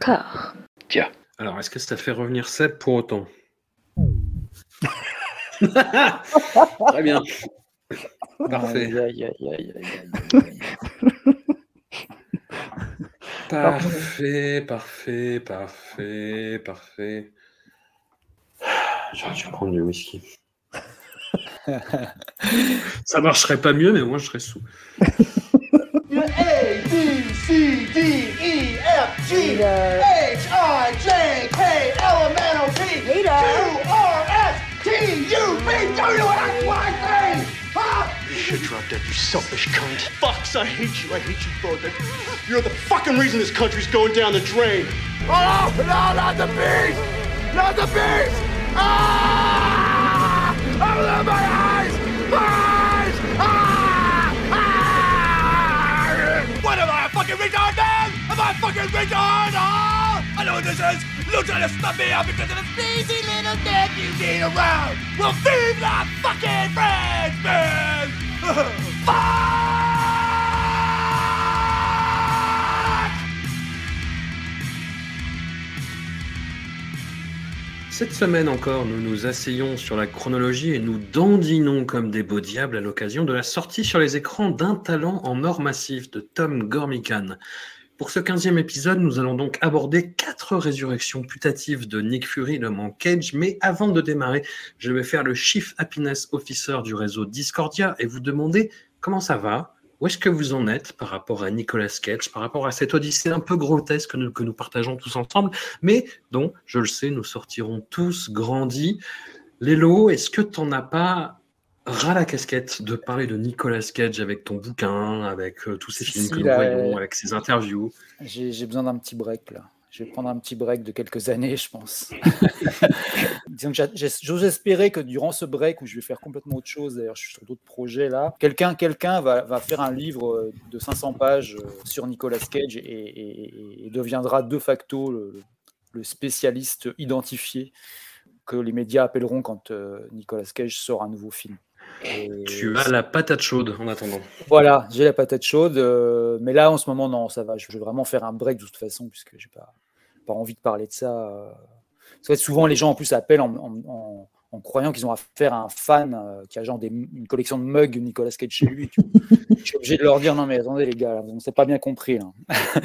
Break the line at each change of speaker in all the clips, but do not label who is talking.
D'accord.
Tiens.
Alors, est-ce que ça fait revenir Seb pour autant Très bien. Parfait.
Aïe, aïe, aïe, aïe, aïe.
Parfait, parfait, parfait, parfait. J'aurais dû prendre du whisky. Ça marcherait pas mieux, mais moi je serais sous.
A, B, C, D, E, F, G, H, I, J, K, L, M, N, O, P, Q, R, S, T, U, V, W, X, Y, Z. Huh?
You should drop dead, you selfish cunt. Fucks, I hate you. I hate you both. You're the fucking reason this country's going down the drain.
Oh, no, not the beast! Not the beast! Ah! Open my eyes! My
Cette semaine encore, nous nous asseyons sur la chronologie et nous dandinons comme des beaux diables à l'occasion de la sortie sur les écrans d'un talent en or massif de Tom Gormican. Pour ce 15e épisode, nous allons donc aborder quatre résurrections putatives de Nick Fury, le man Cage. Mais avant de démarrer, je vais faire le Chief Happiness Officer du réseau Discordia et vous demander comment ça va, où est-ce que vous en êtes par rapport à Nicolas Cage, par rapport à cette odyssée un peu grotesque que nous, que nous partageons tous ensemble, mais dont, je le sais, nous sortirons tous grandis. Lélo, est-ce que tu n'en as pas ras la casquette de parler de Nicolas Cage avec ton bouquin, avec euh, tous ces films
si,
que nous voyons,
euh,
avec ces interviews
J'ai besoin d'un petit break là. Je vais prendre un petit break de quelques années, je pense. Disons que j'ose espérer que durant ce break où je vais faire complètement autre chose, d'ailleurs je suis sur d'autres projets là, quelqu'un quelqu'un va, va faire un livre euh, de 500 pages sur Nicolas Cage et, et- et- et deviendra de facto le, le spécialiste identifié que les médias appelleront quand euh, Nicolas Cage sort un nouveau film. Et-
Tu as la patate chaude en attendant.
voilà, j'ai la patate chaude, euh, mais là en ce moment non, ça va. Je vais vraiment faire un break de toute façon puisque j'ai pas pas envie de parler de ça. euh. Parce que souvent les gens en plus appellent en, en- en- en croyant qu'ils ont affaire à un fan euh, qui a genre des- une collection de mugs Nicolas Cage chez lui. tu. Je suis obligé de leur dire non mais attendez les gars, on s'est pas bien compris là.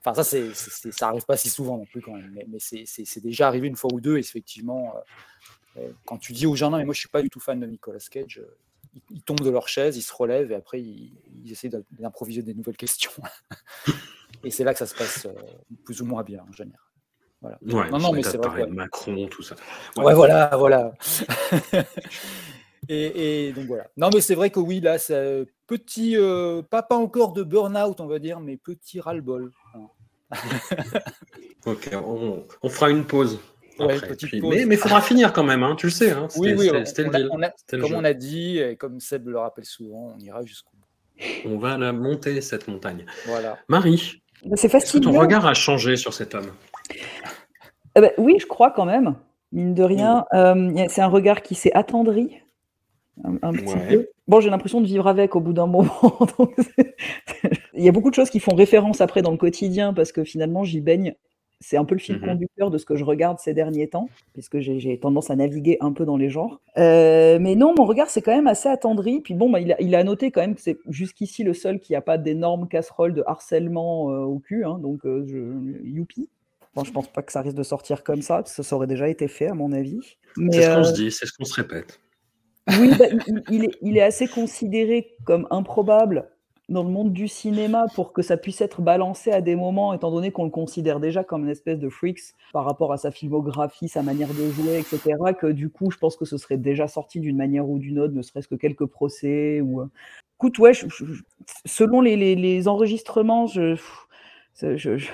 enfin ça c'est ça arrive pas si souvent non plus quand même, mais, mais c'est- déjà arrivé une fois ou deux et effectivement. euh, euh, quand tu dis aux gens non mais moi je suis pas du tout fan de Nicolas Cage, euh, ils, ils tombent de leur chaise, ils se relèvent et après ils, ils essaient d'improviser des nouvelles questions. et c'est là que ça se passe euh, plus ou moins bien en général. Voilà.
Ouais,
non, non, mais c'est vrai.
Macron, tout ça.
Ouais, voilà, voilà. et, et donc voilà. Non, mais c'est vrai que oui, là, c'est petit, euh, pas, pas encore de burn-out, on va dire, mais petit ras-le-bol. Voilà.
Ok, on, on fera une pause.
Ouais,
après,
petite
puis-
pause.
Mais il faudra finir quand même, hein, tu le sais. Hein,
Oui,
c'était-
oui,
c'était-
on-
c'était le
on a-
deal.
on a-
C'était le
comme
jeu.
on a dit, et comme Seb le rappelle souvent, on ira jusqu'au bout.
On va la monter, cette montagne.
Voilà.
Marie,
C'est
est-ce que
fastidieux.
ton regard a changé sur cet homme?
Eh ben, oui, je crois quand même, mine de rien. Euh, c'est un regard qui s'est attendri un, un petit
Ouais.
peu. Bon, j'ai l'impression de vivre avec au bout d'un moment. donc Il y a beaucoup de choses qui font référence après dans le quotidien parce que finalement, j'y baigne. C'est un peu le fil
Mhm.
conducteur de ce que je regarde ces derniers temps, puisque j'ai tendance à naviguer un peu dans les genres. Euh, mais non, mon regard, c'est quand même assez attendri. Puis bon, bah, il, a, il a noté quand même que c'est jusqu'ici le seul qui n'a pas d'énormes casseroles de harcèlement euh, au cul. hein, donc, euh, je, youpi. Bon, je pense pas que ça risque de sortir comme ça, parce que ça aurait déjà été fait, à mon avis.
C'est ce qu'on
euh,
se dit, c'est ce qu'on se répète.
oui, bah, il, il est, il est assez considéré comme improbable dans le monde du cinéma pour que ça puisse être balancé à des moments, étant donné qu'on le considère déjà comme une espèce de freaks par rapport à sa filmographie, sa manière de jouer, etc. Que du coup, je pense que ce serait déjà sorti d'une manière ou d'une autre, ne serait-ce que quelques procès. Ou... euh. Écoute, ouais, selon les, les- enregistrements, je, je, je-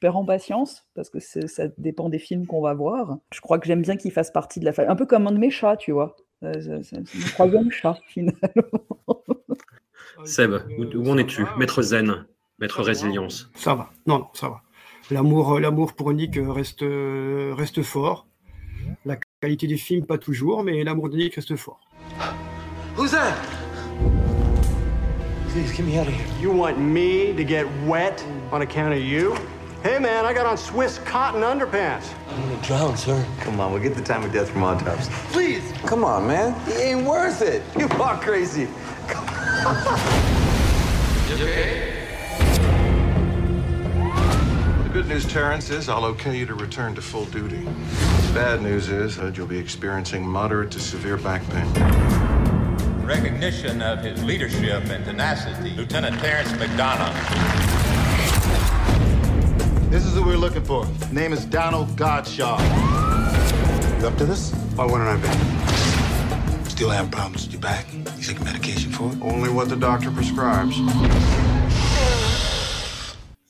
perds en patience parce que ça dépend des films qu'on va voir. Je crois que j'aime bien qu'il fasse partie de la famille, un peu comme un de mes chats, tu vois. Euh, c'est mon troisième chat, finalement.
Seb, où, où en es-tu Maître zen, maître
ça va.
résilience?
Ça va. Non, non, ça va. L'amour, euh, l'amour pour Nick euh, reste, euh, reste fort. La qualité des films, pas toujours, mais l'amour de Nick reste fort.
Who's that? Please get me out of here. You want me to get wet on account of you? Hey man, I got on Swiss cotton underpants.
I'm gonna drown, sir.
Come on, we'll get the time of death from autopsy.
Please.
Come on, man. He ain't worth it. You are crazy.
The good news, Terrence, is I'll okay you to return to full duty. The bad news is that you'll be experiencing moderate to severe back pain.
recognition of his leadership and tenacity, Lieutenant Terrence McDonough.
This is who we're looking for. Name is Donald Godshaw. You up to this? Why wouldn't I be? Still having problems with your back? You take medication for it?
Only what the doctor prescribes.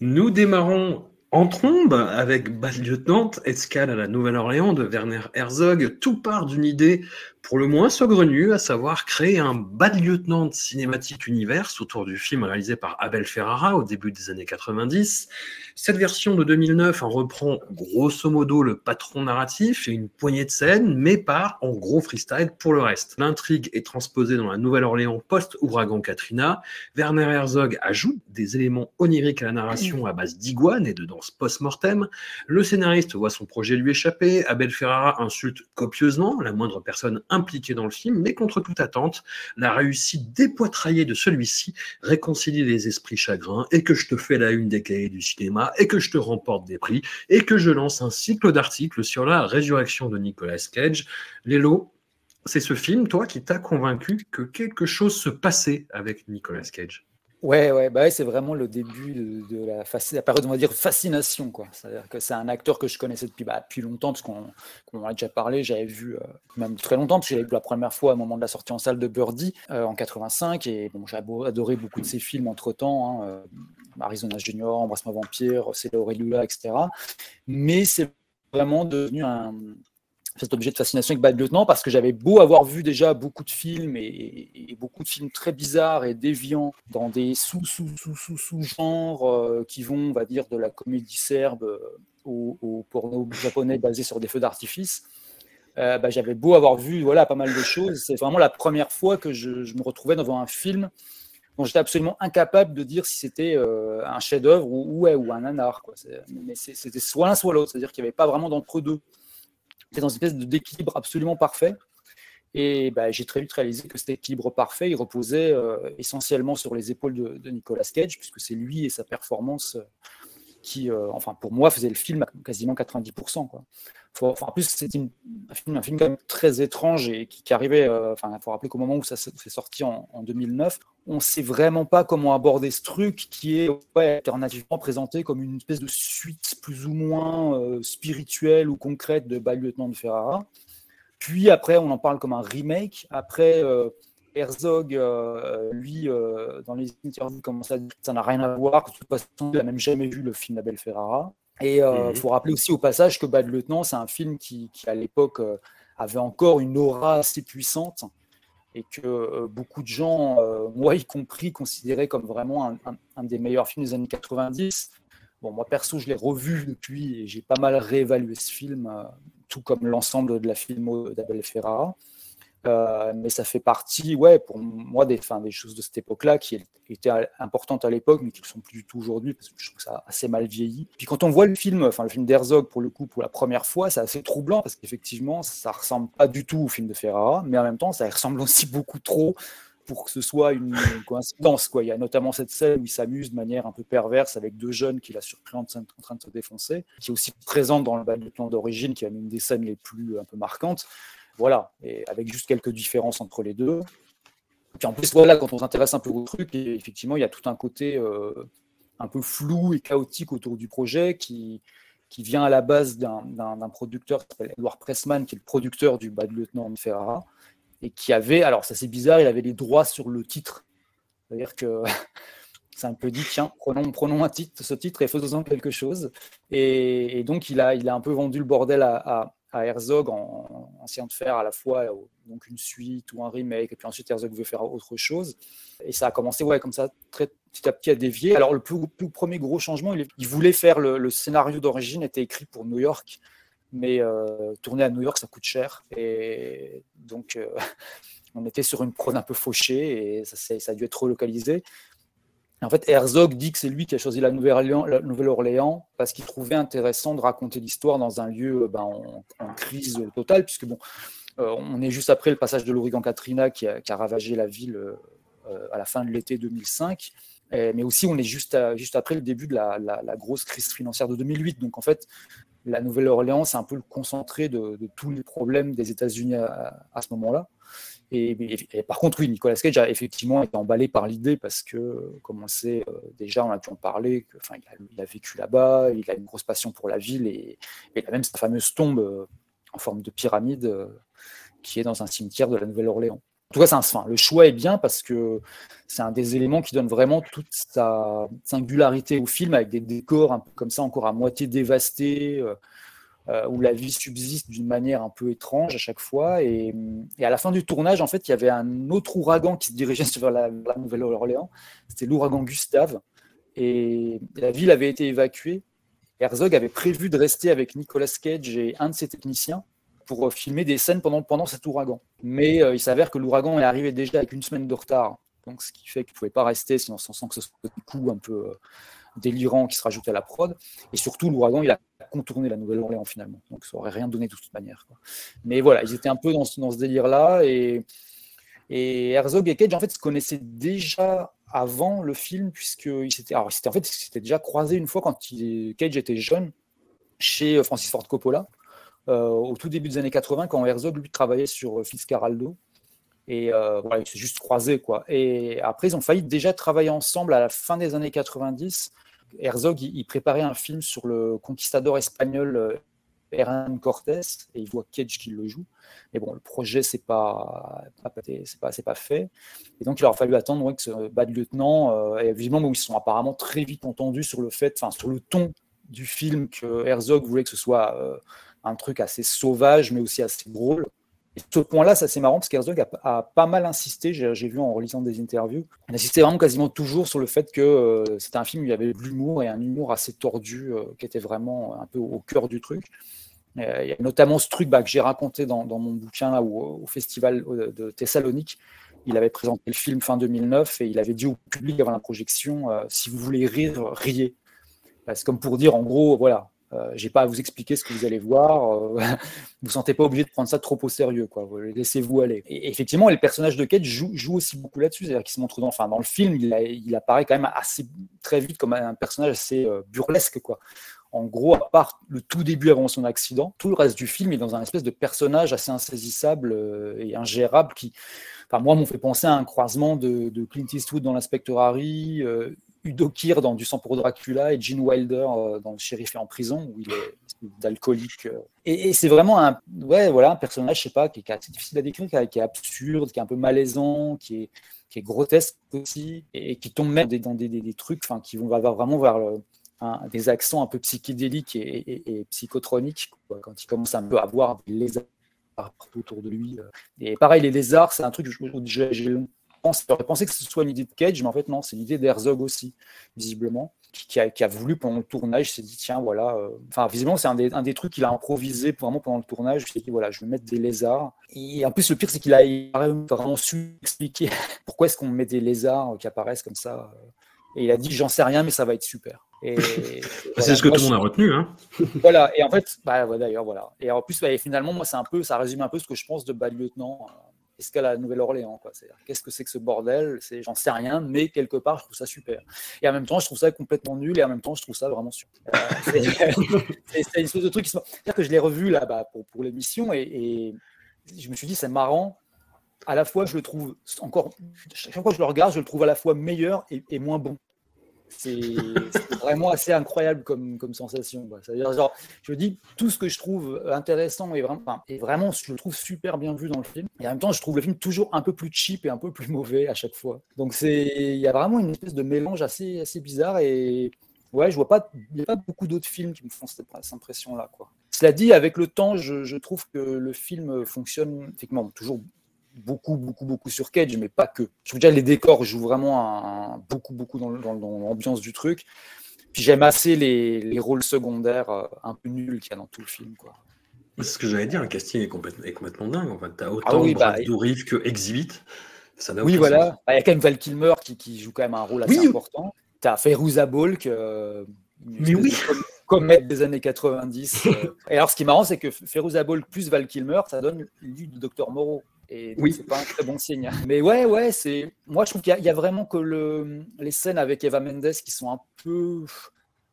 Nous démarrons en trombe avec Bad Lieutenant, escale à la Nouvelle-Orléans de Werner Herzog. Tout part d'une idée pour le moins saugrenue, à savoir créer un Bad Lieutenant cinématique univers autour du film réalisé par Abel Ferrara au début des années 90. Cette version de 2009 en reprend grosso modo le patron narratif et une poignée de scènes, mais part en gros freestyle pour le reste. L'intrigue est transposée dans la Nouvelle-Orléans post-ouragan Katrina. Werner Herzog ajoute des éléments oniriques à la narration à base d'iguane et de danse post-mortem. Le scénariste voit son projet lui échapper. Abel Ferrara insulte copieusement la moindre personne impliquée dans le film, mais contre toute attente, la réussite dépoitraillée de celui-ci réconcilie les esprits chagrins et que je te fais la une des cahiers du cinéma et que je te remporte des prix et que je lance un cycle d'articles sur la résurrection de Nicolas Cage. Lélo, c'est ce film, toi, qui t'a convaincu que quelque chose se passait avec Nicolas Cage?
Ouais, ouais, bah c'est vraiment le début de, la, période, on va dire, fascination. C'est-à-dire que c'est un acteur que je connaissais depuis, bah, depuis longtemps, parce qu'on qu'on a déjà parlé, j'avais vu, euh, même très longtemps, parce que j'avais vu la première fois au moment de la sortie en salle de Birdie, euh, en 85, et bon, j'ai adoré beaucoup de ses films entre-temps, hein, euh, Arizona Junior, Embrasse-moi Vampire, C'est Lula, etc. Mais c'est vraiment devenu un, cet objet de fascination avec Bad Lieutenant parce que j'avais beau avoir vu déjà beaucoup de films et, beaucoup de films très bizarres et déviants dans des sous sous sous sous sous genres euh, qui vont on va dire de la comédie serbe au, porno japonais basé sur des feux d'artifice euh, bah, j'avais beau avoir vu voilà pas mal de choses. C'est vraiment la première fois que je, me retrouvais devant un film dont j'étais absolument incapable de dire si c'était euh, un chef-d'œuvre ou, ou un nanar quoi. Mais c'était soit l'un soit l'autre. C'est-à-dire qu'il n'y avait pas vraiment d'entre-deux c'est dans une espèce d'équilibre absolument parfait. Et bah, j'ai très vite réalisé que cet équilibre parfait, il reposait euh, essentiellement sur les épaules de, de Nicolas Cage, puisque c'est lui et sa performance euh, qui, euh, enfin pour moi, faisait le film à quasiment 90%. Quoi. Faut- enfin, en plus, c'est un film, quand même très étrange et qui, arrivait, euh, il faut rappeler qu'au moment où ça s'est sorti en, en 2009, on ne sait vraiment pas comment aborder ce truc qui est alternativement présenté comme une espèce de suite plus ou moins euh, spirituelle ou concrète de Bad Lieutenant de Ferrara. Puis après, on en parle comme un remake. Après, Herzog, euh, lui, euh, dans les interviews, commence à dire que ça n'a rien à voir, que de toute façon, il n'a même jamais vu le film d'Abel Ferrara. Et il
Mhm.
faut rappeler aussi au passage que Bad Lieutenant, c'est un film qui, qui, à l'époque, euh, avait encore une aura assez puissante et que euh, beaucoup de gens, euh, moi y compris, considéraient comme vraiment un, un- un des meilleurs films des années 90. Bon, moi perso, je l'ai revu depuis et j'ai pas mal réévalué ce film, euh, tout comme l'ensemble de la filmo d'Abel Ferrara. Euh, mais ça fait partie, ouais, pour moi, des, choses de cette époque-là qui étaient importantes à l'époque, mais qui ne le sont plus du tout aujourd'hui, parce que je trouve ça assez mal vieilli. Puis quand on voit le film, enfin le film d'Herzog pour le coup, pour la première fois, c'est assez troublant, parce qu'effectivement, ça ressemble pas du tout au film de Ferrara, mais en même temps, ça ressemble aussi beaucoup trop pour que ce soit une coïncidence. Il y a notamment cette scène où il s'amuse de manière un peu perverse avec deux jeunes qu'il a surpris en train de se défoncer, qui est aussi présente dans le plan d'origine, qui est une des scènes les plus un peu marquantes. Voilà, et avec juste quelques différences entre les deux. Puis en plus, voilà, quand on s'intéresse un peu au truc, effectivement, il y a tout un côté euh, un peu flou et chaotique autour du projet qui, qui vient à la base d'un producteur qui s'appelle Edward Pressman, qui est le producteur du Bad Lieutenant de Ferrara, et qui avait, alors ça c'est bizarre, il avait les droits sur le titre. C'est-à-dire que c'est un peu dit, tiens, prenons, prenons un titre, ce titre et faisons-en quelque chose. Et, donc il a, il a un peu vendu le bordel à- à Herzog en, essayant de faire à la fois euh, donc une suite ou un remake, et puis ensuite Herzog voulait faire autre chose. Et ça a commencé ouais, comme ça, petit à petit à dévier. Alors le plus, premier gros changement, il, voulait faire le, scénario d'origine, était écrit pour New York, mais euh, tourner à New York, ça coûte cher. Et donc on était sur une prône un peu fauchée, et ça, ça a dû être relocalisé. En fait, Herzog dit que c'est lui qui a choisi la Nouvelle-Orléans parce qu'il trouvait intéressant de raconter l'histoire dans un lieu ben, en, crise totale, puisque bon, euh, on est juste après le passage de l'ouragan Katrina qui a, ravagé la ville euh, euh, à la fin de l'été 2005. Et- mais aussi, on est juste, juste après le début de la, grosse crise financière de 2008. Donc, en fait, la Nouvelle-Orléans, c'est un peu le concentré de, tous les problèmes des États-Unis à ce moment-là. Et, par contre, oui, Nicolas Cage a effectivement été emballé par l'idée parce que, comme on sait, euh, déjà, on a pu en parler, il, a, vécu là-bas, il a une grosse passion pour la ville et, et il a même sa fameuse tombe euh, en forme de pyramide euh, qui est dans un cimetière de la Nouvelle-Orléans. En tout cas, c'est un, enfin, le choix est bien parce que c'est un des éléments qui donne vraiment toute sa singularité au film avec des décors un peu comme ça, encore à moitié dévastés, euh, où la vie subsiste d'une manière un peu étrange à chaque fois. Et, à la fin du tournage, en fait, il y avait un autre ouragan qui se dirigeait vers la, Nouvelle-Orléans. C'était l'ouragan Gustave. Et la ville avait été évacuée. Herzog avait prévu de rester avec Nicolas Cage et un de ses techniciens pour euh, filmer des scènes pendant, pendant cet ouragan. Mais euh, il s'avère que l'ouragan est arrivé déjà avec une semaine de retard. Donc, ce qui fait qu'il ne pouvait pas rester, sinon sans, que ce soit un coup un peu euh, délirant qui se rajoute à la prod. Et surtout, l'ouragan, il a contourné la Nouvelle-Orléans finalement. Donc, ça aurait rien donné de toute manière. Mais voilà, ils étaient un peu dans ce, dans ce délire-là. Et, et Herzog et Cage, en fait, se connaissaient déjà avant le film, puisqu'ils s'étaient, en fait, déjà croisés une fois quand Cage était jeune chez euh, Francis Ford Coppola, euh, au tout début des années 80, quand Herzog, lui, travaillait sur euh, Fitzcarraldo. Et voilà, ils se sont juste croisés, quoi. Et après, ils ont failli déjà travailler ensemble à la fin des années 90. Herzog, il, préparait un film sur le conquistador espagnol euh, Hernán Cortés, et il voit Cage qui le joue. Mais bon, le projet, c'est pas, pas, pas, fait. Et donc, il aura fallu attendre que ce bad lieutenant, euh, et bon, ils se sont apparemment très vite entendus sur le fait, enfin, sur le ton du film que Herzog voulait que ce soit euh, un truc assez sauvage, mais aussi assez drôle. Et ce point-là, ça c'est marrant parce qu'Herzog a, a pas mal insisté, j'ai vu en relisant des interviews, il insistait vraiment quasiment toujours sur le fait que euh, c'était un film où il y avait de l'humour et un humour assez tordu euh, qui était vraiment un peu au cœur du truc. Euh, il y a notamment ce truc bah, que j'ai raconté dans, mon bouquin où, au festival de Thessalonique. Il avait présenté le film fin 2009 et il avait dit au public avant la projection si vous voulez rire, riez. C'est comme pour dire en gros, voilà, euh, j'ai pas à vous expliquer ce que vous allez voir. euh, vous sentez pas obligé de prendre ça trop au sérieux, quoi. Vous- Laissez-vous aller. Et effectivement, le personnage de Cage joue, joue aussi beaucoup là-dessus, c'est-à-dire qu'il se montre dans, enfin, dans le film, il apparaît quand même assez très vite comme un personnage assez euh, burlesque, quoi. En gros, à part le tout début avant son accident, tout le reste du film est dans un espèce de personnage assez insaisissable euh, et ingérable qui, enfin, moi, m'ont fait penser à un croisement de, de Clint Eastwood dans l'inspecteur Harry, euh, Udo Kier dans Du sang pour Dracula et Gene Wilder euh, dans Le shérif est en prison, où il est d'alcoolique. euh. Et, c'est vraiment un, ouais, voilà, un personnage, je sais pas, qui est, assez difficile à décrire, qui est, absurde, qui est un peu malaisant, qui est, qui est grotesque aussi, et, qui tombe même dans des, des- des trucs qui vont vraiment vers le- des accents un peu psychédéliques et, et- psychotroniques, quand il commence un peu à voir des lézards partout autour de lui. euh. Et pareil, les lézards, c'est un truc je- j'ai longtemps j'aurais pensé que ce soit une idée de Cage, mais en fait, non, c'est une idée d'Herzog aussi, visiblement, qui, a, qui a voulu pendant le tournage, s'est dit, tiens, voilà. euh, Enfin, visiblement, c'est un des, un des trucs qu'il a improvisé vraiment pendant le tournage. Il s'est dit, voilà, je vais mettre des lézards. Et en plus, le pire, c'est qu'il a vraiment su expliquer pourquoi est-ce qu'on met des lézards qui apparaissent comme ça. euh. Et il a dit, j'en sais rien, mais ça va être super.
C'est ce que
Moi,
tout le monde a retenu. Hein.
voilà, et en fait, bah, d'ailleurs, voilà. Et en plus, finalement, moi, c'est un peu, ça résume un peu ce que je pense de Bad Lieutenant. Est-ce qu'à la Nouvelle-Orléans, Qu'est-ce que c'est que ce bordel? J'en sais rien, mais quelque part, je trouve ça super. Et en même temps, je trouve ça complètement nul, et en même temps, je trouve ça vraiment super. Euh, c'est, une espèce de truc qui se. C'est-à-dire que je l'ai revu là, bah, pour, pour l'émission, et, et je me suis dit, c'est marrant. À la fois, je le trouve encore. Chaque fois que je le regarde, je le trouve à la fois meilleur et, et moins bon. C'est vraiment assez incroyable comme, sensation. C'est-à-dire, genre, je dis, tout ce que je trouve intéressant et vraiment, enfin, vraiment, je le trouve super bien vu dans le film. Et en même temps, je trouve le film toujours un peu plus cheap et un peu plus mauvais à chaque fois. Donc, c'est, il y a vraiment une espèce de mélange assez, assez bizarre et ouais, je vois pas, il n'y a pas beaucoup d'autres films qui me font cette, impression-là. Cela dit, avec le temps, je, je trouve que le film fonctionne effectivement toujours beaucoup, beaucoup, beaucoup sur Cage, mais pas que. Je trouve déjà les décors jouent vraiment un- beaucoup, beaucoup dans, le- dans- dans l'ambiance du truc. Puis j'aime assez les, les rôles secondaires euh, un peu nuls qu'il y a dans tout le film. Quoi.
C'est ce que j'allais dire, le casting est complètement, est complètement dingue. En fait, t'as autant
Ah oui, bah,
que Exhibit. Ça
Oui, voilà. Bah, Il y a quand même Val Kilmer qui, qui joue quand même un rôle assez
Oui.
important. t'as Fairouza Balk, euh,
Mais oui.
comète des années 90. euh. Et alors, ce qui est marrant, c'est que Fairouza Balk plus Val Kilmer, ça donne lui du Docteur Moreau. Et
Oui.
c'est pas un très bon signe. Mais ouais, ouais, c'est. Moi, je trouve qu'il y, a- il y a vraiment que le... les scènes avec Eva Mendes qui sont un peu.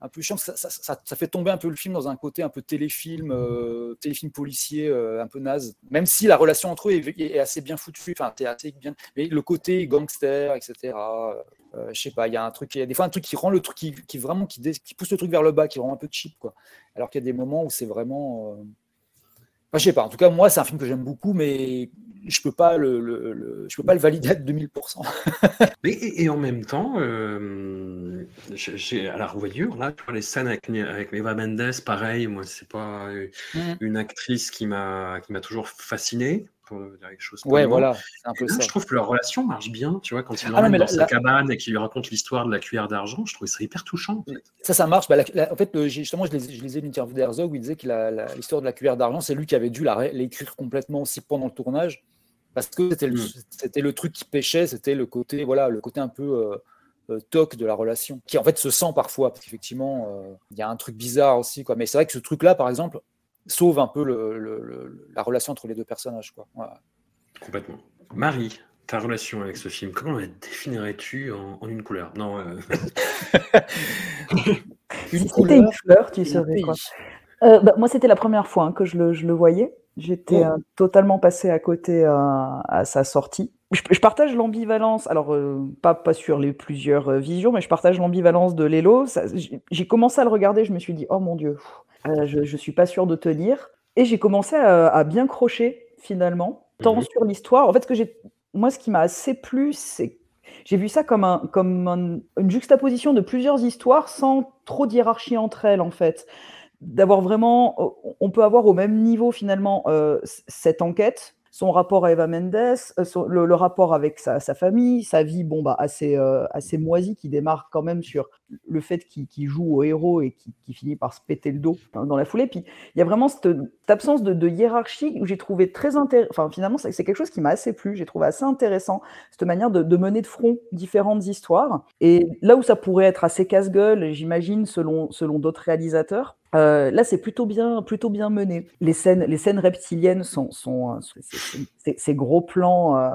Un peu chiantes. Ça, ça- ça- ça fait tomber un peu le film dans un côté un peu téléfilm, euh, téléfilm policier, euh, un peu naze. Même si la relation entre eux est, est assez bien foutue, enfin, assez bien. Mais le côté gangster, etc. Euh, je sais pas, il y a un truc, il y a des fois un truc qui rend le truc, qui, qui vraiment, qui, pousse le truc vers le bas, qui rend un peu cheap, quoi. Alors qu'il y a des moments où c'est vraiment. euh, Enfin, je sais pas. En tout cas, moi, c'est un film que j'aime beaucoup, mais je peux pas le, le- le- je peux pas le valider à 2000%.
Mais, et, et en même temps, euh, j'ai- à la revoyure, là, vois, les scènes avec, avec Eva Mendes, pareil, moi, c'est pas
Mhm.
une actrice qui m'a qui m'a toujours fasciné, pour dire les choses
Ouais, voilà, c'est un
Et
peu
là,
ça.
je trouve que leur relation marche bien, tu vois, quand il
Ah
dans
la-
sa
la-
cabane et qu'il lui raconte l'histoire de la cuillère d'argent, je trouve ça hyper touchant. en fait.
Ça, ça marche. Bah, la- en fait, j'ai- justement, je lisais, je lisais une interview d'Herzog où il disait que l'histoire de la cuillère d'argent, c'est lui qui avait dû l'écrire complètement aussi pendant le tournage, parce que c'était le,
Mm.
c'était le truc qui pêchait, c'était le côté, voilà, le côté un peu euh, euh, toc de la relation, qui en fait se sent parfois, parce qu'effectivement, euh, il y a un truc bizarre aussi, quoi. Mais c'est vrai que ce truc-là, par exemple, sauve un peu le- le- le- la relation entre les deux personnages, quoi. Voilà.
Complètement. Marie, ta relation avec ce film, comment la définirais-tu en, en une couleur? Non, euh,
Une
Si c'était
couleur
une fleur, tu serais quoi? Euh, bah, Moi, c'était la première fois hein, que je le, je le voyais. J'étais
Oh.
euh, totalement passé à côté euh, à sa sortie. Je, je partage l'ambivalence, alors euh, pas, pas sur les plusieurs visions, mais je partage l'ambivalence de Lélo. J'ai commencé à le regarder, je me suis dit, oh mon Dieu, je, je suis pas sûr de tenir. Et j'ai commencé à, à bien crocher finalement, tant
Mhm.
sur l'histoire. En fait, ce que j'ai, moi, ce qui m'a assez plu, c'est j'ai vu ça comme, un, comme un- une juxtaposition de plusieurs histoires sans trop de hiérarchie entre elles, en fait. D'avoir vraiment, on peut avoir au même niveau finalement euh, cette enquête, son rapport à Eva Mendes, euh, le, rapport avec sa, famille, sa vie bon, bah, assez, euh, assez moisie qui démarre quand même sur le fait qu'il joue au héros et qui, finit par se péter le dos dans, la foulée. Puis il y a vraiment cette, absence de, hiérarchie où j'ai trouvé très intéressant. Enfin, finalement, c'est c'est quelque chose qui m'a assez plu. J'ai trouvé assez intéressant cette manière de, de mener de front différentes histoires. Et là où ça pourrait être assez casse-gueule, j'imagine, selon, selon d'autres réalisateurs, euh, là, c'est plutôt bien, plutôt bien mené. Les scènes, les scènes reptiliennes sont, sont, euh, ces gros plans euh,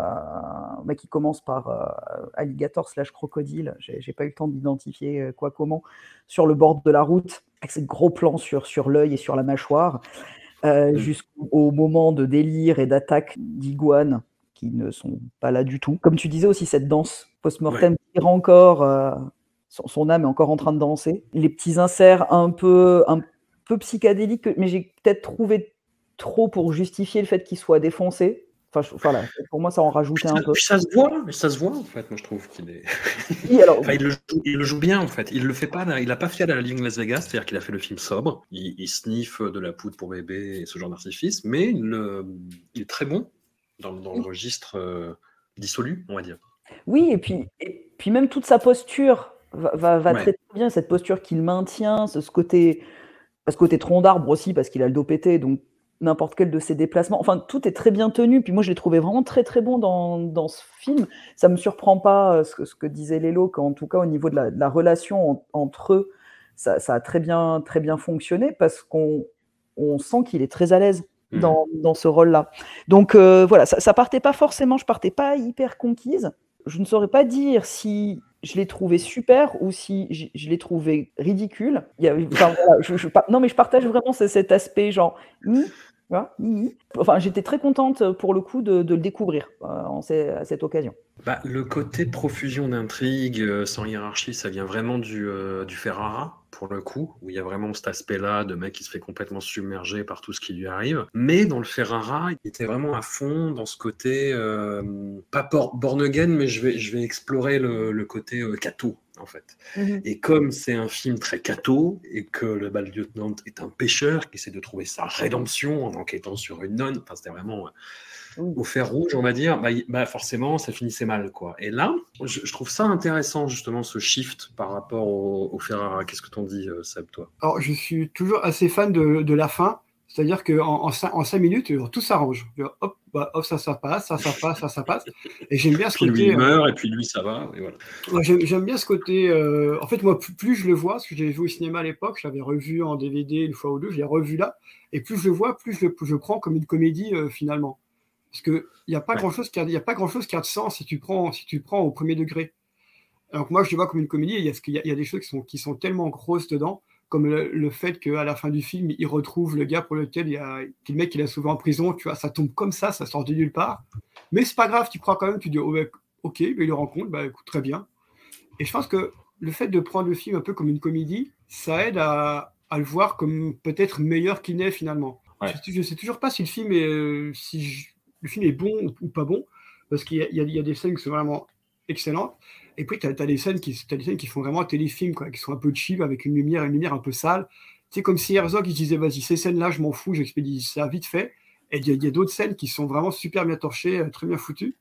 bah, qui commencent par euh, alligator slash crocodile. J'ai pas eu le temps d'identifier quoi comment sur le bord de la route avec ces gros plans sur sur l'œil et sur la mâchoire euh,
Mm.
jusqu'au moment de délire et d'attaque d'iguanes qui ne sont pas là du tout. Comme tu disais aussi, cette danse post-mortem tire encore, son, son âme est encore en train de danser. Les petits inserts un peu, un peu psychédéliques, mais j'ai peut-être trouvé trop pour justifier le fait qu'il soit défoncé. Enfin, je- voilà, pour moi, ça en rajoutait un peu.
Ça se voit, ça se voit en fait. Moi, je trouve qu'il est.
Oui, alors,
Enfin, il, le joue, il le joue bien en fait. Il le fait pas. Il a pas fait à la ligne Las Vegas, c'est-à-dire qu'il a fait le film sobre. Il, il sniffe de la poudre pour bébé et ce genre d'artifice, mais il, euh, il est très bon dans, dans le registre euh, dissolu, on va dire.
Oui, et puis, et puis même toute sa posture va, va, va
Ouais.
très, très bien, cette posture qu'il maintient, ce, ce côté, ce côté tronc d'arbre aussi, parce qu'il a le dos pété, donc n'importe quel de ses déplacements, enfin tout est très bien tenu, puis moi je l'ai trouvé vraiment très très bon dans, dans ce film. Ça me surprend pas euh, ce que, ce que disait Lélo, qu'en tout cas au niveau de la, de la relation en- entre eux, ça, ça a très bien, très bien fonctionné, parce qu'on on sent qu'il est très à l'aise
Mhm.
dans, dans ce rôle-là. Donc euh, voilà, ça, ça partait pas forcément, je partais pas hyper conquise. Je ne saurais pas dire si je l'ai trouvé super ou si je, l'ai trouvé ridicule. Non, mais je partage vraiment ce- cet aspect genre. Enfin, j'étais très contente pour le coup de, le découvrir euh, à cette occasion.
Bah, le côté profusion d'intrigues, euh, sans hiérarchie, ça vient vraiment du, euh, du Ferrara, pour le coup, où il y a vraiment cet aspect-là de mec qui se fait complètement submerger par tout ce qui lui arrive. Mais dans le Ferrara, il était vraiment à fond dans ce côté, euh, pas born again, mais je vais, je vais explorer le, le côté euh, catho, en fait. Et comme c'est un film très catho, et que le bal lieutenant est un pêcheur qui essaie de trouver sa rédemption en enquêtant sur une nonne, enfin, c'était vraiment euh, au fer rouge, on va dire, bah, bah, forcément, ça finissait mal. quoi. Et là, je, je trouve ça intéressant, justement, ce shift par rapport au, au Ferrara. Qu'est-ce que t'en dis, euh, Seb, toi?
Alors, je suis toujours assez fan de, de la fin, C'est-à-dire qu'en en, en cinq minutes, tout s'arrange. Hop, bah, hop, ça, ça passe, ça, ça passe, ça, ça passe. Et j'aime bien ce
Puis lui,
côté.
il
euh,
meurt, et puis lui, ça va. Et voilà.
Ouais, j'aime, bien ce côté. euh, En fait, moi, plus, plus je le vois, parce que j'avais vu au cinéma à l'époque, je l'avais revu en DVD une fois ou deux, je l'ai revu là, et plus je le vois, plus je le je prends comme une comédie euh, finalement. Parce que il n'y a pas
Ouais.
grand chose qui a, y a pas grand chose qui a de sens si tu prends si tu prends au premier degré. Alors que moi, je le vois comme une comédie. Il y a, ce qu'il y a, il y a des choses qui sont, qui sont tellement grosses dedans, comme le, le fait qu'à la fin du film, il retrouve le gars pour lequel il y a, qui- le mec il a sauvé en prison. Tu vois, ça tombe comme ça, ça sort de nulle part. Mais c'est pas grave, tu crois quand même. Tu dis, oh, ok, mais il le rencontre, bah écoute, très bien. Et je pense que le fait de prendre le film un peu comme une comédie, ça aide à, à le voir comme peut-être meilleur qu'il n'est finalement.
Ouais.
Je ne sais toujours pas si le film est, euh, si je- le film est bon ou, pas bon, parce qu'il y, a- des scènes qui sont vraiment excellentes. Et puis, tu as, des scènes qui, font vraiment un téléfilm, quoi, qui sont un peu cheap, avec une lumière, une lumière un peu sale. C'est comme si Herzog il disait, vas-y, ces scènes-là, je m'en fous, j'expédie ça vite fait. Et il y a, d'autres scènes qui sont vraiment super bien torchées, euh, très bien foutues.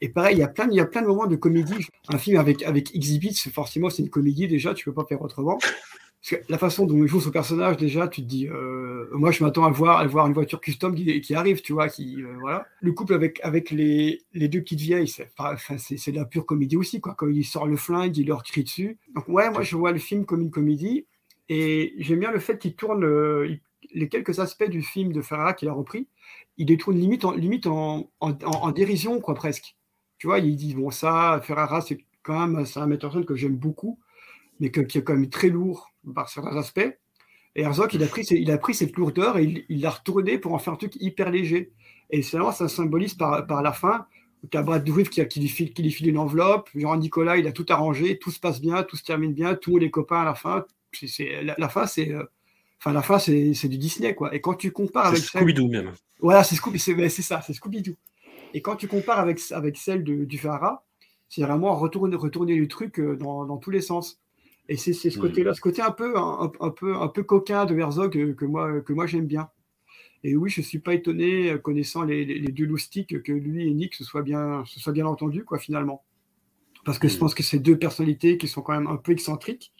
Et pareil, il y a plein, de moments de comédie. Un film avec, avec Exhibit, forcément, c'est une comédie déjà, tu peux pas faire autrement. Parce que la façon dont il joue son personnage, déjà, tu te dis, euh, moi, je m'attends à voir, à voir une voiture custom qui, arrive, tu vois, qui, euh, voilà. Le couple avec, avec les, les deux petites vieilles, c'est, c'est, de la pure comédie aussi, quoi. Quand il sort le flingue, il leur crie dessus. Donc, ouais, moi, je vois le film comme une comédie. Et j'aime bien le fait qu'il tourne euh, les quelques aspects du film de Ferrara qu'il a repris. Il les tourne limite en, limite en, en, dérision, quoi, presque. Tu vois, il dit, bon, ça, Ferrara, c'est quand même, un metteur en scène que j'aime beaucoup, mais que- qui est quand même très lourd par certains aspects. Et Herzog, il a pris, il a pris cette lourdeur et il l'a retournée pour en faire un truc hyper léger. Et c'est vraiment, ça symbolise par, par la fin, tu as Brad Dourif qui, qui, lui file, qui lui file une enveloppe, genre Nicolas, il a tout arrangé, tout se passe bien, tout se termine bien, tous les copains à la fin. C'est, c'est- la, la fin, c'est... euh, Enfin, la fin, c'est, c'est du Disney, quoi. Et quand tu compares
C'est
avec celle-
Scooby-Doo même.
voilà, c'est Scooby, c'est, c'est ça, c'est Scooby-Doo. Et quand tu compares avec, avec celle de, du Ferrara, c'est vraiment retourner, retourner le truc euh, dans, dans tous les sens. Et c'est, ce
Mhm.
côté-là, ce côté un peu, un, un peu, un peu coquin de Herzog euh, que moi, que moi j'aime bien. Et oui, je suis pas étonné, euh, connaissant les, les, les deux loustiques, que lui et Nick se soient bien, se soient bien entendus, quoi, finalement. Parce que je
Mhm.
pense que c'est deux personnalités qui sont quand même un peu excentriques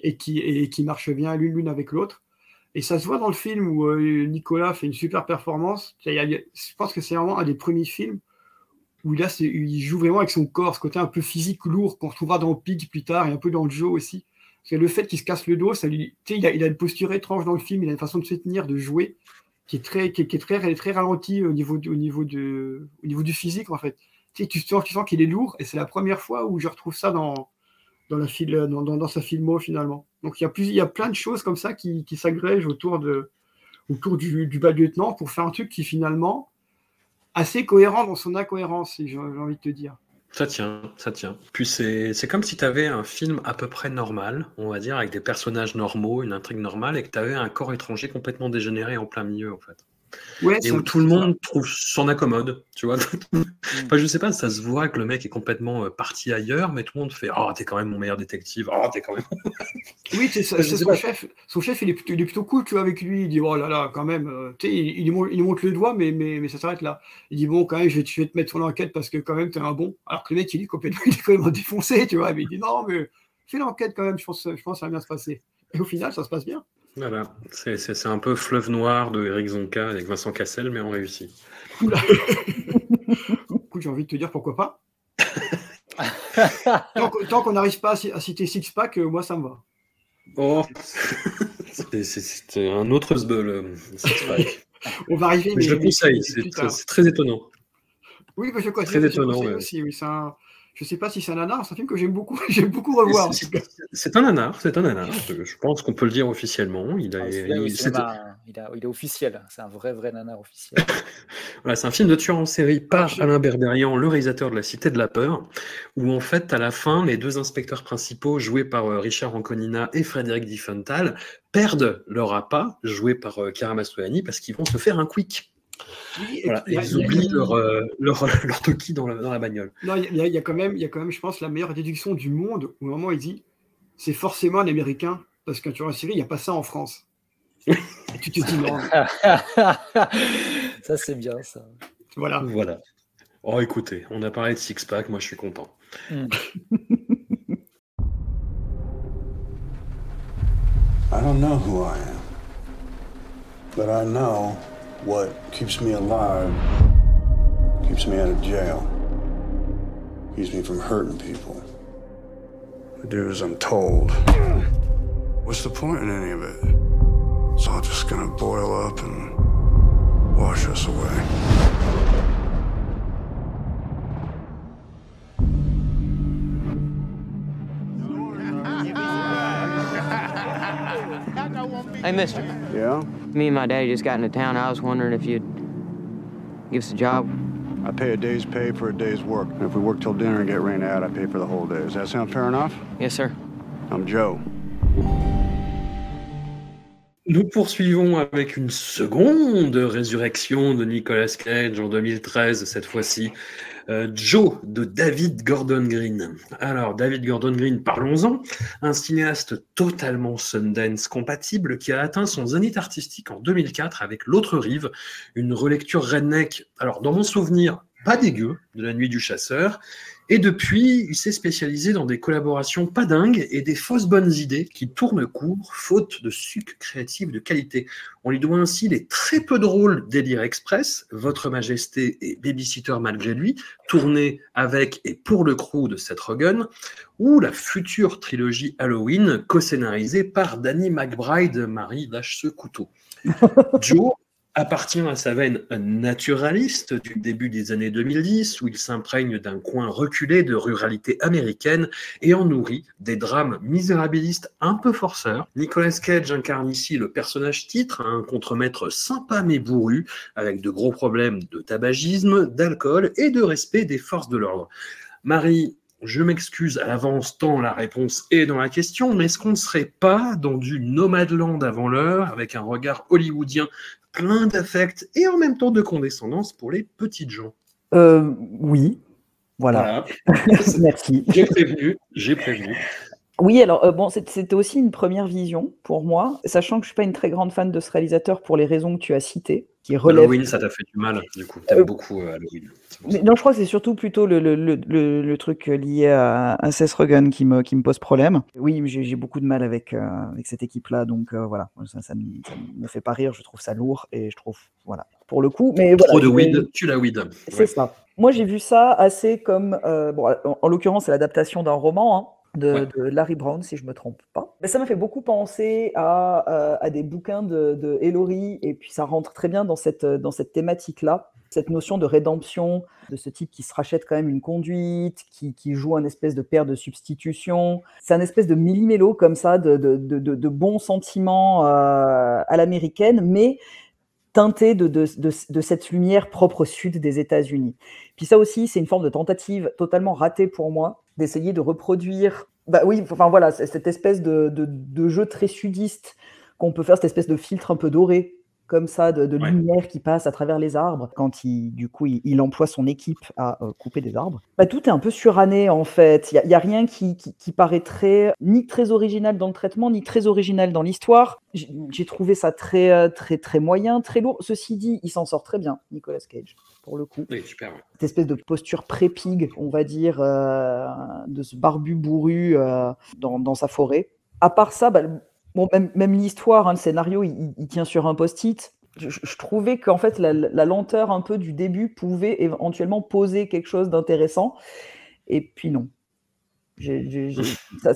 et qui, et qui marchent bien l'une l'une avec l'autre. Et ça se voit dans le film où euh, Nicolas fait une super performance. Je pense que c'est vraiment un des premiers films où là, c'est- il joue vraiment avec son corps, ce côté un peu physique lourd qu'on retrouvera dans Pig plus tard et un peu dans Joe aussi. Que le fait qu'il se casse le dos, il, a, il a une posture étrange dans le film, il a une façon de se tenir, de jouer, qui est très, qui est, qui est très, très ralentie au niveau, du- au, niveau de, au niveau du physique en fait. Tu, sens, qu'il est lourd et c'est la première fois où je retrouve ça dans, dans, la dans, dans sa filmo finalement. Donc il y a, plus, il y a plein de choses comme ça qui, qui s'agrègent autour, de, autour du, du bas lieutenant pour faire un truc qui finalement assez cohérent dans son incohérence, si j'ai envie de te dire.
Ça tient, ça tient. Puis c'est comme si tu avais un film à peu près normal, on va dire, avec des personnages normaux, une intrigue normale, et que tu avais un corps étranger complètement dégénéré en plein milieu, en fait.
Ouais,
Et où tout le monde trouve s'en accommode, tu vois. enfin, je sais pas, ça se voit que le mec est complètement euh, parti ailleurs, mais tout le monde fait Oh, t'es quand même mon meilleur détective. Oh, t'es quand même.
Oui, c'est ça, son
pas.
chef. Son chef, il est plutôt, il est plutôt cool, tu vois, avec lui. Il dit, oh là là, quand même, euh, tu sais, il, montre le doigt, mais, mais, mais ça s'arrête là. Il dit, bon, quand même, je vais, te- je vais te mettre sur l'enquête parce que quand même, t'es un bon. Alors que le mec, il est complètement, il est complètement défoncé, tu vois. Mais il dit, non, mais fais l'enquête quand même, je pense, je pense que ça va bien se passer. Et au final, ça se passe bien.
Voilà, c'est c'est- c'est un peu Fleuve Noir de Eric Zonka avec Vincent Cassel, mais on réussit.
Oula. J'ai envie de te dire pourquoi pas. tant qu'on n'arrive pas à, ci- à citer Six Pack, euh, moi, ça me va.
Oh, c'est- un autre Sbeul, euh, Six Pack.
On va arriver.
Mais je le conseille, c'est très, très étonnant.
Oui, mais je
Très
conseille, je
étonnant,
conseille
ouais.
aussi. Oui, c'est un- Je sais pas si c'est un nanar, c'est un film que j'aime beaucoup. j'aime beaucoup revoir.
C'est- un nanar, c'est un nanar. Je pense qu'on peut le dire officiellement. Il a,
Ah,
il- c'est-
cinéma, il, a- il est officiel. C'est un vrai, vrai nanar officiel.
Voilà, c'est un film de tueur en série par Alain Berberian, le réalisateur de La Cité de la Peur, où en fait, à la fin, les deux inspecteurs principaux, joués par euh, Richard Anconina et Frédéric Diffenthal, perdent leur appât, joué par euh, Chiara Mastroianni, parce qu'ils vont se faire un quick.
Oui,
Voilà,
a-
ils
a-
oublient leur, euh, leur, leur toki dans la, dans la bagnole.
Non, il y, a- il y a quand même, il y a quand même, je pense, la meilleure déduction du monde où au moment où il dit c'est forcément un Américain parce qu'un tueur en série, il n'y a pas ça en France. Et tu te dis non.
ça, c'est bien, ça.
Voilà.
Voilà. Oh, écoutez, on a parlé de Six Pack, moi je suis content.
Mm.
I don't know who I am. But I know what keeps me alive, keeps me out of jail, keeps me from hurting people. I do as I'm told. What's the point in any of it? It's all just gonna boil up and wash us away.
Hey, mister.
Yeah?
Me and my daddy just got into town. I was wondering if you'd give us a job.
I pay a day's pay for a day's work. And if we work till dinner and get rained out, I pay for the whole day. Does that sound fair enough?
Yes, sir.
I'm Joe.
Nous poursuivons avec une seconde résurrection de Nicolas Cage en 2013, cette fois-ci. Euh, Joe de David Gordon Green. Alors, David Gordon Green, parlons-en. Un cinéaste totalement Sundance compatible qui a atteint son zénith artistique en 2004 avec L'autre rive, une relecture redneck. Alors, dans mon souvenir, pas dégueu de La nuit du chasseur. Et depuis, il s'est spécialisé dans des collaborations pas dingues et des fausses bonnes idées qui tournent court, faute de sucre créatif de qualité. On lui doit ainsi les très peu drôles Délire Express, Votre Majesté et Babysitter malgré lui, tournés avec et pour le crew de Seth Rogen, ou la future trilogie Halloween, co-scénarisée par Danny McBride, Marie lâche ce couteau. Joe appartient à sa veine naturaliste du début des années 2010, où il s'imprègne d'un coin reculé de ruralité américaine et en nourrit des drames misérabilistes un peu forceurs. Nicolas Cage incarne ici le personnage titre, un contremaître sympa mais bourru, avec de gros problèmes de tabagisme, d'alcool et de respect des forces de l'ordre. Marie, je m'excuse à l'avance tant la réponse est dans la question, mais est-ce qu'on ne serait pas dans du Nomadland avant l'heure, avec un regard hollywoodien plein d'affect et en même temps de condescendance pour les petites gens
Euh, oui, voilà. Merci.
J'ai prévenu, j'ai prévenu.
Oui, alors euh, bon, c'était aussi une première vision pour moi, sachant que je suis pas une très grande fan de ce réalisateur pour les raisons que tu as citées, qui relèvent.
Halloween, ça t'a fait du mal, du coup. T'aimes
Euh,
beaucoup euh, Halloween.
Mais non, je crois que c'est surtout plutôt le, le, le, truc lié à, à Seth Rogen qui me, qui me pose problème. Oui, j'ai beaucoup de mal avec, euh, avec cette équipe-là, donc euh, voilà, ça, ça, me, ça me fait pas rire, je trouve ça lourd et je trouve, voilà, pour le coup. Mais
Trop
voilà,
de weed, tu la weed.
C'est
Ouais.
ça. Moi, j'ai vu ça assez comme, euh, bon, en, en l'occurrence, c'est l'adaptation d'un roman hein, de,
Ouais.
de Larry Brown, si je me trompe pas. Mais ça m'a fait beaucoup penser à, euh, à des bouquins de, de Ellory, et puis ça rentre très bien dans cette, dans cette thématique-là. Cette notion de rédemption, de ce type qui se rachète quand même une conduite, qui, qui joue un espèce de père de substitution. C'est un espèce de millimélo comme ça, de, de, de, de- de bons sentiments euh, à l'américaine, mais teinté de, de, de, de cette lumière propre au sud des États-Unis. Puis ça aussi, c'est une forme de tentative totalement ratée pour moi, d'essayer de reproduire, bah oui, enfin voilà, cette espèce de jeu très sudiste qu'on peut faire, cette espèce de filtre un peu doré, comme ça, de, de
Ouais.
lumière qui passe à travers les arbres, quand il, du coup, il, il emploie son équipe à euh, couper des arbres. Bah, tout est un peu suranné, en fait. Il n'y a, il y a rien qui, qui, qui paraît très, ni très original dans le traitement, ni très original dans l'histoire. J'ai trouvé ça très, euh, très, très moyen, très lourd. Ceci dit, il s'en sort très bien, Nicolas Cage, pour le coup
Oui, super. ouais.
cette espèce de posture pré-pig, on va dire, euh, de ce barbu bourru euh, dans, dans sa forêt. À part ça, bah, bon, même, l'histoire, hein, le scénario, il, tient sur un post-it. Je, trouvais qu'en fait, la, lenteur un peu du début pouvait éventuellement poser quelque chose d'intéressant. Et puis non.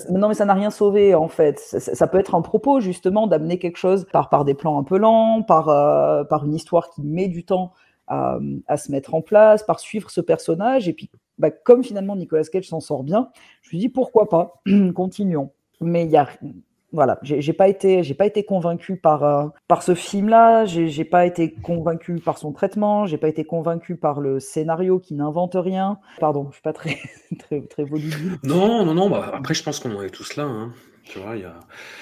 Non, mais ça n'a rien sauvé en fait. Ça, peut être un propos justement d'amener quelque chose par, des plans un peu lents, par, euh, par une histoire qui met du temps à, se mettre en place, par suivre ce personnage. Et puis, bah, comme finalement Nicolas Cage s'en sort bien, je me dit pourquoi pas, continuons. Mais il y a, voilà, j'ai pas été, j'ai pas été convaincu par euh, par ce film-là. J'ai pas été convaincu par son traitement. J'ai pas été convaincu par le scénario qui n'invente rien. Pardon, je suis pas très très très volubile.
Non, non, non. Bah, après, je pense qu'on en est tous là. hein. Tu vois, il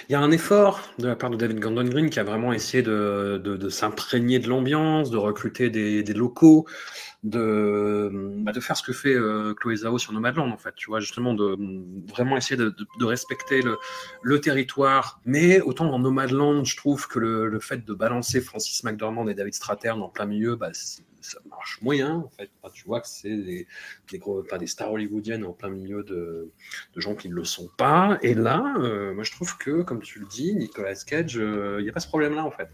y a, un effort de la part de David Gordon Green qui a vraiment essayé de, s'imprégner de l'ambiance, de recruter des, locaux, de, bah, de faire ce que fait euh, Chloé Zhao sur Nomadland, en fait. Tu vois, justement, de vraiment essayer de, respecter le, territoire. Mais autant dans Nomadland, je trouve que le, fait de balancer Francis McDormand et David Strathairn en plein milieu, bah, ça marche moyen. En fait, Enfin, tu vois que c'est des, des, gros, enfin, des stars hollywoodiennes en plein milieu de, de gens qui ne le sont pas. Et là, euh, moi, je trouve que, comme tu le dis, Nicolas Cage, euh, il n'y a pas ce problème-là, en fait.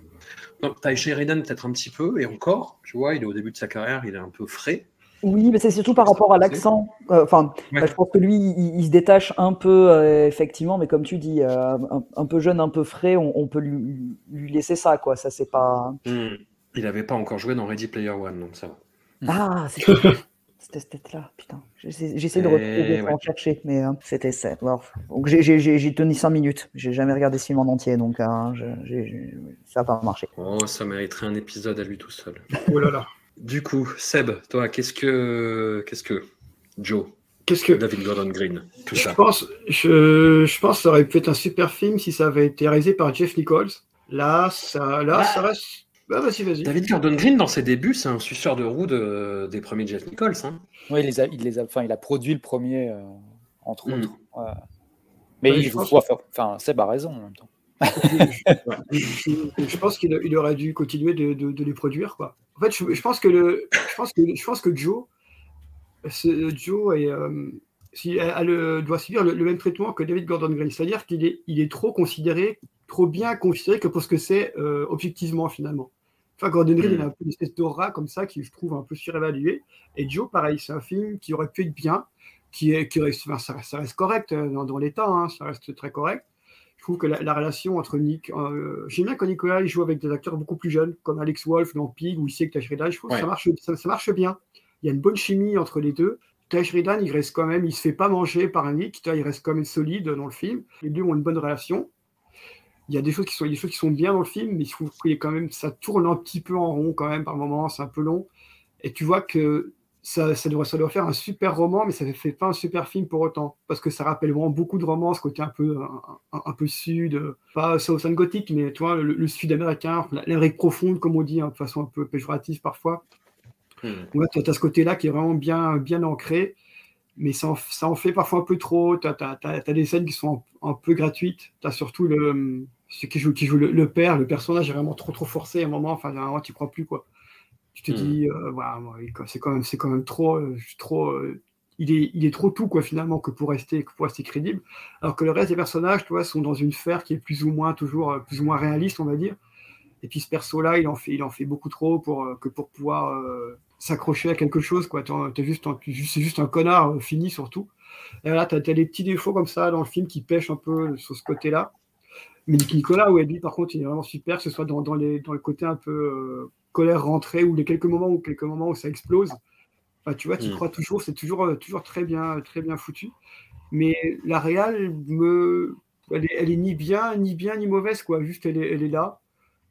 Donc, Ty Sheridan, peut-être un petit peu, et encore, tu vois, il est au début de sa carrière, il est un peu frais.
Oui, mais c'est surtout par rapport à l'accent. Euh, Enfin,
Ouais.
bah, je pense que lui, il, il se détache un peu, euh, effectivement, mais comme tu dis, euh, un, un peu jeune, un peu frais, on, on peut lui, lui laisser ça, quoi. Ça, c'est pas.
Hmm. Il n'avait pas encore joué dans Ready Player One, donc ça va.
Ah, c'était c'était cette tête-là, putain. J'essaie de
Et
retrouver,
ouais.
en chercher, mais euh, c'était ça. Alors, donc j'ai- tenu 5 minutes. J'ai jamais regardé ce film en entier, donc euh, j'ai- ça n'a pas marché.
Oh, ça mériterait un épisode à lui tout seul.
Oh là là.
Du coup, Seb, toi, qu'est-ce que, qu'est-ce que Joe,
Qu'est-ce que
David Gordon Green, tout
je
ça?
pense, je, je pense que ça aurait pu être un super film si ça avait été réalisé par Jeff Nichols. Là, ça, là, ça reste. Bah, vas-y, vas-y.
David Gordon Green, dans ses débuts, c'est un suceur de roue de- des premiers Jeff Nichols. Hein.
Oui, il les a, il les a, enfin, il a produit le premier, euh, entre
Mm.
autres. Ouais. Mais
Ouais,
il faut faire- enfin, Seb a raison en même temps.
je, pense qu'il il aurait dû continuer de, de- de les produire quoi. En fait, je, je pense que le, je pense que je pense que Joe, Joe est, euh, si- a le- doit subir le, le même traitement que David Gordon Green, c'est-à-dire qu'il est, il est trop considéré, trop bien considéré que pour ce que c'est euh, objectivement finalement. Enfin, Gordon Green,
Mm.
il a un peu une espèce d'aura comme ça qui je trouve un peu surévalué. Et Joe, pareil, c'est un film qui aurait pu être bien, qui est, qui reste, enfin, ça, ça reste correct euh, dans, dans l'état, hein, ça reste très correct. Je trouve que la, la relation entre Nick, euh, j'aime bien quand Nicolas il joue avec des acteurs beaucoup plus jeunes, comme Alex Wolff dans Pig ou ici avec Tash Sheridan. Je trouve que ça marche, ça, ça marche bien. Il y a une bonne chimie entre les deux. Tash Sheridan, il reste quand même, il se fait pas manger par un Nick, il reste quand même solide dans le film. Les deux ont une bonne relation. Il y a des choses qui sont, il des choses qui sont bien dans le film, mais je trouve qu'il est quand même, ça tourne un petit peu en rond quand même par moments, c'est un peu long. Et tu vois que ça, ça, doit, ça doit faire un super roman, mais ça ne fait pas un super film pour autant. Parce que ça rappelle vraiment beaucoup de romans, ce côté un peu, un, un- un peu sud, pas Southern Gothic, mais tu vois, le, le sud américain, la- l'Amérique profonde, comme on dit, hein, de façon un peu péjorative parfois.
Hmm.
Ouais, tu as, ce côté-là qui est vraiment bien, bien ancré, mais ça en, ça en fait parfois un peu trop. Tu as, des scènes qui sont un, un peu gratuites. Tu as surtout le, qui joue, qui joue le, le père, le personnage est vraiment trop trop forcé à un moment. Enfin, à un moment, tu crois plus quoi. Tu te
Hmm.
dis, euh, c'est quand même, c'est quand même trop, euh, trop. euh, il est, il est trop tout quoi finalement que pour rester, que pour rester crédible. Alors que le reste des personnages, tu vois, sont dans une sphère qui est plus ou moins toujours euh, plus ou moins réaliste, on va dire. Et puis ce perso-là, il en fait, il en fait beaucoup trop pour que pour pouvoir s'accrocher à quelque chose. Quoi. T'es, juste, c'est juste un connard fini surtout. Et là, t'as, t'as des petits défauts comme ça dans le film qui pêchent un peu sur ce côté-là. Mais Nicolas, ouais, lui, par contre, il est vraiment super, que ce soit dans, dans, les, dans le côté un peu euh, colère rentrée ou les quelques moments où quelques moments où ça explose. Enfin, tu vois, tu
Mm.
crois toujours, c'est toujours, euh, toujours très bien, très bien foutu. Mais la réal me, elle est, elle est ni bien, ni bien, ni mauvaise, quoi. Juste, elle est, elle est là.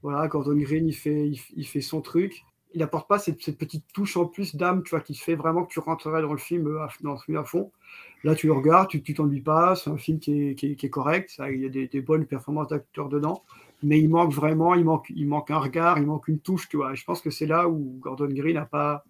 Voilà, Gordon Green, il fait, il, il fait son truc. Il n'apporte pas cette, petite touche en plus d'âme, tu vois, qui fait vraiment que tu rentrerais dans le film, euh, à, fond. Là, tu le regardes, tu t'ennuies pas, c'est un film qui est, correct, il y a des, bonnes performances d'acteurs dedans, mais il manque vraiment, il manque, un regard, il manque une touche, tu vois. Je pense que c'est là où Gordon Green n'a pas,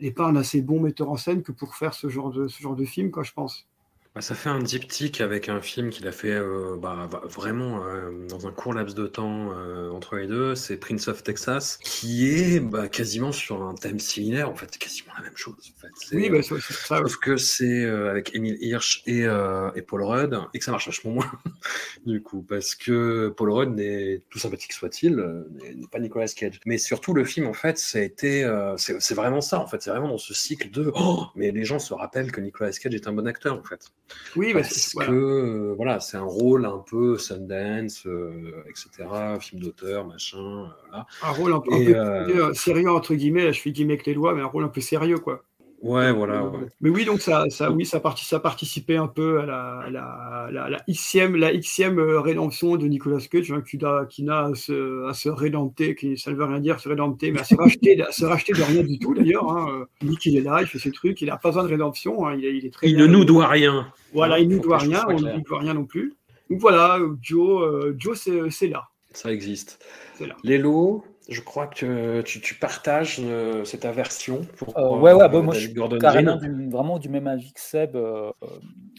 n'est pas un assez bon metteur en scène que pour faire ce genre de, ce genre de film, quoi, je pense.
Bah, ça fait un diptyque avec un film qu'il a fait euh, bah, va- vraiment euh, dans un court laps de temps euh, entre les deux, c'est Prince of Texas, qui est bah, quasiment sur un thème similaire, en fait, c'est quasiment la même chose. En fait. C'est,
Oui, bah, c'est c'est ça.
Sauf que c'est euh, avec Emile Hirsch et, euh, et Paul Rudd, et que ça marche vachement moins, du coup, parce que Paul Rudd, n'est, tout sympathique soit-il, euh, n'est, n'est pas Nicolas Cage. Mais surtout, le film, en fait, ça a été, euh, c'est, c'est vraiment ça, en fait, c'est vraiment dans ce cycle de oh, mais les gens se rappellent que Nicolas Cage est un bon acteur, en fait.
Oui,
Parce que,
voilà.
euh, voilà, c'est un rôle un peu Sundance, euh, etc., film d'auteur, machin, euh, voilà.
Un rôle un peu, un peu
euh,
sérieux, entre guillemets, là, je fais guillemets avec les doigts, mais un rôle un peu sérieux, quoi.
Ouais, voilà, ouais.
Mais oui, donc ça, ça, oui, ça, parti- ça participait un peu à la, à la, la, la Xème, la Xème euh, rédemption de Nicolas Cage, hein, qui n'a, qui n'a à se, à se rédempter, qui, ça ne veut rien dire, se rédempter, mais à se racheter, à se racheter de rien du tout d'ailleurs. Hein. Il dit qu'il est là, il fait ses trucs, il n'a pas besoin de rédemption, hein, il, est- il est très
Il ne nous doit rien.
Voilà, il ne nous doit rien, on ne lui doit rien non plus. Donc voilà, Joe, euh, Joe c'est, là.
Ça existe.
C'est là.
Lélo, je crois que tu, tu partages euh, cette aversion pour
Euh, ouais, ouais,
euh,
bah, moi je suis carrément du, vraiment du même avis que Seb. euh, euh,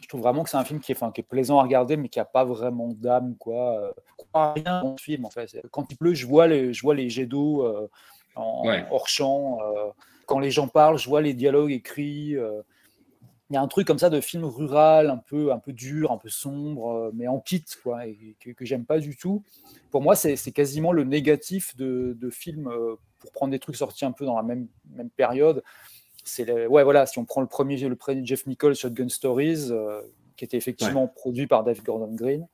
je trouve vraiment que c'est un film qui est, qui est plaisant à regarder, mais qui n'a pas vraiment d'âme. Quoi. Euh, je crois à rien dans ce film, en fait. Quand il pleut, je vois les, je vois les jets d'eau euh, en,
Ouais.
hors champ. euh, quand les gens parlent, je vois les dialogues écrits. Il y a un truc comme ça de film rural, un peu, un peu dur, un peu sombre, euh, mais en kit, quoi, et que, que j'aime pas du tout. Pour moi, c'est quasiment le négatif de, de films, euh, pour prendre des trucs sortis un peu dans la même, même période. C'est ouais, voilà, si on prend le premier, le premier Jeff Nichols, Shotgun Stories, euh, qui était effectivement produit par David Gordon Green,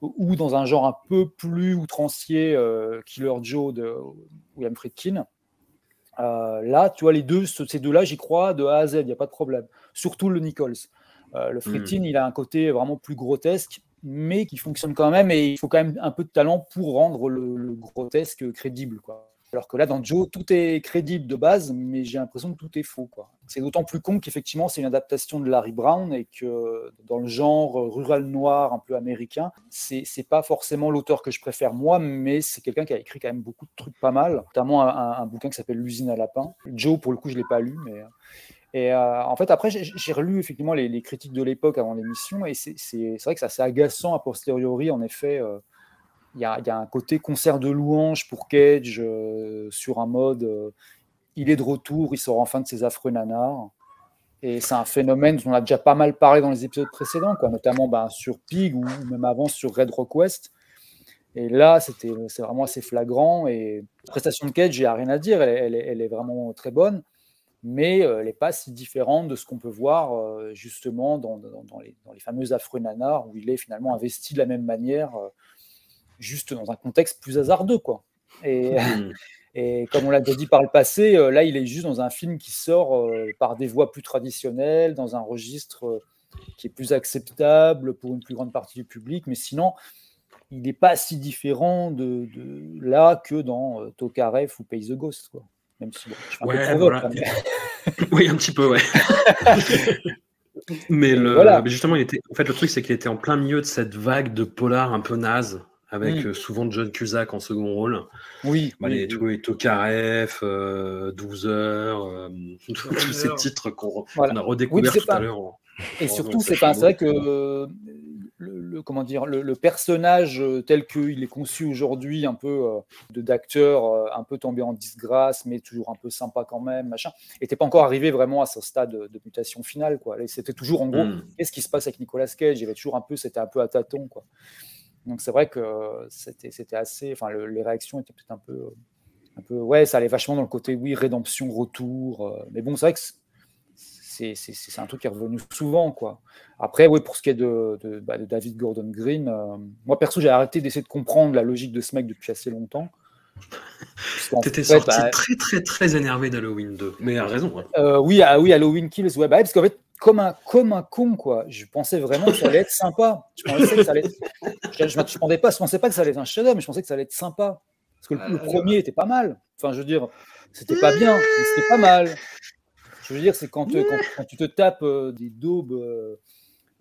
ou, ou dans un genre un peu plus outrancier, euh, Killer Joe de William Friedkin. Euh, là, tu vois, les deux, ce- ces deux-là, j'y crois de A à Z, il n'y a pas de problème. Surtout le Nichols. Euh, le Friedkin, il a un côté vraiment plus grotesque, mais qui fonctionne quand même, et il faut quand même un peu de talent pour rendre le, le grotesque crédible. Quoi. Alors que là, dans Joe, tout est crédible de base, mais j'ai l'impression que tout est faux. C'est d'autant plus con qu'effectivement, c'est une adaptation de Larry Brown et que dans le genre rural noir un peu américain, c'est c'est pas forcément l'auteur que je préfère moi, mais c'est quelqu'un qui a écrit quand même beaucoup de trucs pas mal, notamment un, bouquin qui s'appelle L'usine à lapin. Joe, pour le coup, je l'ai pas lu, mais. Et euh, en fait, après, j'ai relu effectivement les, critiques de l'époque avant l'émission, et c'est vrai que c'est assez agaçant a posteriori, en effet. euh, il y, a, un côté concert de louanges pour Cage euh, sur un mode euh, il est de retour, il sort enfin de ses affreux nanars. Et c'est un phénomène dont on a déjà pas mal parlé dans les épisodes précédents, quoi, notamment ben, sur Pig ou même avant sur Red Rock. Et là, c'est vraiment assez flagrant. Et la prestation de Cage, il n'y a rien à dire, elle, est- vraiment très bonne, mais euh, elle n'est pas si différente de ce qu'on peut voir justement dans, dans- les, dans les fameux affreux nanars, où il est finalement investi de la même manière, juste dans un contexte plus hasardeux. Quoi. Et,
Hmm.
et comme on l'a déjà dit par le passé, euh, là, il est juste dans un film qui sort euh, par des voies plus traditionnelles, dans un registre euh, qui est plus acceptable pour une plus grande partie du public, mais sinon, il n'est pas si différent de, de là que dans Tokarev ou Pays the Ghost. Quoi. Même si bon, je un peu hein, mais-
Oui, un petit peu, ouais. mais le,
Voilà.
mais justement, il était, en fait, le truc, c'est qu'il était en plein milieu de cette vague de polar un peu naze, avec
Mm.
euh, souvent John Cusack en second rôle.
Oui,
Bah,
oui,
les,
oui.
tous les Tokarev, euh, 12 heures, euh, tous ces titres qu'on
Voilà.
a redécouverts tout
pas-
à l'heure.
Et surtout, c'est pas, vrai que euh, le, le- comment dire, le, le personnage tel qu'il est conçu aujourd'hui, un peu d'acteur, un peu tombé en disgrâce, mais toujours un peu sympa quand même, machin, n'était pas encore arrivé vraiment à ce stade de, mutation finale, quoi. C'était toujours en gros,
Mm.
qu'est-ce qui se passe avec Nicolas Cage? Il y avait toujours un peu, c'était un peu à tâtons, quoi. Donc c'est vrai que c'était, c'était assez, enfin, le- les réactions étaient peut-être un peu, un peu, ouais, ça allait vachement dans le côté, oui, rédemption, retour. euh, mais bon, c'est vrai que c'est, c'est, c'est- c'est un truc qui est revenu souvent, quoi. Après, oui, pour ce qui est de, de, bah, de David Gordon Green, euh, moi perso, j'ai arrêté d'essayer de comprendre la logique de ce mec depuis assez longtemps.
T'étais sorti
bah,
très, très, très énervé d'Halloween 2. Mais à raison. hein.
euh, oui, ah, oui, Halloween Kills, ouais, bah, ouais, parce qu'en fait, comme un, comme un con, quoi. Je pensais vraiment que ça allait être sympa. Je pensais que ça allait être- pensais pas, je pensais pas que ça allait être un chef-d'œuvre, mais je pensais que ça allait être sympa. Parce que le, premier était pas mal. Enfin, je veux dire, c'était pas bien, mais c'était pas mal. Je veux dire, c'est quand, euh, quand tu te tapes euh, des daubes euh,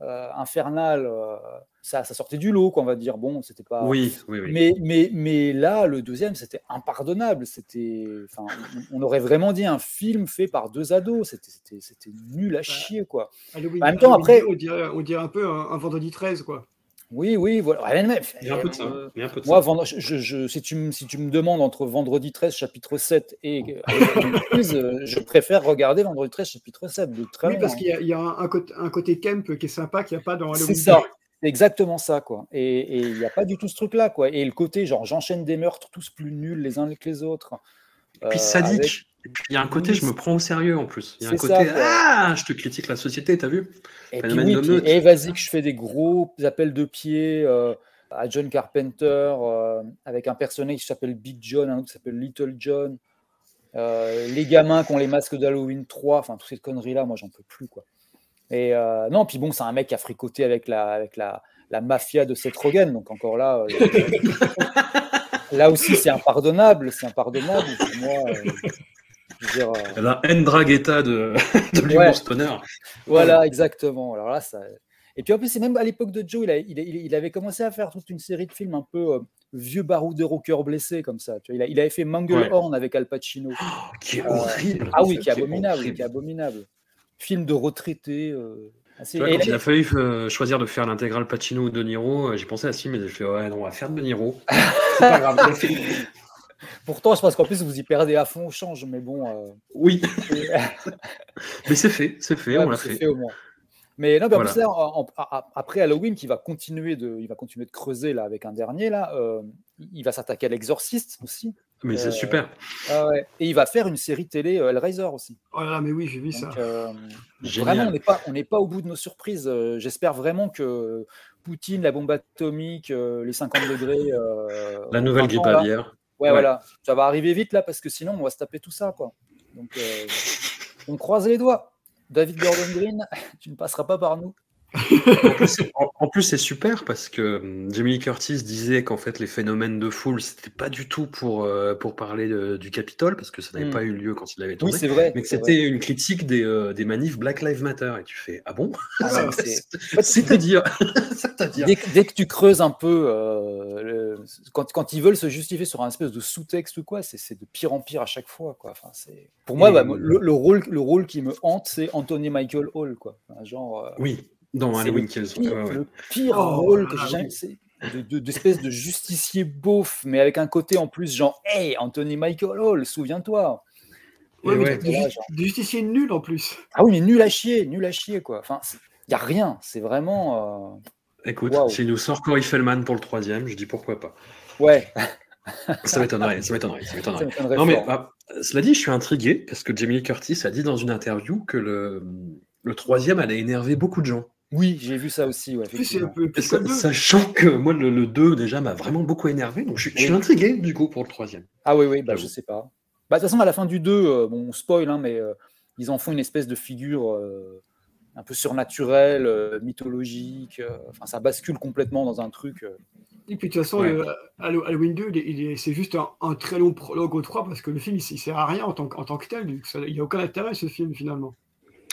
euh, infernales, euh, ça, ça sortait du lot, quoi, on va dire. Bon, c'était pas.
Oui, oui, oui.
Mais, mais, mais là, le deuxième, c'était impardonnable. C'était, enfin, on, aurait vraiment dit un film fait par deux ados. C'était, c'était, c'était nul à chier, quoi.
Halloween-
En même temps,
Halloween
après-
2, on dirait, on dirait un peu un, un vendredi 13, quoi.
Oui, oui, voilà. Mais-
Il y a un peu de ça.
euh,
Il y a un peu de
Moi,
ça.
vendre- je, je- je- si, tu, me- si tu me demandes entre Vendredi 13, chapitre 7 et euh, je préfère regarder Vendredi 13, chapitre 7. De très
Oui, parce qu'il y a, il y a un, un côté, un côté camp qui est sympa, qu'il n'y a pas dans Halloween.
C'est ça. C'est exactement ça, quoi. Et il n'y a pas du tout ce truc-là, quoi. Et le côté, genre, j'enchaîne des meurtres tous plus nuls les uns que les autres.
Et puis
euh,
sadique.
avec-
il y a un côté, je me prends au sérieux en plus. Il y a un côté,
ça,
ah, je te critique la société, t'as vu
Et puis oui, et vas-y que je fais des gros appels de pied euh, à John Carpenter euh, avec un personnage qui s'appelle Big John, un autre qui s'appelle Little John. Euh, les gamins qui ont les masques d'Halloween 3, enfin toutes ces conneries-là, moi j'en peux plus quoi. Et non, puis bon, c'est un mec qui a fricoté avec la, avec la, la mafia de Seth Rogen, donc encore là, là aussi c'est impardonnable, c'est impardonnable pour moi. Euh, dire, euh,
La haine draguetta de, de l'humour
Ouais.
stoner.
Voilà, exactement. Alors là, ça... Et puis en plus, c'est même à l'époque de Joe, il, a- il a- il avait commencé à faire toute une série de films un peu euh, vieux baroudeur au cœur blessé, comme ça. Tu vois, il, a- il avait fait Manglehorn avec Al Pacino.
Qui est
Euh,
horrible.
Ah oui, qui est abominable, qui est abominable. Film de retraité. euh,
Tu vois, quand il a fallu euh, choisir de faire l'intégrale Pacino ou De Niro, euh, j'ai pensé à ce film et j'ai fait ouais non, on va faire De Niro. C'est pas grave. Fait-
Pourtant, je pense qu'en plus, vous y perdez à fond au change, mais bon. euh,
Oui, mais c'est fait, c'est fait,
Ouais,
on l'a
c'est
fait.
au moins. Mais non, mais en
Voilà.
plus, là, en- en- a- après Halloween, qui va continuer de, il va continuer de creuser là avec un dernier là, euh, il va s'attaquer à l'exorciste aussi.
Mais c'est
Euh,
super.
ah ouais. Et il va faire une série télé euh, Hellraiser aussi.
Oh mais oui, j'ai vu ça.
Donc, euh, vraiment, on n'est pas, on n'est pas au bout de nos surprises. Euh, J'espère vraiment que Poutine, la bombe atomique, euh, les 50 degrés, euh,
La nouvelle grippe aviaire.
Ouais, voilà, ça va arriver vite là parce que sinon on va se taper tout ça quoi. Donc euh, on croise les doigts. David Gordon Green, tu ne passeras pas par nous.
En plus, c'est- super parce que hum, Jamie Curtis disait qu'en fait les phénomènes de foule c'était pas du tout pour euh, pour parler de- du Capitole parce que ça n'avait
Mm.
pas eu lieu quand il avait
Oui,
tourné,
c'est vrai.
mais que c'était une critique des, euh, des manifs Black Lives Matter et tu fais ah bon?
Ah,
C'est-à-dire
Dès, que- dès que tu creuses un peu, euh, le- quand, quand ils veulent se justifier sur un espèce de sous-texte ou quoi, c'est c'est de pire en pire à chaque fois. Quoi. Enfin, c'est- Pour moi, bah, moi, le, le rôle, le rôle qui me hante, c'est Anthony Michael Hall. Quoi. Enfin, genre,
Oui, dans Halloween
le
Kills.
pire,
ouais, ouais.
le pire
Oh
rôle
là
que
là,
j'ai jamais. de- de- D'espèce de, justicier beauf, mais avec un côté en plus, genre, hey, Anthony Michael Hall, souviens-toi.
Ouais, mais
ouais.
des,
Là,
ju-
genre,
des justiciers nuls en plus.
ah oui, mais nul à chier, nul à chier, quoi. Enfin, il n'y a rien, c'est vraiment. euh,
Écoute, s'il nous sort Corey Feldman pour le troisième, je dis pourquoi pas.
Ouais,
Ça m'étonnerait, ça m'étonnerait, ça m'étonnerait. Non mais
fort.
ah, cela dit, je suis intrigué parce que Jamie Curtis a dit dans une interview que le, le troisième allait énerver beaucoup de gens.
Oui, j'ai vu ça aussi, ouais,
un peu plus deux.
Sachant que moi, le, le 2 déjà m'a vraiment beaucoup énervé, donc je, suis- je suis
Oui.
intrigué du coup pour le troisième.
Ah oui, oui, bah, je sais pas. Bah, de toute façon, à la fin du 2, euh, bon, on spoil, hein, mais euh, ils en font une espèce de figure euh, un peu surnaturelle, euh, mythologique. euh, Enfin, ça bascule complètement dans un truc. euh.
Et puis de toute façon,
Ouais.
le Halloween 2, il est- il est- c'est juste un, un très long prologue au 3 parce que le film, il, il sert à rien en tant, que- en tant que tel. ça- Il n'y a aucun intérêt ce film finalement.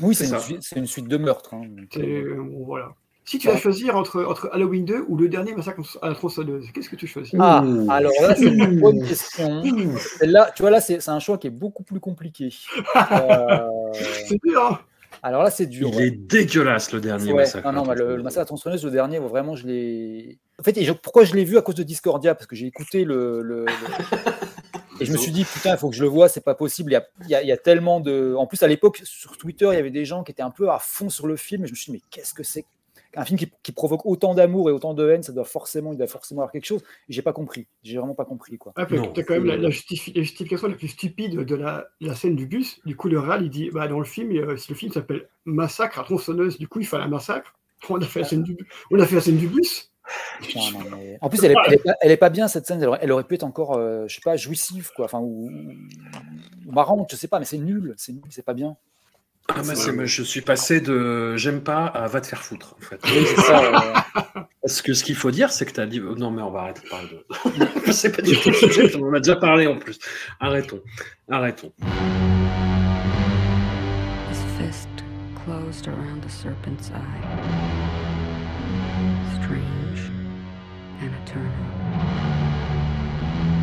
Oui,
C'est
une, suite- c'est une suite de meurtres. hein, donc, euh,
bon, voilà. Si tu vas choisir entre, entre Halloween 2 ou le dernier massacre à la tronçonneuse, qu'est-ce que tu choisis
Ah,
Ouh.
alors là, c'est une bonne question.
Ouh.
Là, tu vois, là, c'est un choix qui est beaucoup plus compliqué. Euh,
C'est dur, hein
alors là, c'est dur.
Il
ouais.
est dégueulasse le dernier
Ouais,
massacre.
non, non, bah, le, le massacre à la tronçonneuse, le dernier, vraiment, je l'ai. En fait, je- pourquoi je l'ai vu à cause de Discordia? Parce que j'ai écouté le. le- le- Et je me suis dit, putain, il faut que je le vois, c'est pas possible. Il y a, il y a- il y a tellement de. En plus, à l'époque, sur Twitter, il y avait des gens qui étaient un peu à fond sur le film. Et je me suis dit, mais qu'est-ce que c'est Un film qui, qui provoque autant d'amour et autant de haine, ça doit forcément, il doit forcément avoir quelque chose. Et j'ai pas compris. J'ai vraiment pas compris, quoi.
Ah, t'as quand même la,
c'est-
la justifi- la justification la plus stupide de la, la scène du bus. Du coup, le réal, il dit bah, dans le film, euh, si le film s'appelle Massacre à tronçonneuse, du coup, il fallait un massacre. On a fait la scène du, on a fait la scène du bus.
Putain, non, mais- En plus, elle est, elle est pas, elle est pas bien cette scène. Elle aurait, elle aurait pu être encore, euh, je sais pas, jouissive, quoi. Enfin, ou, ou marrante, je sais pas, mais c'est nul. C'est nul, c'est pas bien.
Ah, bah, c'est- moi, je suis passé de j'aime pas à va te faire foutre en fait.
Oui, c'est ça. euh,
Parce que ce qu'il faut dire, c'est que tu as dit. oh, Non, mais on va arrêter de parler de. c'est pas du tout le sujet, on en a déjà parlé en plus. Arrêtons. Arrêtons.
His fist closed around the serpent's eye. And eternal.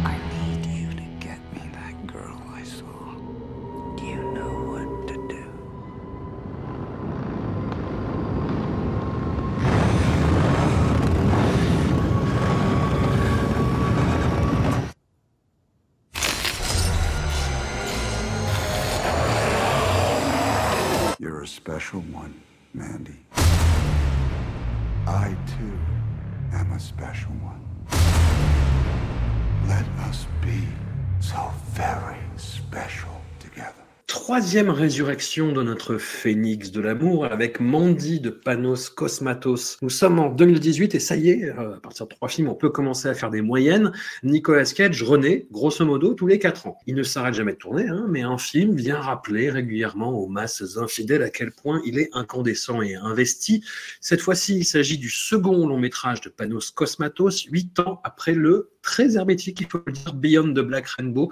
I need you to get me that girl I saw. Do you know what to do?
You're a special one, special one. Let us be self.
Troisième résurrection de notre phénix de l'amour avec Mandy de Panos Cosmatos. Nous sommes en 2018 et ça y est, euh, à partir de trois films, on peut commencer à faire des moyennes. Nicolas Cage renaît, grosso modo, tous les quatre ans. Il ne s'arrête jamais de tourner, hein, mais un film vient rappeler régulièrement aux masses infidèles à quel point il est incandescent et investi. Cette fois-ci, il s'agit du second long métrage de Panos Cosmatos, huit ans après le très hermétique, il faut le dire, Beyond the Black Rainbow,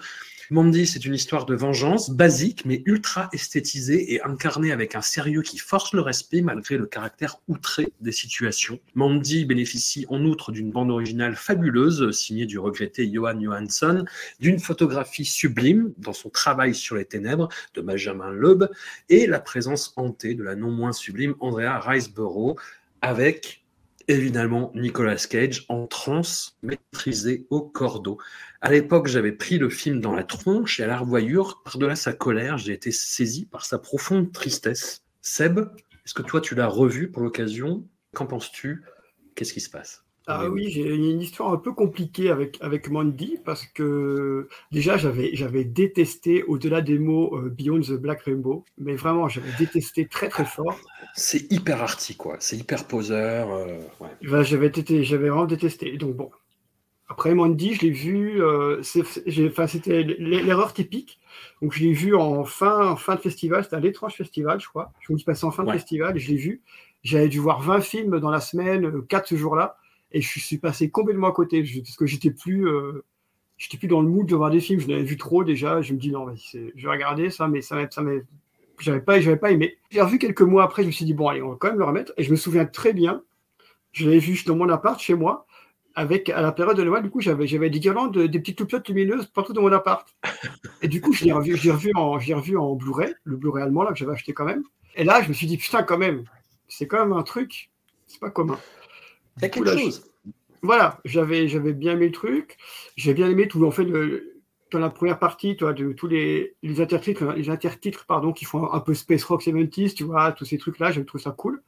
Mandy, c'est une histoire de vengeance basique mais ultra esthétisée et incarnée avec un sérieux qui force le respect malgré le caractère outré des situations. Mandy bénéficie en outre d'une bande originale fabuleuse signée du regretté Johan Johansson, d'une photographie sublime dans son travail sur les ténèbres de Benjamin Loeb et la présence hantée de la non moins sublime Andrea Riseborough avec évidemment Nicolas Cage en transe, maîtrisé au cordeau. À l'époque, j'avais pris le film dans la tronche et à la revoyure, par-delà sa colère, j'ai été saisi par sa profonde tristesse. Seb, est-ce que toi tu l'as revu pour l'occasion? Qu'en penses-tu? Qu'est-ce qui se passe?
Ah oui, j'ai une histoire un peu compliquée avec, avec Mandy parce que déjà j'avais j'avais détesté au-delà des mots euh, Beyond the Black Rainbow, mais vraiment j'avais détesté très très fort.
C'est hyper arty, quoi. C'est hyper poseur. euh, ouais.
Enfin, j'avais vraiment détesté. Donc bon. Après Mandy, je l'ai vu, euh, c'était l'erreur typique. Donc je l'ai vu en fin, en fin de festival, c'était à l'étrange festival, je crois. Je me suis passé en fin de festival et je l'ai vu. J'avais dû voir 20 films dans la semaine, 4 ce jour-là, et je suis passé complètement à côté parce que j'étais plus, euh, j'étais plus dans le mood de voir des films. Je l'avais vu trop déjà. Je me dis non, je vais regarder ça, mais ça ça j'avais pas, j'avais pas aimé. J'ai revu quelques mois après, je me suis dit bon, allez, on va quand même le remettre. Et je me souviens très bien. Je l'avais vu dans mon appart chez moi avec à la période de Noël, du coup, j'avais, j'avais des guirlandes, des petites toupettes lumineuses partout dans mon appart. Et du coup, je l'ai revu, je l'ai revu en, je l'ai revu en Blu-ray, le Blu-ray allemand là que j'avais acheté quand même. Et là, je me suis dit putain, quand même, c'est quand même un truc, c'est pas commun.
Il y a
Du coup,
quelque
là, je-
chose.
Voilà, j'avais, j'avais bien aimé le truc. J'ai bien aimé tout, en fait, le, dans la première partie, toi, de tous les, les intertitres, les intertitres, pardon, qui font un, peu Space Rock 70s, tu vois, tous ces trucs-là, j'ai trouvé ça cool.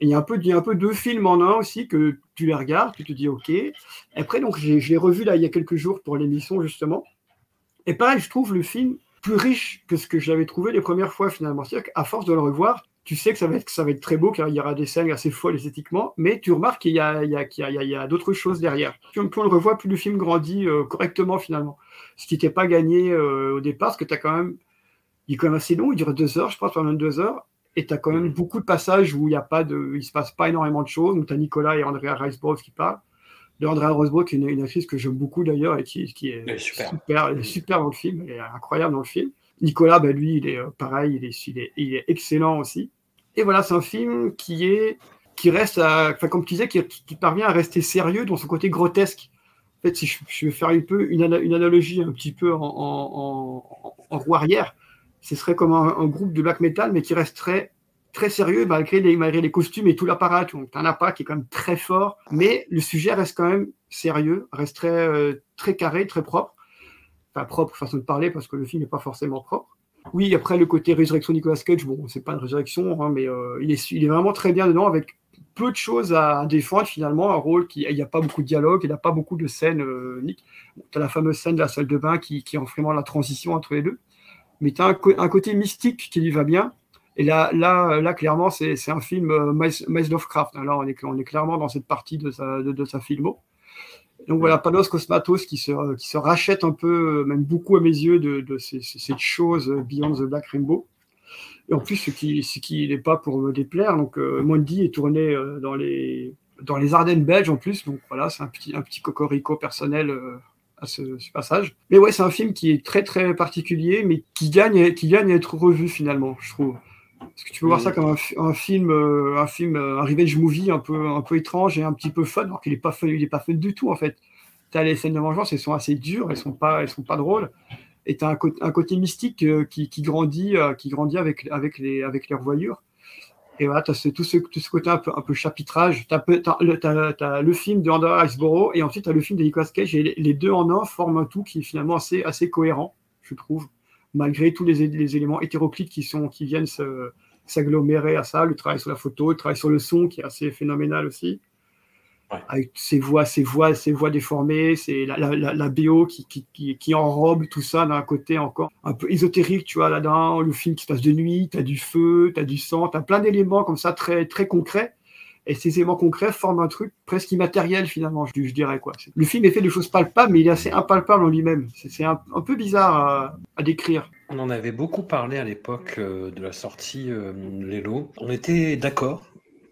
Et il y a un peu, il y a un peu deux films en un aussi que tu les regardes, tu te dis OK. Et après, donc, j'ai- je l'ai revu là il y a quelques jours pour l'émission justement. Et pareil, je trouve le film plus riche que ce que j'avais trouvé les premières fois finalement. C'est-à-dire qu'à force de le revoir, tu sais que ça va être, que ça va être très beau, qu'il y aura des scènes assez folles esthétiquement, mais tu remarques qu'il y a, il y a, qu'il y a, il y a- il y a d'autres choses derrière. Plus, plus on le revoit, plus le film grandit euh, correctement finalement. Ce qui n'était pas gagné euh, au départ, parce que tu as quand même, il est quand même assez long, il dure deux heures, je pense, pendant deux heures. Et tu as quand même beaucoup de passages où il y a pas de, il se passe pas énormément de choses. Donc tu as Nicolas et Andrea Riseborough qui parlent. De Andrea est une, une actrice que j'aime beaucoup d'ailleurs et qui, qui est,
super.
super, elle est super dans le film, elle est incroyable dans le film. Nicolas, bah, lui, il est euh, pareil, il est, excellent aussi. Et voilà, c'est un film qui est, qui reste, à, comme tu disais, qui, parvient à rester sérieux dans son côté grotesque. En fait, si je, je vais faire peu une, ana- une analogie un petit peu en, en, roue arrière, ce serait comme un, groupe de black metal, mais qui reste très, sérieux malgré les, costumes et tout l'apparat. Donc, un apparat qui est quand même très fort, mais le sujet reste quand même sérieux, reste très, euh, très carré, très propre. Enfin, propre façon de parler, parce que le film n'est pas forcément propre. Oui, après le côté résurrection Nicolas Cage, bon, c'est pas une résurrection, hein, mais euh, il, est, il est vraiment très bien dedans avec peu de choses à défendre finalement, un rôle qui il n'y a pas beaucoup de dialogue, il n'y a pas beaucoup de scènes. Euh, Nick. Tu as la fameuse scène de la salle de bain qui, qui est vraiment la transition entre les deux, mais tu as un, côté mystique qui lui va bien. Et là, là, là clairement, c'est un film euh, Miles, Lovecraft. Là, on est, on est clairement dans cette partie de sa, de, de sa filmo. Donc voilà, Panos Cosmatos qui se, rachète un peu, euh, même beaucoup à mes yeux, de, cette chose euh, Beyond the Black Rainbow. Et en plus, ce qui, n'est pas pour me déplaire, donc euh, Mondi est tourné euh, dans les, Ardennes belges en plus, donc voilà, c'est un petit, un cocorico personnel à ce, ce passage. Mais ouais, c'est un film qui est très très particulier, mais qui gagne, qui gagne à être revu finalement, je trouve. Parce que tu peux voir ça comme un, fi- un film, euh, un film, euh, un revenge movie un peu, un peu étrange et un petit peu fun, alors qu'il n'est pas fun, il est pas fun du tout en fait. T'as les scènes de vengeance, elles sont assez dures, elles sont pas, elles sont pas drôles. Et t'as un, cô- un côté mystique euh, qui, qui grandit, qui grandit avec, avec les, avec les revoyures. Et voilà, t'as ce, tout, ce, tout ce côté un peu, un peu chapitrage. T'as, peu- t'as le, film de Andrea Riseborough et ensuite t'as le film de Nicolas Cage et les, les deux en un forment un tout qui est finalement assez, assez cohérent, je trouve, malgré tous les, éléments hétéroclites qui, sont, qui viennent s'agglomérer à ça, le travail sur la photo, le travail sur le son qui est assez phénoménal aussi. Avec ses voix, ses voix, ses voix déformées, c'est la, la, BO qui, qui, qui, qui enrobe tout ça d'un côté encore un peu ésotérique, tu vois, là-dedans, le film qui se passe de nuit, t'as du feu, t'as du sang, t'as plein d'éléments comme ça très, très concrets. Et ces éléments concrets forment un truc presque immatériel finalement, je, dirais quoi. Le film est fait de choses palpables, mais il est assez impalpable en lui-même. C'est un, peu bizarre à, décrire.
On en avait beaucoup parlé à l'époque euh, de la sortie euh, Lelo. On était d'accord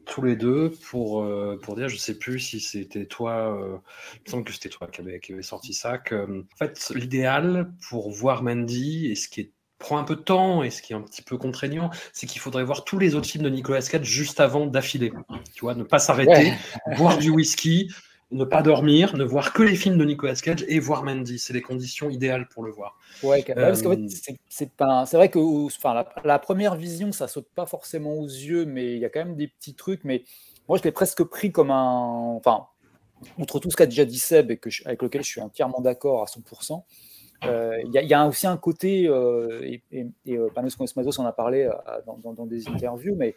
tous les deux pour, euh, pour dire, je sais plus si c'était toi, euh, il me semble que c'était toi qui avait, sorti ça, que en fait l'idéal pour voir Mandy et ce qui est prend un peu de temps et ce qui est un petit peu contraignant, c'est qu'il faudrait voir tous les autres films de Nicolas Cage juste avant d'affilée. Tu vois, ne pas s'arrêter,
Ouais.
boire du whisky, ne pas dormir, ne voir que les films de Nicolas Cage et voir Mandy. C'est les conditions idéales pour le voir.
Ouais, parce qu'en
Euh,
fait, c'est- pas. C'est vrai que, enfin, la, la première vision, ça saute pas forcément aux yeux, mais il y a quand même des petits trucs. Mais moi, je l'ai presque pris comme un. Enfin, outre tout ce qu'a déjà dit Seb et que je- avec lequel je suis entièrement d'accord à 100%, euh, il y, a- il y a aussi un côté, euh, et, et, et, euh, Panos Cosmatos en a parlé euh, dans, dans- dans des interviews, mais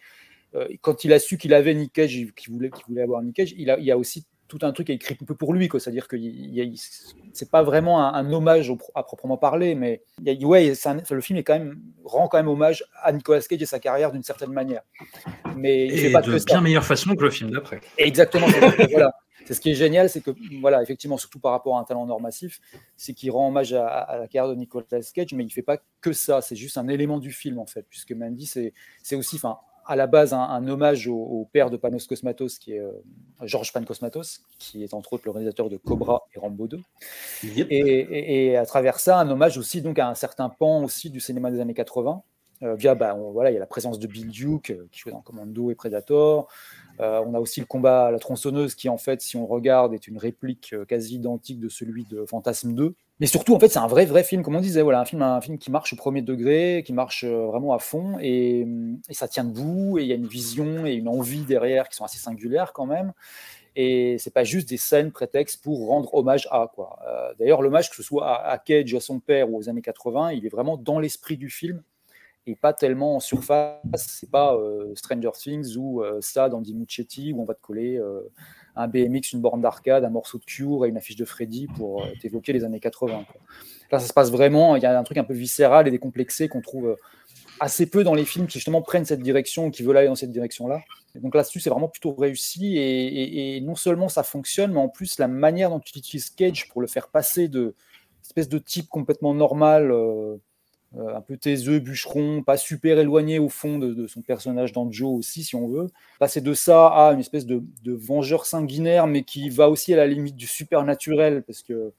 euh, quand il a su qu'il avait Nick Cage, qu'il voulait, qu'il voulait avoir Nick Cage, il, a, il y a aussi tout un truc écrit un peu pour lui, quoi. C'est-à-dire que c'est pas vraiment un, un hommage au- à proprement parler, mais il y a- ouais, un- le film est quand même, rend quand même hommage à Nicolas Cage et sa carrière d'une certaine manière. Mais il fait
Et
pas
de
que ça.
bien meilleure façon que le film d'après.
Exactement. voilà. C'est ce qui est génial, c'est que, voilà, effectivement, surtout par rapport à un talent normatif, c'est qu'il rend hommage à, à la carrière de Nicolas Cage, mais il fait pas que ça. C'est juste un élément du film, en fait, puisque Mandy, c'est aussi, enfin, à la base, un, un hommage au, au père de Panos Cosmatos, qui est euh, Georges Pan Cosmatos, qui est entre autres le réalisateur de Cobra et Rambo 2. Et, et- et à travers ça, un hommage aussi donc à un certain pan aussi du cinéma des années 80. Euh, via, bah, on- voilà, il y a la présence de Bill Duke euh, qui joue dans Commando et Predator. Euh, on a aussi le combat à la tronçonneuse qui, en fait, si on regarde, est une réplique quasi identique de celui de Fantasme 2. Mais surtout, en fait, c'est un vrai, vrai film, comme on disait. Voilà, un film, un film qui marche au premier degré, qui marche vraiment à fond, et, et ça tient debout, et il y a une vision et une envie derrière qui sont assez singulières quand même. Et c'est pas juste des scènes prétextes pour rendre hommage à quoi. D'ailleurs, l'hommage que ce soit à, à Cage, à son père ou aux années 80, il est vraiment dans l'esprit du film et pas tellement en surface. C'est pas euh, Stranger Things ou euh, ça dans Di Muccetti où on va te coller euh, un BMX, une borne d'arcade, un morceau de Cure et une affiche de Freddy pour t'évoquer les années 80. quoi. Là, ça se passe vraiment. Il y a un truc un peu viscéral et décomplexé qu'on trouve assez peu dans les films qui justement prennent cette direction, qui veulent aller dans cette direction-là. Donc là-dessus, c'est vraiment plutôt réussi. Et, non seulement ça fonctionne, mais en plus, la manière dont tu utilises Cage pour le faire passer de espèce de type complètement normal, un peu taiseux, bûcheron, pas super éloigné au fond de, son personnage dans Joe aussi, si on veut. Passer de ça à une espèce de, vengeur sanguinaire, mais qui va aussi à la limite du supernaturel, parce que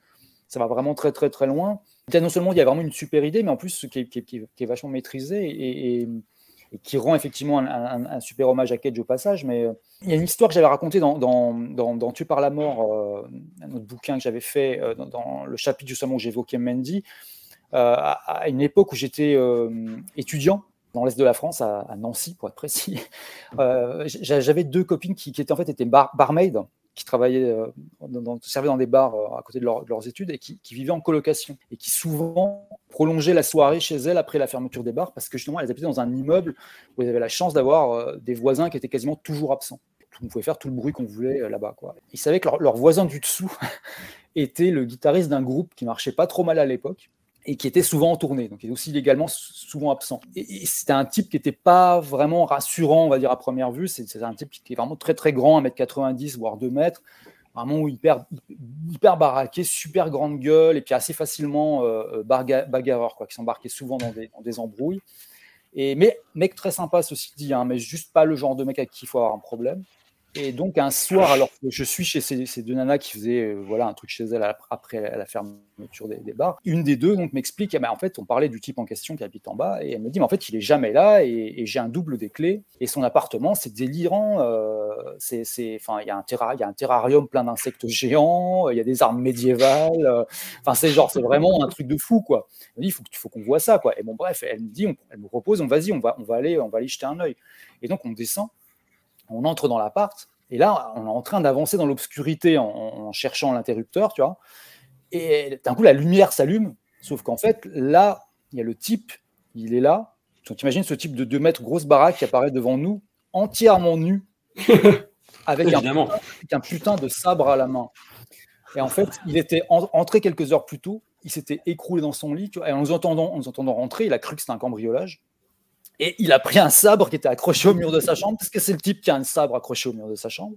ça va vraiment très très très loin. A Non seulement il y a vraiment une super idée, mais en plus qui est, qui vachement maîtrisée et, et- et qui rend effectivement un, super hommage à Cage au passage. Mais euh, il y a une histoire que j'avais racontée dans, dans, Tu par la mort, euh, un autre bouquin que j'avais fait euh, dans, le chapitre justement où j'évoquais Mandy, euh, à, à une époque où j'étais euh, étudiant dans l'est de la France, à, Nancy pour être précis. Euh, j'a- J'avais deux copines qui, étaient en fait étaient bar, barmaids, qui travaillaient, euh, dans, servaient dans des bars euh, à côté de, leur- de leurs études et qui, vivaient en colocation et qui souvent prolongeaient la soirée chez elles après la fermeture des bars parce que justement elles habitaient dans un immeuble où elles avaient la chance d'avoir euh, des voisins qui étaient quasiment toujours absents. On pouvait faire tout le bruit qu'on voulait euh, là-bas. Ils savaient que leur, leur voisin du dessous était le guitariste d'un groupe qui marchait pas trop mal à l'époque et qui était souvent en tournée, donc il est aussi légalement sou- souvent absent. Et, c'était un type qui n'était pas vraiment rassurant, on va dire, à première vue. C'est un type qui est vraiment très très grand, 1m90, voire 2 mètres, vraiment hyper, hyper baraqué, super grande gueule, et puis assez facilement euh, barga- bagarreur, quoi, qui s'embarquait souvent dans des, dans des embrouilles. Et, mais mec très sympa, ceci dit, hein, mais juste pas le genre de mec avec qui il faut avoir un problème. Et donc un soir, alors que je suis chez ces, deux nanas qui faisaient euh, voilà un truc chez elles ap- après la fermeture des, bars, une des deux donc m'explique, eh en fait on parlait du type en question qui habite en bas et elle me dit mais en fait il est jamais là et, j'ai un double des clés et son appartement c'est délirant, euh, c'est enfin il y a un terrarium plein d'insectes géants, il y a des armes médiévales, euh, enfin c'est genre c'est vraiment un truc de fou quoi. Elle me dit il faut qu'on voit ça quoi. Et bon bref elle me dit elle me propose on vas-y on va on va aller on va aller jeter un œil et donc on descend on entre dans l'appart, et là, on est en train d'avancer dans l'obscurité en, en cherchant l'interrupteur, tu vois. Et d'un coup, la lumière s'allume, sauf qu'en fait, là, il y a le type, il est là. Donc, imagines ce type de 2 mètres, grosse baraque qui apparaît devant nous, entièrement nu, avec un,
Évidemment.
avec un putain de sabre à la main. Et en fait, il était en- entré quelques heures plus tôt, il s'était écroulé dans son lit, tu vois, et en nous entendant, en nous entendant rentrer, il a cru que c'était un cambriolage. Et il a pris un sabre qui était accroché au mur de sa chambre, parce que c'est le type qui a un sabre accroché au mur de sa chambre.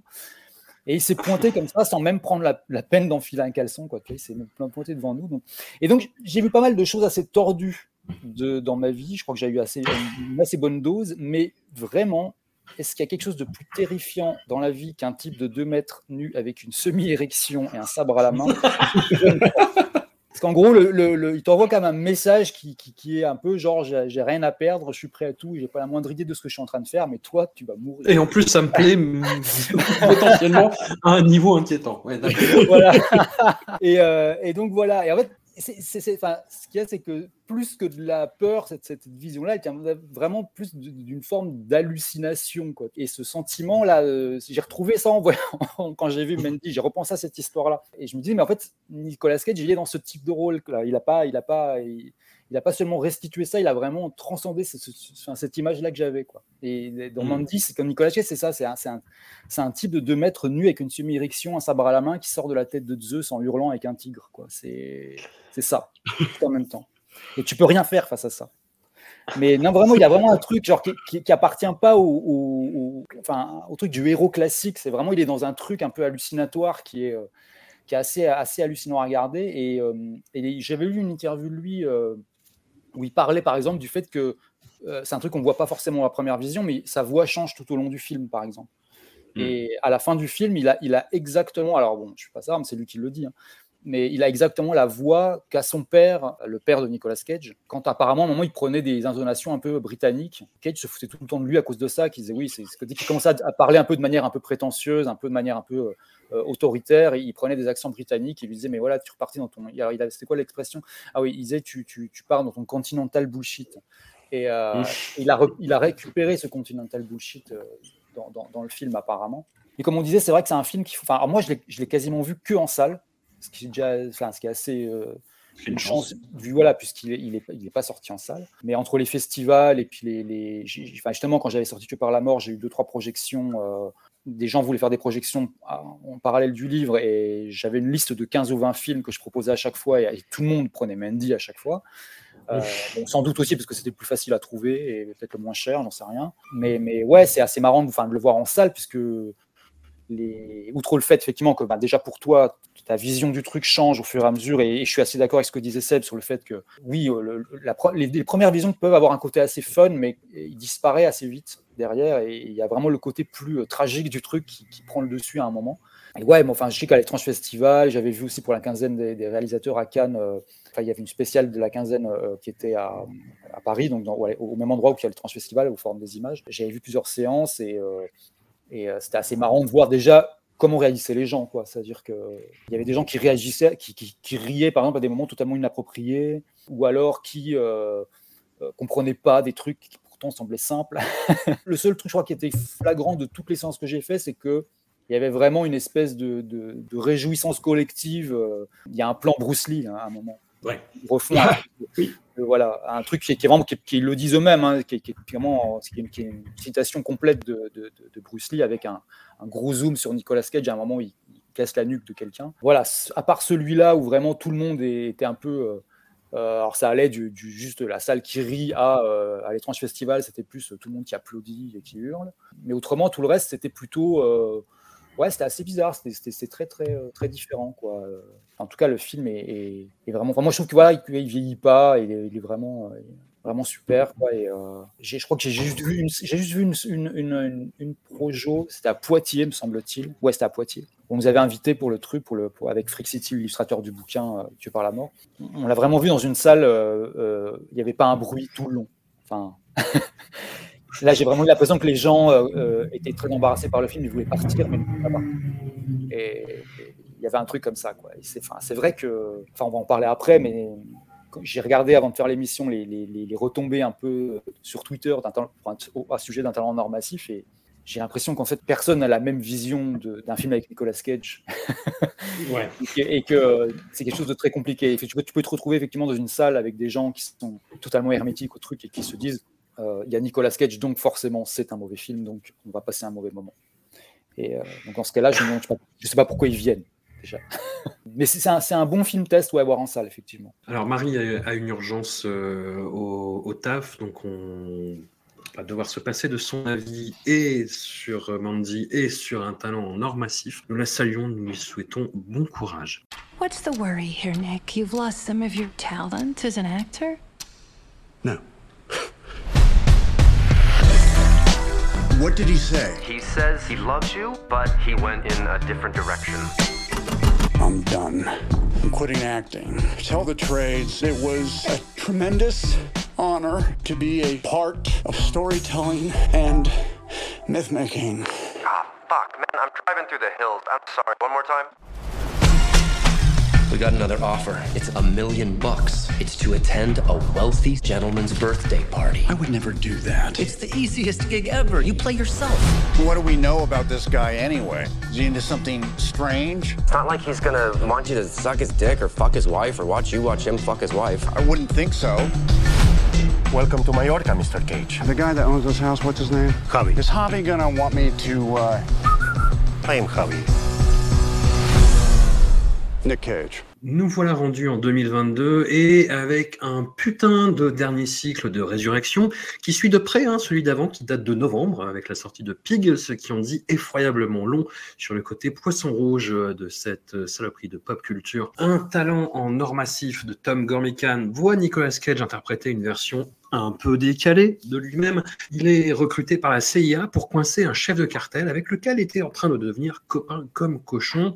Et il s'est pointé comme ça, sans même prendre la, peine d'enfiler un caleçon. Quoi, il s'est pointé devant nous. Et donc, j'ai vu pas mal de choses assez tordues dans ma vie. Je crois que j'ai eu assez, une assez bonne dose. Mais vraiment, est-ce qu'il y a quelque chose de plus terrifiant dans la vie qu'un type de 2 mètres nu avec une semi-érection et un sabre à la main? Parce qu'en gros, le, le- le- il t'envoie quand même un message qui, qui- qui est un peu genre j'ai rien à perdre, je suis prêt à tout, j'ai pas la moindre idée de ce que je suis en train de faire, mais toi, tu vas mourir.
Et en plus, ça me plaît potentiellement à un niveau inquiétant. Ouais,
voilà. et, euh, et donc voilà. Et en fait, ce qu'il y a, c'est que plus que de la peur, cette, vision-là, elle tient vraiment plus d'une forme d'hallucination. quoi. Et ce sentiment-là, euh, j'ai retrouvé ça en voyant, quand j'ai vu Mandy, j'ai repensé à cette histoire-là. Et je me dis, mais en fait, Nicolas Cage, il est dans ce type de rôle-là. Il n'a pas, il a pas, il a pas seulement restitué ça, il a vraiment transcendé ce- ce- ce- enfin, cette image-là que j'avais. quoi. Et dans
Mm.
Mandy, c'est comme Nicolas Cage, c'est ça, c'est un, type de 2 mètres nu avec une semi-érection, un sabre à la main qui sort de la tête de Zeus en hurlant avec un tigre. quoi. C'est c'est ça, tout en même temps. Et tu peux rien faire face à ça. Mais non, vraiment, il y a vraiment un truc genre, qui, qui, qui appartient pas au, au- au- enfin, au truc du héros classique. C'est vraiment, il est dans un truc un peu hallucinatoire qui est, euh, qui est assez, assez hallucinant à regarder. Et, euh, et j'avais lu une interview de lui euh, où il parlait par exemple du fait que euh, c'est un truc qu'on voit pas forcément à première vision, mais sa voix change tout au long du film, par exemple. Et à la fin du film, il a, il a exactement, alors bon, je suis pas ça, mais c'est lui qui le dit, hein, mais il a exactement la voix qu'a son père, le père de Nicolas Cage, quand apparemment à un moment il prenait des intonations un peu britanniques. Cage se foutait tout le temps de lui à cause de ça, qu'il disait oui, c'est ce que dès qu'il commençait à, à parler un peu de manière un peu prétentieuse, un peu de manière un peu euh, autoritaire, il prenait des accents britanniques, il lui disait mais voilà, tu repartis dans ton, il c'était quoi l'expression? Ah oui, il disait tu, tu, tu pars dans ton continental bullshit. Et euh, il, a il a récupéré ce continental bullshit euh, dans, dans- dans le film apparemment. Et comme on disait, c'est vrai que c'est un film qui, enfin, moi je l'ai- quasiment vu que en salle, ce qui est déjà, enfin, ce qui est assez euh, une chance, vu voilà, puisqu'il est, il est, il est pas sorti en salle. Mais entre les festivals et puis les, les enfin, justement quand j'avais sorti Que par la mort, j'ai eu deux trois projections. Des gens voulaient faire des projections en parallèle du livre et j'avais une liste de 15 ou 20 films que je proposais à chaque fois et, tout le monde prenait Mandy à chaque fois. Euh, bon, sans doute aussi parce que c'était plus facile à trouver et peut-être le moins cher, j'en sais rien. Mais, mais ouais, c'est assez marrant de, enfin, de le voir en salle puisque les... outre le fait effectivement que bah, déjà pour toi, ta vision du truc change au fur et à mesure, et, et je suis assez d'accord avec ce que disait Seb sur le fait que oui, le- la pre- les, les premières visions peuvent avoir un côté assez fun, mais il disparaît assez vite derrière, et il y a vraiment le côté plus euh, tragique du truc qui, prend le dessus à un moment. Ouais, mais enfin, je sais qu'à l'étrange festival, j'avais vu aussi pour la quinzaine des, réalisateurs à Cannes, euh, il y avait une spéciale de la quinzaine euh, qui était à, Paris, donc au même endroit où il y a l'étrange festival, au Forum des images. J'avais vu plusieurs séances et, euh, euh, c'était assez marrant de voir déjà comment réagissaient les gens. C'est-à-dire qu'il y avait des gens qui réagissaient, qui, riaient par exemple à des moments totalement inappropriés, ou alors qui euh, euh, comprenaient pas des trucs qui pourtant semblaient simples. le seul truc, je crois, qui était flagrant de toutes les séances que j'ai fait, c'est que il y avait vraiment une espèce de, de- de réjouissance collective. Il y a un plan Bruce Lee hein, à un moment.
Ouais.
Ils refont un, euh, voilà, un truc qui est, qui est vraiment, qui, qui le disent eux-mêmes, hein, qui, est- qui est qui est, une citation complète de, de- Bruce Lee avec un, un gros zoom sur Nicolas Cage à un moment où il, il casse la nuque de quelqu'un. Voilà, à part celui-là où vraiment tout le monde était un peu. euh, alors ça allait du, du- juste la salle qui rit à, euh, à l'étrange festival, c'était plus euh, tout le monde qui applaudit et qui hurle. Mais autrement, tout le reste, c'était plutôt. euh, ouais, c'était assez bizarre, c'était- très, très, euh, très différent. Quoi. Euh, En tout cas, le film est, est- vraiment. enfin, moi, je trouve que voilà, il, il vieillit pas, il est, il est vraiment, euh, vraiment super. Quoi, et, euh, je crois que j'ai juste vu une, j'ai juste vu une, une, une, une- projo, c'était à Poitiers, me semble-t-il. Ouais, c'était à Poitiers. On nous avait invités pour le truc, pour le, pour- avec Frick City, l'illustrateur du bouquin euh, Tué par la mort. On l'a vraiment vu dans une salle, euh, euh, il n'y avait pas un bruit tout le long. Enfin, là, j'ai vraiment eu l'impression que les gens euh, euh, étaient très embarrassés par le film, ils voulaient partir, mais ils ne pouvaient pas partir. Et il y avait un truc comme ça. Quoi. C'est c'est vrai que, enfin, on va en parler après, mais j'ai regardé avant de faire l'émission les, les, les- les retombées un peu sur Twitter à sujet d'un talent nord massif et j'ai l'impression qu'en fait personne n'a la même vision d'un film avec Nicolas Cage
Ouais.
et que, euh, c'est quelque chose de très compliqué. Tu peux, tu peux te retrouver effectivement dans une salle avec des gens qui sont totalement hermétiques au truc et qui se disent euh, il y a Nicolas Cage, donc forcément c'est un mauvais film, donc on va passer un mauvais moment. Et euh, donc en ce cas-là, je ne sais pas pourquoi ils viennent déjà. Mais c'est un, un bon film test ouais, à voir en salle, effectivement.
Alors Marie a, a une urgence euh, au, au taf, donc on va devoir se passer de son avis et sur euh, Mandy et sur un talent en or massif. Nous la saluons, nous lui souhaitons bon courage.
What's the worry here, Nick? You've lost some of your talent as an actor?
What did he say?
He says he loves you, but he went in a different direction.
I'm done. I'm quitting acting. Tell the trades it was a tremendous honor to be a part of storytelling and myth making.
Ah, fuck, man, I'm driving through the hills. I'm sorry. One more time.
We got another offer. It's a million bucks. It's to attend a wealthy gentleman's birthday party.
I would never do that.
It's the easiest gig ever. You play yourself.
What do we know about this guy anyway? Is he into something strange?
It's not like he's gonna want you to suck his dick or fuck his wife or watch you watch him fuck his wife.
I wouldn't think so.
Welcome to Mallorca, Mr. Cage.
The guy that owns this house, what's his name?
Javi.
Is Javi gonna want me to, uh...
I am Javi.
Nick Cage.
Nous voilà rendus en 2022 et avec un putain de dernier cycle de résurrection qui suit de près hein, celui d'avant qui date de novembre avec la sortie de Pig, ce qui en dit effroyablement long sur le côté poisson rouge de cette saloperie de pop culture. Un talent en or massif de Tom Gormican voit Nicolas Cage interpréter une version un peu décalée de lui-même. Il est recruté par la CIA pour coincer un chef de cartel avec lequel il était en train de devenir copain comme cochon.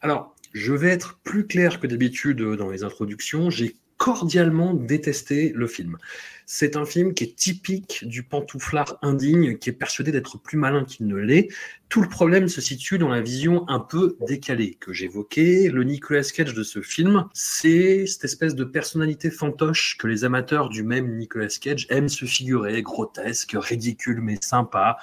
Alors, je vais être plus clair que d'habitude dans les introductions. J'ai cordialement détesté le film. C'est un film qui est typique du pantouflard indigne, qui est persuadé d'être plus malin qu'il ne l'est. Tout le problème se situe dans la vision un peu décalée que j'évoquais. Le Nicolas Cage de ce film, c'est cette espèce de personnalité fantoche que les amateurs du même Nicolas Cage aiment se figurer, grotesque, ridicule mais sympa.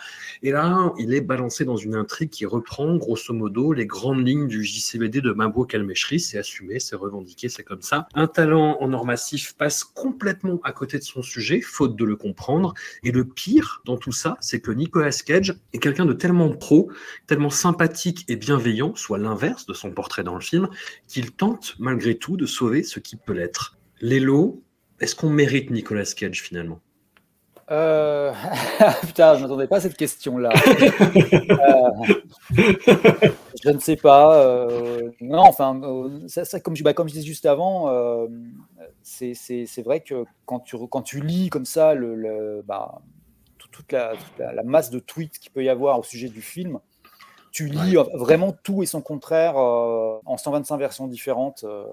Et là, il est balancé dans une intrigue qui reprend grosso modo les grandes lignes du JCVD de Mabo Calméchery. C'est assumé, c'est revendiqué, c'est comme ça. Un talent en or massif passe complètement à côté de son sujet, faute de le comprendre. Et le pire dans tout ça, c'est que Nicolas Cage est quelqu'un de tellement pro, tellement sympathique et bienveillant, soit l'inverse de son portrait dans le film, qu'il tente malgré tout de sauver ce qui peut l'être. Lélo, est-ce qu'on mérite Nicolas Cage finalement?
Euh, Putain, je m'attendais pas à cette question-là. Euh, je ne sais pas. euh, Non, enfin, euh, ça, ça, comme, je, bah, comme je disais juste avant, c'est vrai que quand tu, re- quand tu lis comme ça le, le- bah, tout- toute, la, toute la- la masse de tweets qu'il peut y avoir au sujet du film, tu lis vraiment tout et son contraire euh, en 125 versions différentes. euh,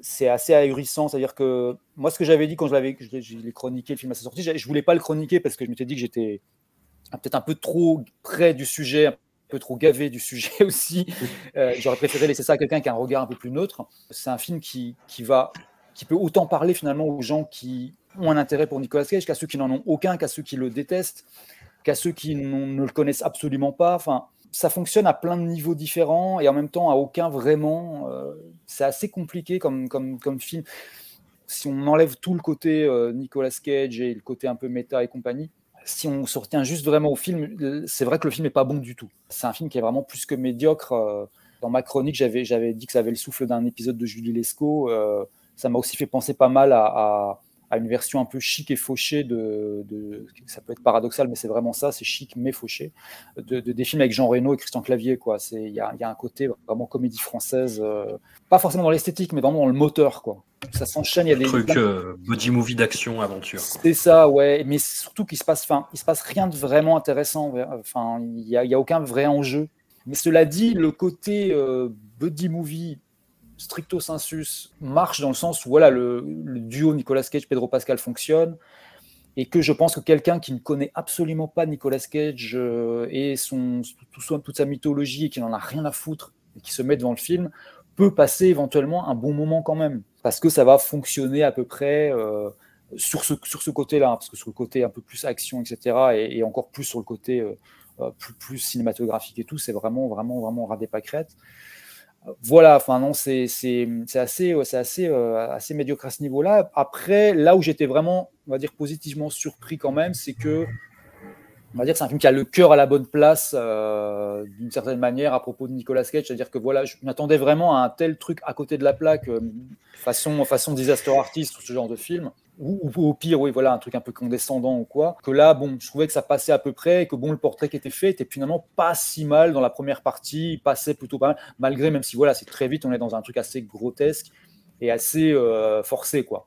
c'est assez ahurissant. C'est-à-dire que moi, ce que j'avais dit quand je l'avais, je je chroniqué le film à sa sortie, je je voulais pas le chroniquer parce que je m'étais dit que j'étais peut-être un peu trop près du sujet, un peu trop gavé du sujet aussi. Euh, J'aurais préféré laisser ça à quelqu'un qui a un regard un peu plus neutre. C'est un film qui, qui va, qui peut autant parler finalement aux gens qui ont un intérêt pour Nicolas Cage qu'à ceux qui n'en ont aucun, qu'à ceux qui le détestent, qu'à ceux qui ne le connaissent absolument pas. Enfin, ça fonctionne à plein de niveaux différents et en même temps à aucun vraiment. Euh, c'est assez compliqué comme, comme, film. Si on enlève tout le côté euh, Nicolas Cage et le côté un peu méta et compagnie, si on se retient juste vraiment au film, c'est vrai que le film n'est pas bon du tout. C'est un film qui est vraiment plus que médiocre. euh. Dans ma chronique, j'avais, dit que ça avait le souffle d'un épisode de Julie Lescaut. Ça m'a aussi fait penser pas mal à, à- à une version un peu chic et fauchée de, de- ça peut être paradoxal, mais c'est vraiment ça, c'est chic mais fauché, de, de- des films avec Jean Reno et Christian Clavier. quoi. C'est- Il y a, il y a un côté vraiment comédie française, euh, pas forcément dans l'esthétique, mais vraiment dans le moteur. quoi. Ça s'enchaîne, il y a des
Truc euh, body movie d'action aventure.
c'est ça, ouais. Mais surtout qu'il se passe, enfin, il se passe rien de vraiment intéressant. Enfin, il y a, y a aucun vrai enjeu. Mais cela dit, le côté euh, buddy movie stricto sensus marche dans le sens où voilà, le, duo Nicolas Cage Pedro Pascal fonctionne et que je pense que quelqu'un qui ne connaît absolument pas Nicolas Cage euh, et son, tout toute sa mythologie et qui n'en a rien à foutre et qui se met devant le film peut passer éventuellement un bon moment quand même parce que ça va fonctionner à peu près euh, sur ce, sur ce côté-là, parce que sur le côté un peu plus action, etc., et, encore plus sur le côté euh, plus, plus cinématographique et tout, c'est vraiment, vraiment, vraiment. Euh, Voilà, enfin non, c'est assez, euh, assez, euh, assez médiocre à ce niveau-là. Après, là où j'étais vraiment, on va dire, positivement surpris quand même, c'est que, on va dire, que c'est un film qui a le cœur à la bonne place, euh, d'une certaine manière, à propos de Nicolas Cage. C'est-à-dire que voilà, je m'attendais vraiment à un tel truc à côté de la plaque, euh, façon, façon disaster artist ou ce genre de film. Ou, au pire, oui, voilà, un truc un peu condescendant ou quoi. Que là, bon, je trouvais que ça passait à peu près et que bon, le portrait qui était fait était finalement pas si mal dans la première partie. Il passait plutôt pas mal, malgré, même si voilà, c'est très vite, on est dans un truc assez grotesque et assez euh, forcé, quoi.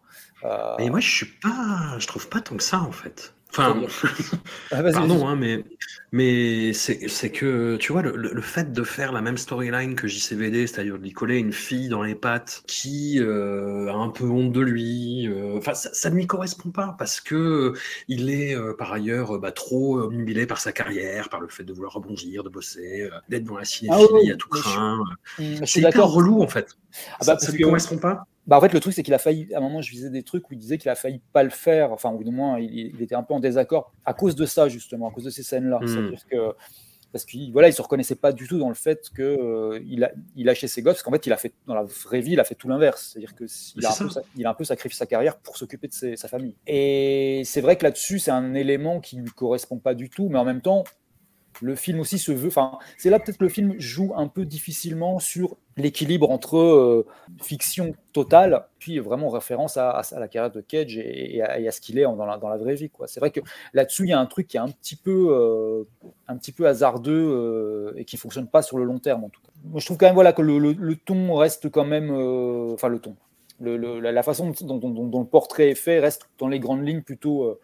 Mais moi, je suis pas, je trouve pas tant que ça en fait. Enfin,
Ah,
pardon, hein, mais, mais c'est c'est que, tu vois, le, le- le fait de faire la même storyline que JCVD, c'est-à-dire de lui coller une fille dans les pattes qui euh, a un peu honte de lui, euh, enfin, ça, ça ne lui correspond pas parce que il est euh, par ailleurs bah, trop obnubilé par sa carrière, par le fait de vouloir rebondir, de bosser, euh, d'être dans la cinéphilie
Ah oui,
à tout craint.
Mm, je
C'est hyper
d'accord.
relou en fait.
Ah bah,
ça, ça lui correspond pas?
Bah, en fait, le truc, c'est qu'il a failli, à un moment, je visais des trucs où il disait qu'il a failli pas le faire, enfin, ou du moins, il, il était un peu en désaccord à cause de ça, justement, à cause de ces scènes-là.
Mm.
C'est-à-dire que, parce qu'il voilà, il se reconnaissait pas du tout dans le fait que euh, il, a, il lâchait ses gosses, parce qu'en fait, il a fait, dans la vraie vie, il a fait tout l'inverse. C'est-à-dire que s- il a, a un peu sacrifié sa carrière pour s'occuper de ses- sa famille. Et c'est vrai que là-dessus, c'est un élément qui lui correspond pas du tout, mais en même temps, le film aussi se veut. Enfin, c'est là peut-être que le film joue un peu difficilement sur l'équilibre entre euh, fiction totale, puis vraiment référence à, la carrière de Cage et, à, ce qu'il est dans la, vraie vie. C'est vrai que là-dessus, il y a un truc qui est un petit peu, euh, un petit peu hasardeux euh, et qui fonctionne pas sur le long terme en tout cas. Moi, je trouve quand même voilà, que le, ton reste quand même. Enfin, le ton. La, façon dont le portrait est fait reste dans les grandes lignes plutôt.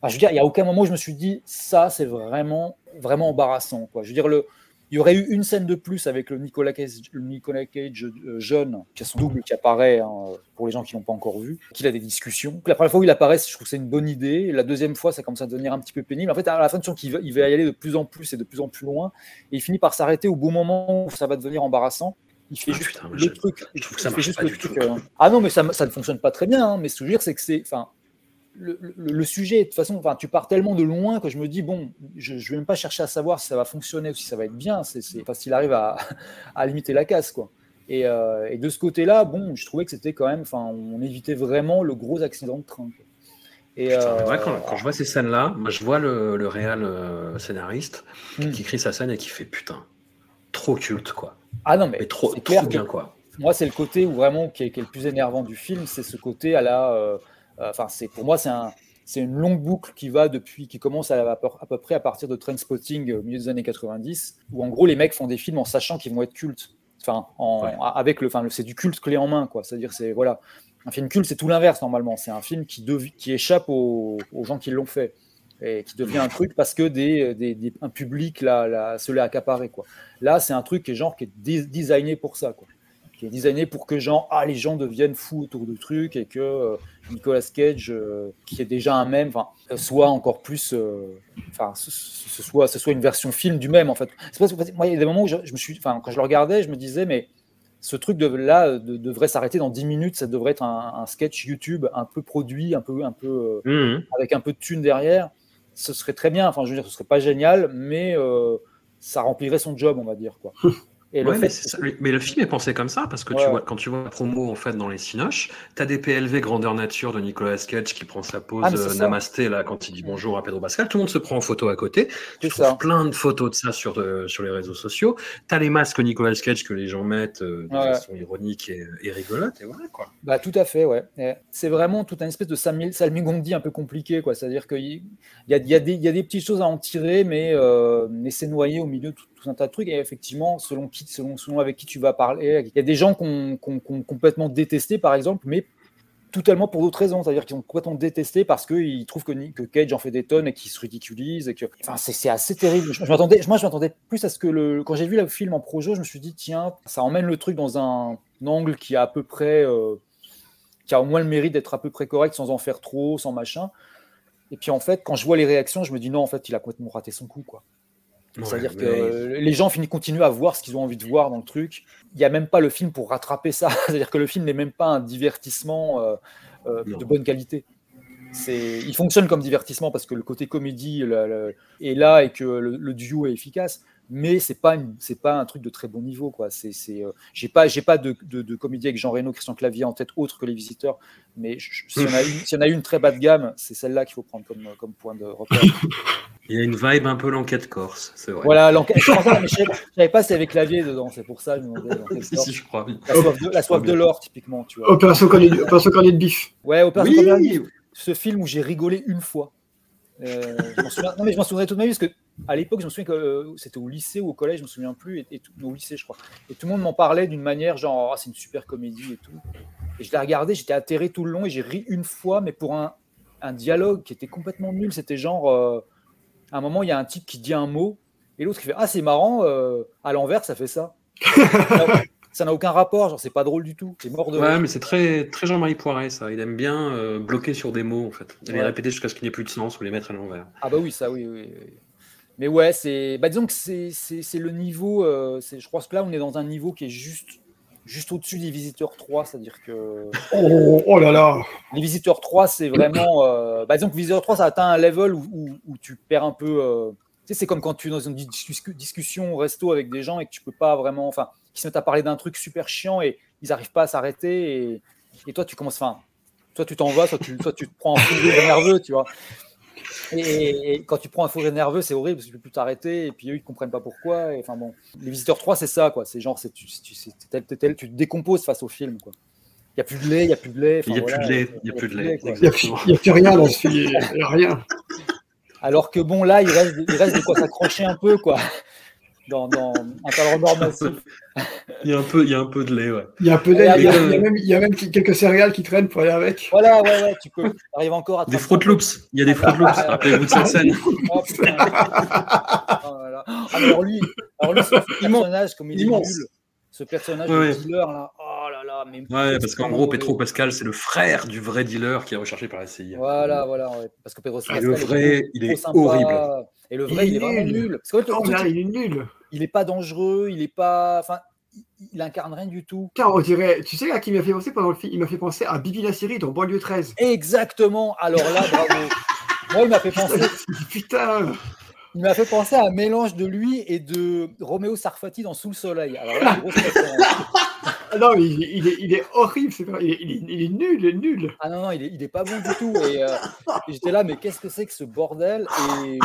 Enfin, je veux dire, il n'y a aucun moment où je me suis dit, ça, c'est vraiment, vraiment embarrassant. Quoi. Je veux dire, le, il y aurait eu une scène de plus avec le Nicolas Cage, le Nicolas Cage euh, jeune, qui a son double qui apparaît, hein, pour les gens qui l'ont pas encore vu, qu'il a des discussions. La première fois où il apparaît, je trouve que c'est une bonne idée. La deuxième fois, ça commence à devenir un petit peu pénible. En fait, à la fin, tu sens qu'il va, il va y aller de plus en plus et de plus en plus loin. Et il finit par s'arrêter au bon moment où ça va devenir embarrassant. Il fait
Ah,
juste
putain,
le
je-
truc.
je trouve que
il
ça
fait
marche
juste
pas
le
du
truc,
tout.
euh, Ah non, mais ça, ça ne fonctionne pas très bien. hein, mais ce que je veux dire, c'est que c'est. Enfin, le, le- le sujet, de toute façon, enfin, tu pars tellement de loin que je me dis, bon, je ne vais même pas chercher à savoir si ça va fonctionner ou si ça va être bien. C'est qu'il arrive à, à limiter la casse, quoi. Et, euh, et de ce côté-là, bon, je trouvais que c'était quand même, enfin, on évitait vraiment le gros accident de train. quoi. Et,
Putain, mais
euh,
moi, quand, quand je vois ces scènes-là, moi, je vois le, le réal euh, scénariste
Hmm.
qui écrit sa scène et qui fait putain, trop culte quoi.
Ah non, mais,
Mais trop, bien quoi.
Moi, c'est le côté où vraiment qui est, qui est le plus énervant du film, c'est ce côté à la. euh, Enfin, c'est pour moi, c'est un, c'est une longue boucle qui va depuis, qui commence à, à peu, à peu près à partir de Trainspotting euh, au milieu des années 90, où en gros les mecs font des films en sachant qu'ils vont être cultes. Enfin, en, avec le, enfin, c'est du culte clé en main, quoi. C'est-à-dire, c'est voilà, un film culte, c'est tout l'inverse normalement. C'est un film qui, qui échappe aux, aux gens qui l'ont fait et qui devient un truc parce que des, des- des- un public l'a, l'a- se l'est accaparé, quoi. Là, c'est un truc qui est genre qui est designé pour ça, quoi qui est designé pour que genre, ah, les gens deviennent fous autour du truc et que euh, Nicolas Cage, euh, qui est déjà un même, euh, soit encore plus, enfin, ce, ce- ce soit, ce soit une version film du même en fait. C'est parce que moi, il y a des moments où je, je me suis, enfin, quand je le regardais, je me disais, mais ce truc de, là de- devrait s'arrêter dans 10 minutes, ça devrait être un, un sketch YouTube un peu produit, un peu, un peu,
Mhm.
avec un peu de thunes derrière. Ce serait très bien, enfin, je veux dire, ce serait pas génial, mais ça remplirait son job, on va dire, quoi. Et le
Ouais,
fait
mais, c'est ça. mais le film est pensé comme ça parce que
Ouais.
tu vois, quand tu vois la promo en fait dans les cinoches, t'as des PLV grandeur nature de Nicolas Cage qui prend sa pose
Ah,
euh, namasté là quand il dit bonjour à Pedro Pascal, tout le monde se prend en photo à côté. Tu trouves
ça.
plein de photos de ça sur, euh, sur les réseaux sociaux. T'as les masques Nicolas Cage que les gens mettent euh, de
Ouais.
façon ironique et, et rigolote et voilà quoi.
Bah, tout à fait, ouais. C'est vraiment toute une espèce de salmi- salmigondi un peu compliqué, quoi. C'est-à-dire qu'il a, a y a des petites choses à en tirer, mais, euh, mais c'est noyé au milieu de tout, tout un tas de trucs. Et effectivement, selon, qui, selon, avec qui tu vas parler, il y a des gens qu'on qu'on complètement détesté, par exemple, mais totalement pour d'autres raisons. C'est-à-dire qu'ils ont complètement détesté parce qu'ils trouvent que, que Cage en fait des tonnes et qu'il se ridiculise. Et que... enfin, c'est assez terrible. Je, je moi, je m'attendais plus à ce que le. Quand j'ai vu le film en projo, je me suis dit, tiens, ça emmène le truc dans un, angle qui a à peu près. euh, qui a au moins le mérite d'être à peu près correct sans en faire trop, sans machin. Et puis en fait, quand je vois les réactions, je me dis non, en fait, il a complètement raté son coup, quoi. C'est-à-dire que
mais-
euh, les gens finissent continuent à voir ce qu'ils ont envie de voir dans le truc. Il n'y a même pas le film pour rattraper ça. C'est-à-dire que le film n'est même pas un divertissement euh, euh, de bonne qualité. C'est, il fonctionne comme divertissement parce que le côté comédie est là et que le, le duo est efficace, mais c'est pas c'est pas un truc de très bon niveau quoi. C'est, c'est, euh, j'ai pas j'ai pas de, de, de comédie avec Jean Reno, Christian Clavier en tête autre que les visiteurs, mais s'il y en a une, s'il y en a une très bas de gamme, c'est celle-là qu'il faut prendre comme, comme point de repère.
Il y a une vibe un peu l'enquête corse, c'est vrai.
Voilà, l'enquête. je pensais, mais je savais- pas s'il y avait clavier dedans, c'est pour ça je me
Si, je crois bien.
La soif de, la soif l'or, typiquement, tu vois.
Opération cornet, opération cornet de bif.
Ouais, Opération
Oui.
Cornet de Bif, ce film où j'ai rigolé une fois. Euh, je m'en souviens- non, mais je m'en souviendrai toute ma vie parce que à l'époque, je me souviens que euh, c'était au lycée ou au collège, je me souviens plus, et, et tout- non, au lycée, je crois. Et tout le monde m'en parlait d'une manière genre, Ah, c'est une super comédie et tout. Et je l'ai regardé, j'étais atterré tout le long et j'ai ri une fois, mais pour un, un dialogue qui était complètement nul. C'était genre, euh, à un moment, il y a un type qui dit un mot et l'autre qui fait Ah, c'est marrant, à l'envers, ça fait ça. ça n'a aucun rapport, genre, c'est pas drôle du tout. C'est mort de
Ouais,
rire.
mais c'est très, très Jean-Marie Poiret, ça. Il aime bien euh, bloquer sur des mots, en fait. Et les répéter jusqu'à ce qu'il n'y ait plus de sens ou les mettre à l'envers.
Ah bah oui, ça oui, oui. oui. Mais ouais, c'est, bah disons que c'est, c'est, c'est le niveau. euh, c'est, je crois que là, on est dans un niveau qui est juste, juste au-dessus des visiteurs 3, c'est-à-dire que
Oh, oh là là.
les visiteurs 3, c'est vraiment. euh, bah disons que visiteurs 3, ça atteint un level où, où- où tu perds un peu. euh, tu sais, c'est comme quand tu es dans une discus- discussion au resto avec des gens et que tu peux pas vraiment. Enfin, qui se mettent à parler d'un truc super chiant et ils n'arrivent pas à s'arrêter et, et toi, tu commences. Enfin, soit tu t'en vas, soit tu, soit tu te prends un fou rire nerveux, tu vois. Et, et quand tu prends un fou rire nerveux, c'est horrible parce que tu peux plus t'arrêter et puis eux ils comprennent pas pourquoi. Et, enfin bon, les visiteurs 3, c'est ça quoi. C'est genre, c'est, tu, tu, c'est tel- tel- tel- tu te décomposes face au film quoi. Il n'y a plus de lait, il n'y a plus de lait.
Il y a
enfin,
plus de
voilà,
lait, il y a plus de lait.
Il n'y a, plus- il y a plus rien dans ce film. Il n'y a rien.
Alors que bon, là, il reste, il reste de quoi s'accrocher un peu, quoi. Dans, dans un talent d'or massif.
Il y, a un peu, il y a un peu de lait, ouais.
Il y a un peu
Et
d'aide, il, y a- il y a même- il y a même quelques céréales qui traînent pour aller avec.
Voilà, ouais, ouais, tu peux. arrives encore à
Des. Fruit Loops. Il y a des Fruit Loops. Rappelez-vous de cette scène.
Oh, putain. Oh là là. Ah, alors lui, alors lui, ce personnage, comme il est nul, ce personnage
Ouais,
de dealer, là, là là, mais
Ouais, parce qu'en gros, Petro Pascal, c'est le frère du vrai dealer qui est recherché par la CIA.
Voilà, voilà, ouais. parce que Pedro
Et
Pascal
le vrai, il est
sympa.
horrible.
Et le vrai, il, est vraiment nul. Parce qu'en fait, le
Oh, là, il est nul.
il est pas dangereux, il est pas, enfin, il, incarne rien du tout.
Tiens, on dirait, tu sais à qui il m'a fait penser pendant le film Il m'a fait penser à Bibi la série dans Banlieue 13.
Exactement. Alors là, bravo. Moi, il m'a fait penser.
Putain.
Il m'a fait penser à un mélange de lui et de Roméo Sarfati dans Sous le Soleil. Alors là, grosse référence.
Ah non, mais il, est- il est, il est horrible, c'est vrai. Il, est, il nul, il est nul.
Ah non, non, il est, pas bon du tout. Et, euh, et j'étais là, mais qu'est-ce que c'est que ce bordel? Et...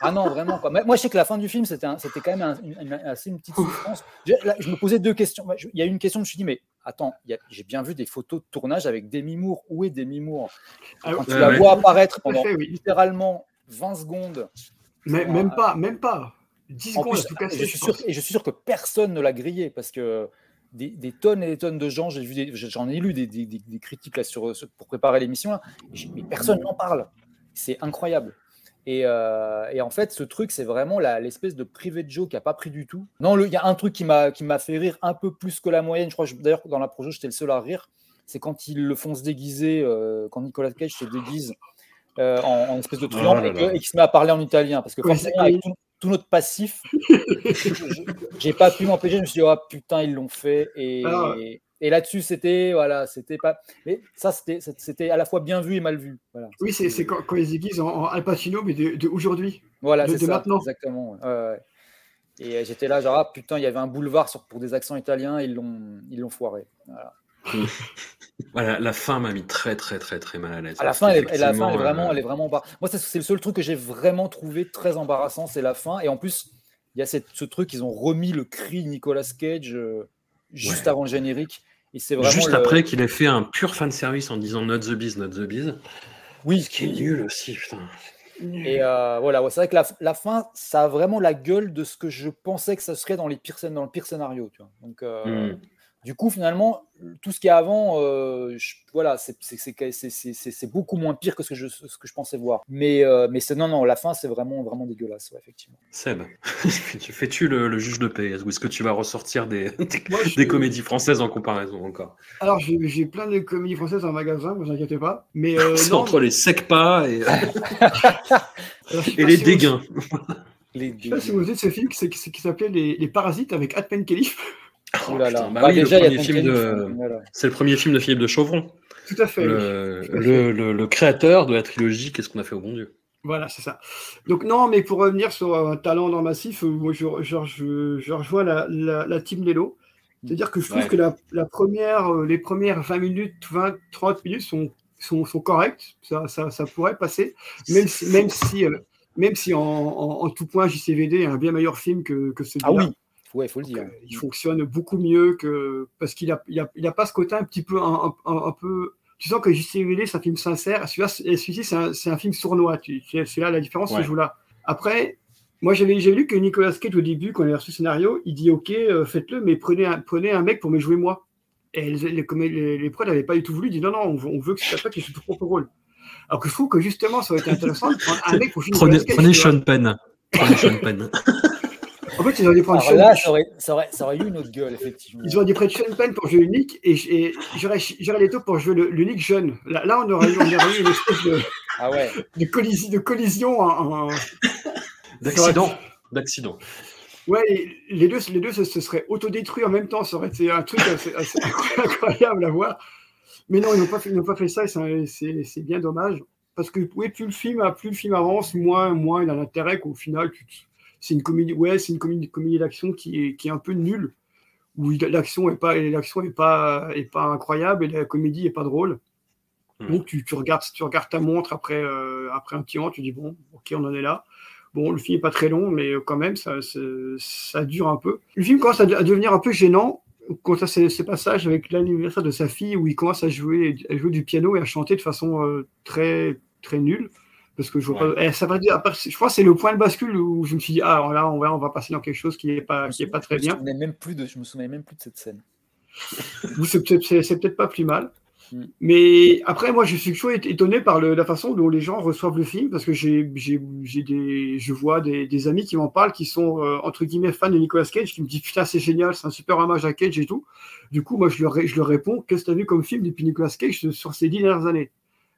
Ah non, vraiment. Quoi. Mais Moi, je sais que la fin du film, c'était quand même un- une, assez une petite souffrance. Je, là, je me posais deux questions. Il y a une question, je me suis dit, mais attends, j'ai bien vu des photos de tournage avec Demi Moore. Où est Demi Moore?
Ah,
Quand tu la
ouais.
vois apparaître pendant
fait, oui.
littéralement 20 secondes.
Mais,
sur
même
un-
pas, même pas. 10
En
secondes
plus,
à tout casser.
je suis sûr, et je suis sûr que personne ne l'a grillé parce que des, des tonnes et des tonnes de gens, j'ai vu, j'en ai lu des, des- des- des critiques là sur, pour préparer l'émission, mais personne n'en parle. C'est incroyable. Et, euh, et en fait, ce truc, c'est vraiment la- l'espèce de privé de Joe qui a pas pris du tout. Non, il y a un truc qui m'a qui m'a fait rire un peu plus que la moyenne. Je crois d'ailleurs dans la projo, j'étais le seul à rire. C'est quand ils le font se déguiser, euh, quand Nicolas Cage se déguise euh, en, en espèce de truand
Oh
et qu'il se met à parler en italien. Parce que
Oui,
forcément,
c'est-
avec tout, tout notre passif, je- j'ai pas pu m'empêcher. Je me suis dit, oh putain, ils l'ont fait. Et, là-dessus, c'était voilà, c'était pas. Mais ça, c'était c'était à la fois bien vu et mal vu. Voilà,
Oui, c'est c'est quand, quand ils se déguisent en, en Al Pacino, mais de, de aujourd'hui.
voilà
de,
c'est
de
ça.
maintenant.
Exactement. ouais. Et euh, j'étais là, genre, ah putain, il y avait un boulevard sur, pour des accents italiens, ils l'ont ils l'ont foiré. Voilà.
Voilà, la fin m'a mis très, très, très, très mal à l'aise.
À la fin, elle est, et la fin, elle est
qu'effectivement,
vraiment,
euh,
elle est vraiment embar- Moi, c'est- le seul truc que j'ai vraiment trouvé très embarrassant, c'est la fin. Et en plus, il y a cette, ce truc, ils ont remis le cri Nicolas Cage euh, juste
Ouais.
avant le générique. Et c'est vraiment
Juste
le-
après qu'il ait fait un pur fan service en disant Not the Biz, Not the Biz.
Oui,
Ce qui est nul aussi, putain.
Et euh, voilà, ouais, c'est vrai que la, la fin, ça a vraiment la gueule de ce que je pensais que ça serait dans, les pires, scén- dans le pire scénario. Tu vois. Donc, euh,
Mm.
Du coup, finalement, tout ce qu'il y a avant, euh, je- voilà, c'est- c'est- c'est c'est- c'est- c'est- c'est beaucoup moins pire que ce que je, ce que je pensais voir. Mais, euh, mais c'est non, non, la fin, c'est vraiment, vraiment dégueulasse, ouais, effectivement.
Seb, fais-tu le, le juge de paix? Ou est-ce que tu vas ressortir des, des,
Moi, je-
des comédies françaises en comparaison encore?
Alors, j'ai plein de comédies françaises en magasin, vous inquiétez pas. Mais euh,
C'est
non,
entre les secpas et,
alors, je sais
et
pas
les
si vous-
dégains.
Les
Je sais pas si vous avez de ce film qui, qui s'appelait les, les Parasites avec Atman Kelly.
Oh là là.
Putain, bah
Bah,
oui,
déjà, il y
le
a
premier film
Tom
de...
Kenny, voilà.
C'est le premier film de Philippe de Chauvron,
Tout à fait.
le,
oui. Tout à fait.
le, le- le créateur de la trilogie Qu'est-ce qu'on a fait au bon Dieu?
Voilà, c'est ça. Donc non, mais pour revenir sur un talent dans Massif, euh, moi je, je, je, je rejoins la, la, la team Lelo. C'est-à-dire que je trouve
Ouais.
que la, la première, euh, les premières 20 minutes, 20, 30 minutes sont, sont, sont correctes. Ça, ça, ça pourrait passer. Même si, même si, euh, même si en, en, en tout point, JCVD est un bien meilleur film que, que celui-là.
Ah oui, ouais, il faut le dire.
Il fonctionne beaucoup mieux que. Parce qu'il n'a il a, il a pas ce côté un petit peu, un, un- un peu tu sens que JCVD, c'est un film sincère. Celui-ci, c'est un, c'est un film sournois. C'est là la différence
Ouais.
se joue là. Après, moi, j'avais j'ai lu que Nicolas Cage, au début, quand il a reçu le scénario, il dit Ok, euh, faites-le, mais prenez un, prenez un mec pour me jouer moi. Et les, les, les, n'avaient pas du tout voulu. Ils disent Non, non, on veut, on veut que c'est toi qui joue ton propre rôle. Alors que je trouve que justement, ça aurait été intéressant de prendre un mec pour jouer
Prenez,
Nicolas Cage.
prenez
tu vois.
Sean Penn. Prenez Sean Penn.
En fait, ils auraient dû prendre
Alors
Sean
là, ça aurait, ça, aurait, ça aurait eu une autre gueule, effectivement.
Ils auraient dû prendre Sean Penn pour jouer Nick et, et j'aurais j'aurais les taux pour jouer Nick jeune. Là, là, on aurait eu, on aurait eu une espèce de,
Ah ouais.
de, collision, de collision en- en,
D'accident. D'accident.
Ouais, les deux, les deux se, se seraient autodétruits en même temps. Ça aurait été un truc assez, assez incroyable à voir. Mais non, ils n'ont pas, fait- ils pas fait ça et c'est- bien dommage. Parce que oui, plus le film, plus le film avance, moins, moins il a l'intérêt qu'au final, tu te- c'est une comédie, ouais, c'est une comédie, comédie d'action qui est, qui est un peu nulle, où l'action est pas, l'action est pas, est pas incroyable et la comédie est pas drôle. Donc tu, tu regardes, tu regardes ta montre après, euh, après un petit moment, tu dis bon, ok, on en est là. Bon, le film n'est pas très long, mais quand même, ça, ça, ça dure un peu. Le film commence à, de- à devenir un peu gênant quand à ces, ces passages avec l'anniversaire de sa fille où il commence à jouer, à jouer du piano et à chanter de façon euh, très, très nulle. Parce que je vois pas. eh, ça va dire, je crois que c'est le point de bascule où je me suis dit, ah, alors là, on va, on va passer dans quelque chose qui n'est pas, qui est pas très
Je
bien.
souvenais même plus de, je me souvenais même plus de cette scène.
C'est peut-être pas plus mal.
Mm.
Mais après, moi, je suis toujours étonné par le- la façon dont les gens reçoivent le film, parce que j'ai, des, je vois des, des amis qui m'en parlent, qui sont euh, entre guillemets fans de Nicolas Cage, qui me disent putain, c'est génial, c'est un super hommage à Cage et tout. Du coup, moi, je leur, je leur réponds, qu'est-ce que tu as vu comme film depuis Nicolas Cage sur ces dix dernières années?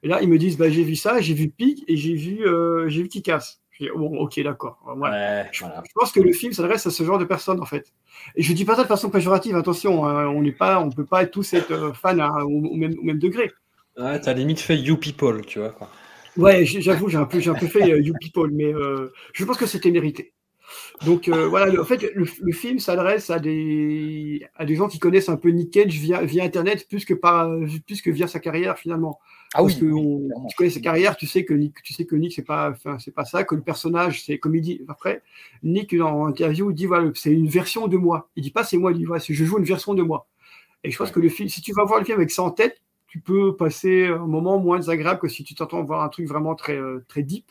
Et là, ils me disent, bah, j'ai vu ça, j'ai vu Pig et j'ai vu, euh, j'ai vu Kick-Ass. Je dis, bon, ok, d'accord. Voilà. je, je pense que le film s'adresse à ce genre de personnes, en fait. Et je dis pas ça de façon péjorative, attention, hein, on n'est pas, on peut pas être tous être euh, fans hein, au, au même, au même degré.
Ouais, t'as limite fait You People, tu vois. Quoi.
Ouais, j'avoue, j'ai un peu, un peu fait euh, You People, mais euh, je pense que c'était mérité. Donc euh, voilà, le- en fait, le, le film s'adresse à des, à des gens qui connaissent un peu Nick Cage via, via Internet plus que, par, plus que via sa carrière finalement.
Ah
Parce
oui,
que on- tu connais sa carrière, tu sais que Nick, tu sais que Nick c'est pas, c'est pas ça, que le personnage c'est comme il dit après. Nick dans l'interview il dit voilà, c'est une version de moi. Il dit pas c'est moi, il dit voilà, c'est- je joue une version de moi. Et je pense que le film, si tu vas voir le film avec ça en tête, tu peux passer un moment moins désagréable que si tu t'entends voir un truc vraiment très, euh, très deep.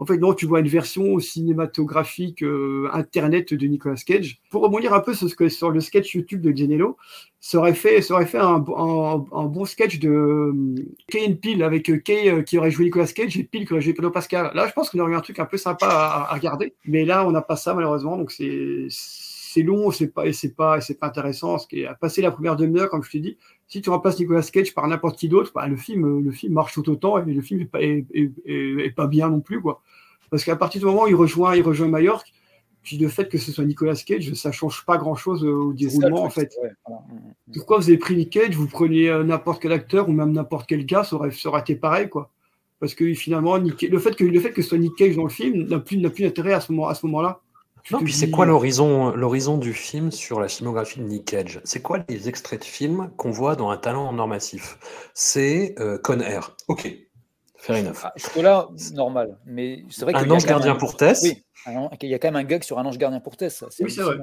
En fait, non, tu vois une version cinématographique euh, internet de Nicolas Cage. Pour rebondir un peu sur, le sketch YouTube de Gianello, ça aurait fait, ça fait un, bon sketch de euh, Kay and Peele avec euh, Kay qui aurait joué Nicolas Cage et Peele qui aurait joué Pedro Pascal. Là, je pense qu'on aurait eu un truc un peu sympa à, à regarder. Mais là, on n'a pas ça malheureusement, donc c'est c'est long, c'est pas et c'est pas c'est pas intéressant. Ce qui est à passer la première demi-heure, comme je te dis, si tu remplaces Nicolas Cage par n'importe qui d'autre, bah, le film le film marche tout autant et le film est pas, est, est- est- est pas bien non plus quoi. Parce qu'à partir du moment où il rejoint il rejoint Majorque, puis le fait que ce soit Nicolas Cage, ça change pas grand chose au
ça, le
déroulement en fait.
c'est- ouais, voilà.
Pourquoi vous avez pris Nick Cage? Vous preniez euh, n'importe quel acteur ou même n'importe quel gars, ça aurait, ça aurait été pareil, quoi. Parce que finalement, Nick- le, fait que, le fait que ce soit Nick Cage dans le film n'a plus, plus d'intérêt à ce moment, à ce moment-là. Tu
Non, puis c'est quoi l'horizon, l'horizon du film sur la filmographie de Nick Cage? C'est quoi les extraits de films qu'on voit dans un talent en or massif? C'est euh, Con Air. Ok, fair enough.
Ah, Jusque-là, normal. Mais c'est vrai
Un ange gardien
un-
pour Tess?
Oui, un il y a quand même un gag sur un ange gardien pour Tess. ça,
Oui, c'est vrai.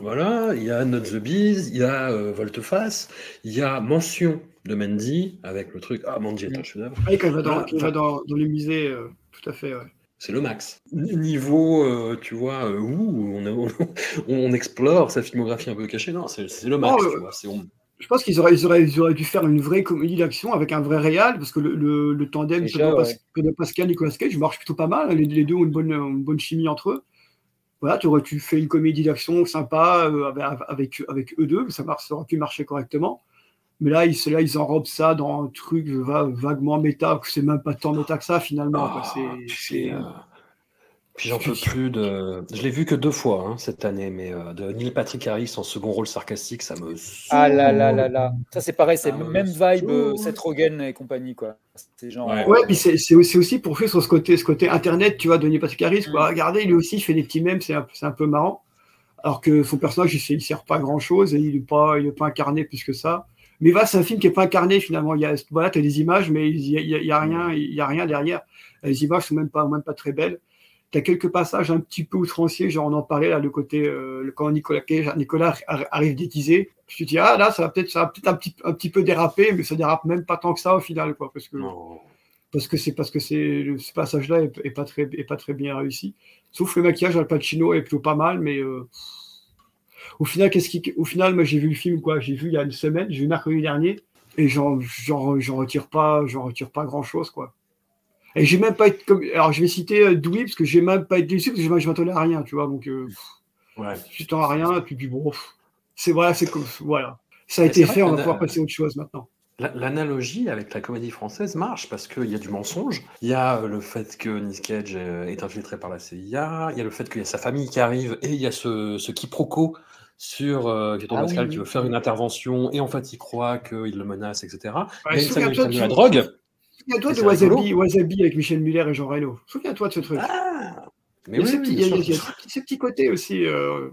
Voilà, il y a Not the Bees, il y a euh, Volteface, il y a Mention de Mandy avec le truc Ah, Mandy est un chef-d'œuvre.
Ouais, quand il dans, va dans, dans les musées, euh, tout à fait. ouais.
C'est le max. Niveau, euh, tu vois, euh, où on, on, on explore sa filmographie un peu cachée, non, c'est c'est le max,
Oh,
tu
euh,
vois. c'est- on-
Je pense qu'ils auraient, ils auraient, ils auraient dû faire une vraie comédie d'action avec un vrai réal, parce que le, le, le tandem
Déjà,
Pedro, Pas-
ouais.
Pascal, Nicolas Cage marche plutôt pas mal. Les, les deux ont une bonne, une bonne chimie entre eux. Voilà, tu aurais tu fais une comédie d'action sympa euh, avec, avec, avec eux deux, ça, marche, ça aurait pu marcher correctement. Mais là, ils, là, ils enrobent ça dans un truc va- vaguement méta, que c'est même pas tant méta que ça finalement. quoi. C'est- c'est-
Puis j'en peux plus de. Je l'ai vu que deux fois hein, cette année, mais euh, de Neil Patrick Harris en second rôle sarcastique, ça me.
Ah là là là là. Ça, c'est pareil, c'est
Ah,
même vibe, euh, Seth Rogen et compagnie, quoi. C'est genre. euh,
Ouais, puis c'est c'est aussi, c'est aussi pour jouer sur ce côté, ce côté internet, tu vois, Denis Patrick Harris.
Mm.
Quoi. Regardez, lui aussi, il fait des petits mèmes, c'est un, c'est un peu marrant. Alors que son personnage, il, ne sert pas à grand chose et il n'est pas, il est pas incarné plus que ça. Mais va, c'est un film qui n'est pas incarné finalement. Il y a, voilà, tu as des images, mais il n'y a, il y a- rien, il y a rien derrière. Les images sont même pas, même pas très belles. as quelques passages un petit peu outranciers, genre on en parlait là, le côté euh, quand Nicolas Nicolas arri- arrive déguisé. Je me dis ah là ça va peut-être ça va peut-être un petit un petit peu déraper, mais ça dérape même pas tant que ça au final quoi, parce que parce que c'est parce que c'est ce passage-là est, est pas très est pas très bien réussi. Sauf le maquillage Al Pacino est plutôt pas mal, mais euh, au final qu'est-ce qui au final moi j'ai vu le film quoi, j'ai vu il y a une semaine, j'ai vu mercredi dernier et j'en retire pas j'en retire pas grand chose quoi. Et j'ai même pas été comme alors je vais citer euh, Dewey parce que j'ai même pas été déçu parce que je m'attendais à rien, tu vois donc euh,
Ouais.
tu t'en à rien, tu dis bon c'est voilà c'est comme voilà ça a été fait, on va pouvoir passer à autre chose maintenant.
La- L'analogie avec la comédie française marche parce qu'il y a du mensonge. Il y a euh, le fait que Nick Cage euh, est infiltré par la CIA. Il y a le fait qu'il y a sa famille qui arrive et il y a ce, ce quiproquo sur euh,
Ah
Pascal
oui,
qui
oui.
veut faire une intervention et en fait il croit qu'il le menace, etc. il y a la drogue.
Souviens-toi
Et
de. Wasabi, Wasabi avec Michel Muller et Jean Reno. Souviens-toi de ce truc.
mais
il y a
oui,
ce
oui,
petit,
bien
il y a-
sûr.
il y a ce petit- ce petit côté aussi. euh,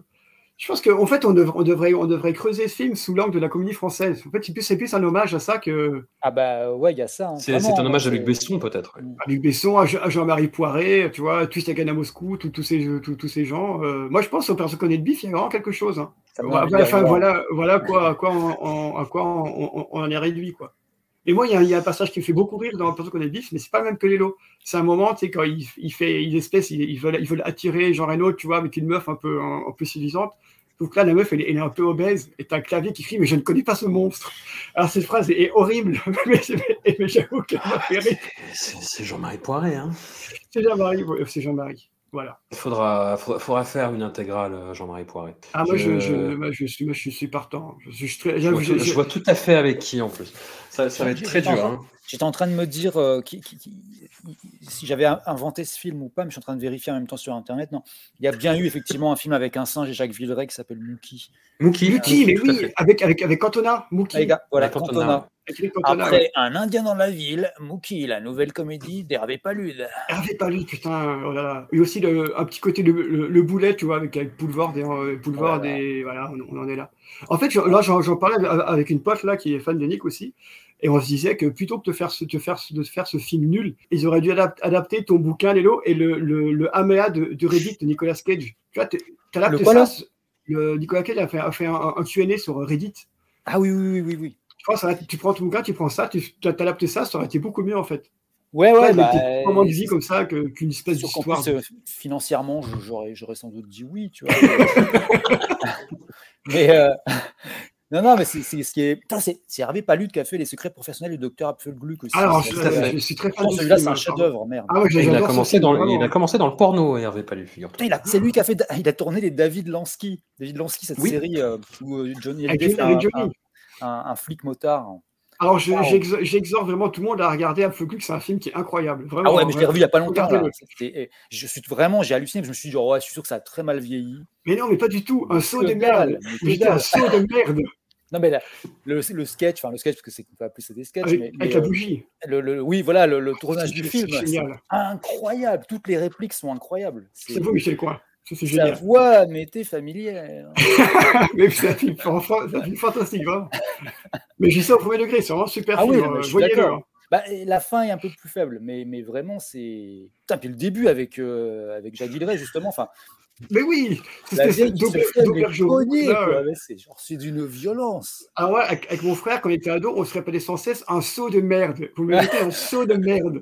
Je pense qu'en fait, on devrait, on, devrait, on devrait creuser ce film sous l'angle de la comédie française. En fait, c'est plus, c'est plus un hommage à ça que
Ah bah ouais, il y a ça. hein,
C'est un hommage à
c'est-
Luc Besson peut-être. ouais.
à Luc Besson, à, Jean- à Jean-Marie Poiré, tu vois, Twist à Moscou, tous tous ces, tous, tous ces gens. Euh, moi, je pense au perso connaît de bif, il y a vraiment quelque chose. hein. Voilà, enfin, voilà, voilà quoi, à quoi, on, on- à quoi on, on- on en est réduit. quoi. Et moi, il y, a, il y a un passage qui me fait beaucoup rire dans le perso connaît de bif, mais c'est pas le même que Lélo. C'est un moment, tu sais, quand il, il fait, il espèce, il, ils veulent, ils veulent attirer Jean Reno, tu vois, avec une meuf un peu, un, un peu séduisante. Donc là, la meuf, elle, est- elle est un peu obèse, et t'as un clavier qui crie, mais je ne connais pas ce monstre. Alors cette phrase est, est horrible, mais, mais- mais j'avoue qu'elle m'a fait rire.
C'est Jean-Marie Poiré. Hein.
C'est Jean-Marie, c'est Jean-Marie. Voilà.
Il faudra, faudra, faudra faire une intégrale euh, Jean-Marie Poiré.
Ah, moi, je, je, moi, je suis, moi, je suis partant. Je
vois tout à fait avec qui en plus. Ça, ça va être très
J'étais en
dur.
train-
hein.
J'étais en train de me dire euh, qui- qui- qui- si j'avais in- inventé ce film ou pas, mais je suis en train de vérifier en même temps sur Internet. Non, il y a bien eu effectivement un film avec un singe et Jacques Villeray qui s'appelle Mookie.
Mookie.
Mookie, mais oui, avec, avec, avec Cantona. Mookie.
Voilà,
Avec Cantona,
Après,
ouais.
un Indien dans la ville, Mookie, la nouvelle comédie d'Hervé Palude.
Hervé Palu, putain, oh là là. Et aussi le, un petit côté le, le, le boulet, tu vois, avec, avec Boulevard, des, euh, Boulevard
Voilà.
des, voilà, on, on en est là. En fait, je- là, j'en parlais avec une pote là qui est fan de Nick aussi, et on se disait que plutôt que de faire ce, de faire, ce- de faire ce film nul, ils auraient dû adap- adapter ton bouquin Lélo et le, le, le Améa de, de Reddit de Nicolas Cage. Tu vois, t'es- t'adaptes ça. le, Nicolas Cage a fait, a fait un, un Q&A sur Reddit.
Ah oui, oui, oui, oui, oui.
Ça aurait- tu prends ton bouquin, tu prends ça, tu adaptes ça, ça aurait été beaucoup mieux en fait.
Ouais,
Ouais,
ouais,
mais
bah,
de vie
c'est-
comme ça que- qu'une espèce d'histoire.
plus, euh, financièrement, j'aurais, j'aurais sans doute dit oui, tu vois. mais euh, non, non, mais c'est, c'est ce qui est. Putain, c'est, Hervé Palude qui a fait Les secrets professionnels du docteur Apfelgluck aussi.
Alors,
C'est-
suis très fan de
celui-là, c'est un chef-d'œuvre, merde.
Ah ouais,
il, a commencé dans, le- il a commencé dans le porno, Hervé Palu, figure
c'est lui qui a fait, il a tourné les David Lansky. David Lansky, cette
Oui.
série euh, où euh, Johnny Hallyday fait un- un flic motard.
Alors,
Wow.
j'exhorte vraiment tout le monde à regarder Apfelgluck, c'est un film qui est incroyable. Vraiment,
Ah ouais, mais je l'ai revu il y a pas longtemps. Là. Et je suis vraiment, j'ai halluciné. Je me suis dit, genre, ouais, je suis sûr que ça a très mal vieilli.
Mais non, mais pas du tout. Un saut de merde. un saut de merde.
Non, mais là, le, le sketch, enfin le sketch, parce que c'est qu'on peut appeler ça des sketchs.
Avec,
mais,
avec
mais,
la
euh,
bougie.
le, le- oui, voilà, le, le tournage du film. incroyable. Toutes les répliques sont incroyables.
C'est vous, Michel Coin. Ça, c'est
Sa
génial.
voix m'était familière.
mais c'est un film, enfin, c'est un film fantastique, vraiment. Mais j'ai ça au premier degré, c'est vraiment super
Ah oui,
film. euh,
je
Voyez-le. hein.
Bah, la fin est un peu plus faible, mais, mais vraiment, c'est. Putain, puis le début avec, euh, avec Jacques Villeray, justement. Enfin,
Mais oui,
la
c'est
fait c'est genre, c'est d'une violence.
Ah ouais, avec, avec mon frère, quand on était ado, on se répétait sans cesse un saut de merde. Vous me mettez un saut de merde.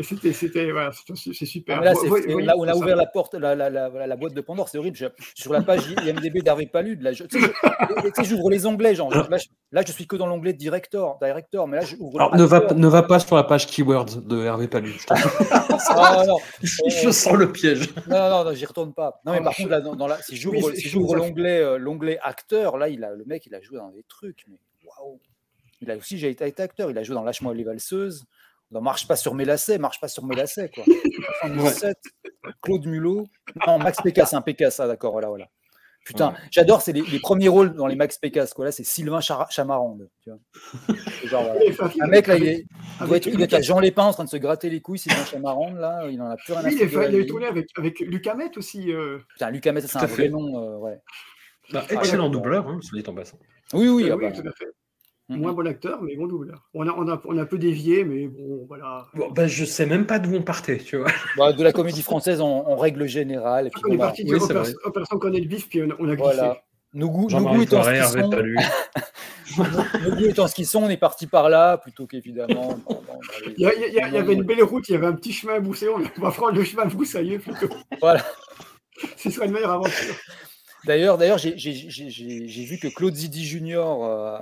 C'était, c'était, voilà, c'est super.
Ah, là, c'est- on a
ça.
ouvert la porte, la, la, la, la boîte de Pandore, c'est horrible. Je- sur la page IMDB d'Hervé Palude, là, je- tu sais, je- tu sais, j'ouvre les onglets, genre, là, je, là, je suis que dans l'onglet director, director, mais là, j'ouvre.
Alors, ne va, ne va pas sur la page keywords de Hervé Palu. Je.
Ah, non,
je sens le piège.
Non, non, non, j'y retourne pas. Non, mais
Ah,
par contre, là, dans, dans la, si j'ouvre,
Oui,
si j'ouvre l'onglet, euh, l'onglet acteur, là, il a, le mec, il a joué dans des trucs, mais waouh. Il a aussi, j'ai été acteur, il a joué dans Lâche-moi les valseuses, Marche pas sur mes lacets, Marche pas sur mes lacets, quoi. 77, Claude Mulot, non, Max Pécasse, un Pécasse, ah, d'accord, voilà, voilà. Putain,
Ouais.
j'adore, c'est les, les premiers rôles dans les Max Pécasse, quoi. Là, c'est Sylvain Chara- Chamarande, tu vois. Genre, voilà. Un mec, là, il, est, il doit être, il doit être à Jean Lépin en train de se gratter les couilles, Sylvain Chamarande, là, il en a plus rien à
Oui, il,
vie.
tourné avec, avec Luc Hamet aussi. euh.
Putain, Hamet, ça, c'est un vrai nom, euh, ouais.
Bah,
Ah,
excellent doubleur, hein, dit en passant.
Oui, oui,
Euh,
ah
oui,
bah.
tout à fait. Moins bon acteur, mais bon doubleur. On a, on a, on a un peu dévié, mais bon, voilà.
Bon, ben, je sais même pas d'où on partait, tu vois.
Bah, de la comédie française en, en règle générale. Et puis,
On est
bon, bah,
parti
oui,
de personnes qu'on a le bif, puis on a, on a glissé.
Voilà. Nos goûts, nos
Jean-Marie
goûts étant ce qu'ils sont,
Palu.
nos goûts étant ce qu'ils sont, on est parti par là plutôt qu'évidemment.
Il y, y y avait une belle route, il y avait un petit chemin à bousser. On va prendre le chemin à broussailler plutôt.
Voilà.
Ce serait une meilleure aventure.
D'ailleurs, d'ailleurs, j'ai vu que Claude Zidi Junior euh,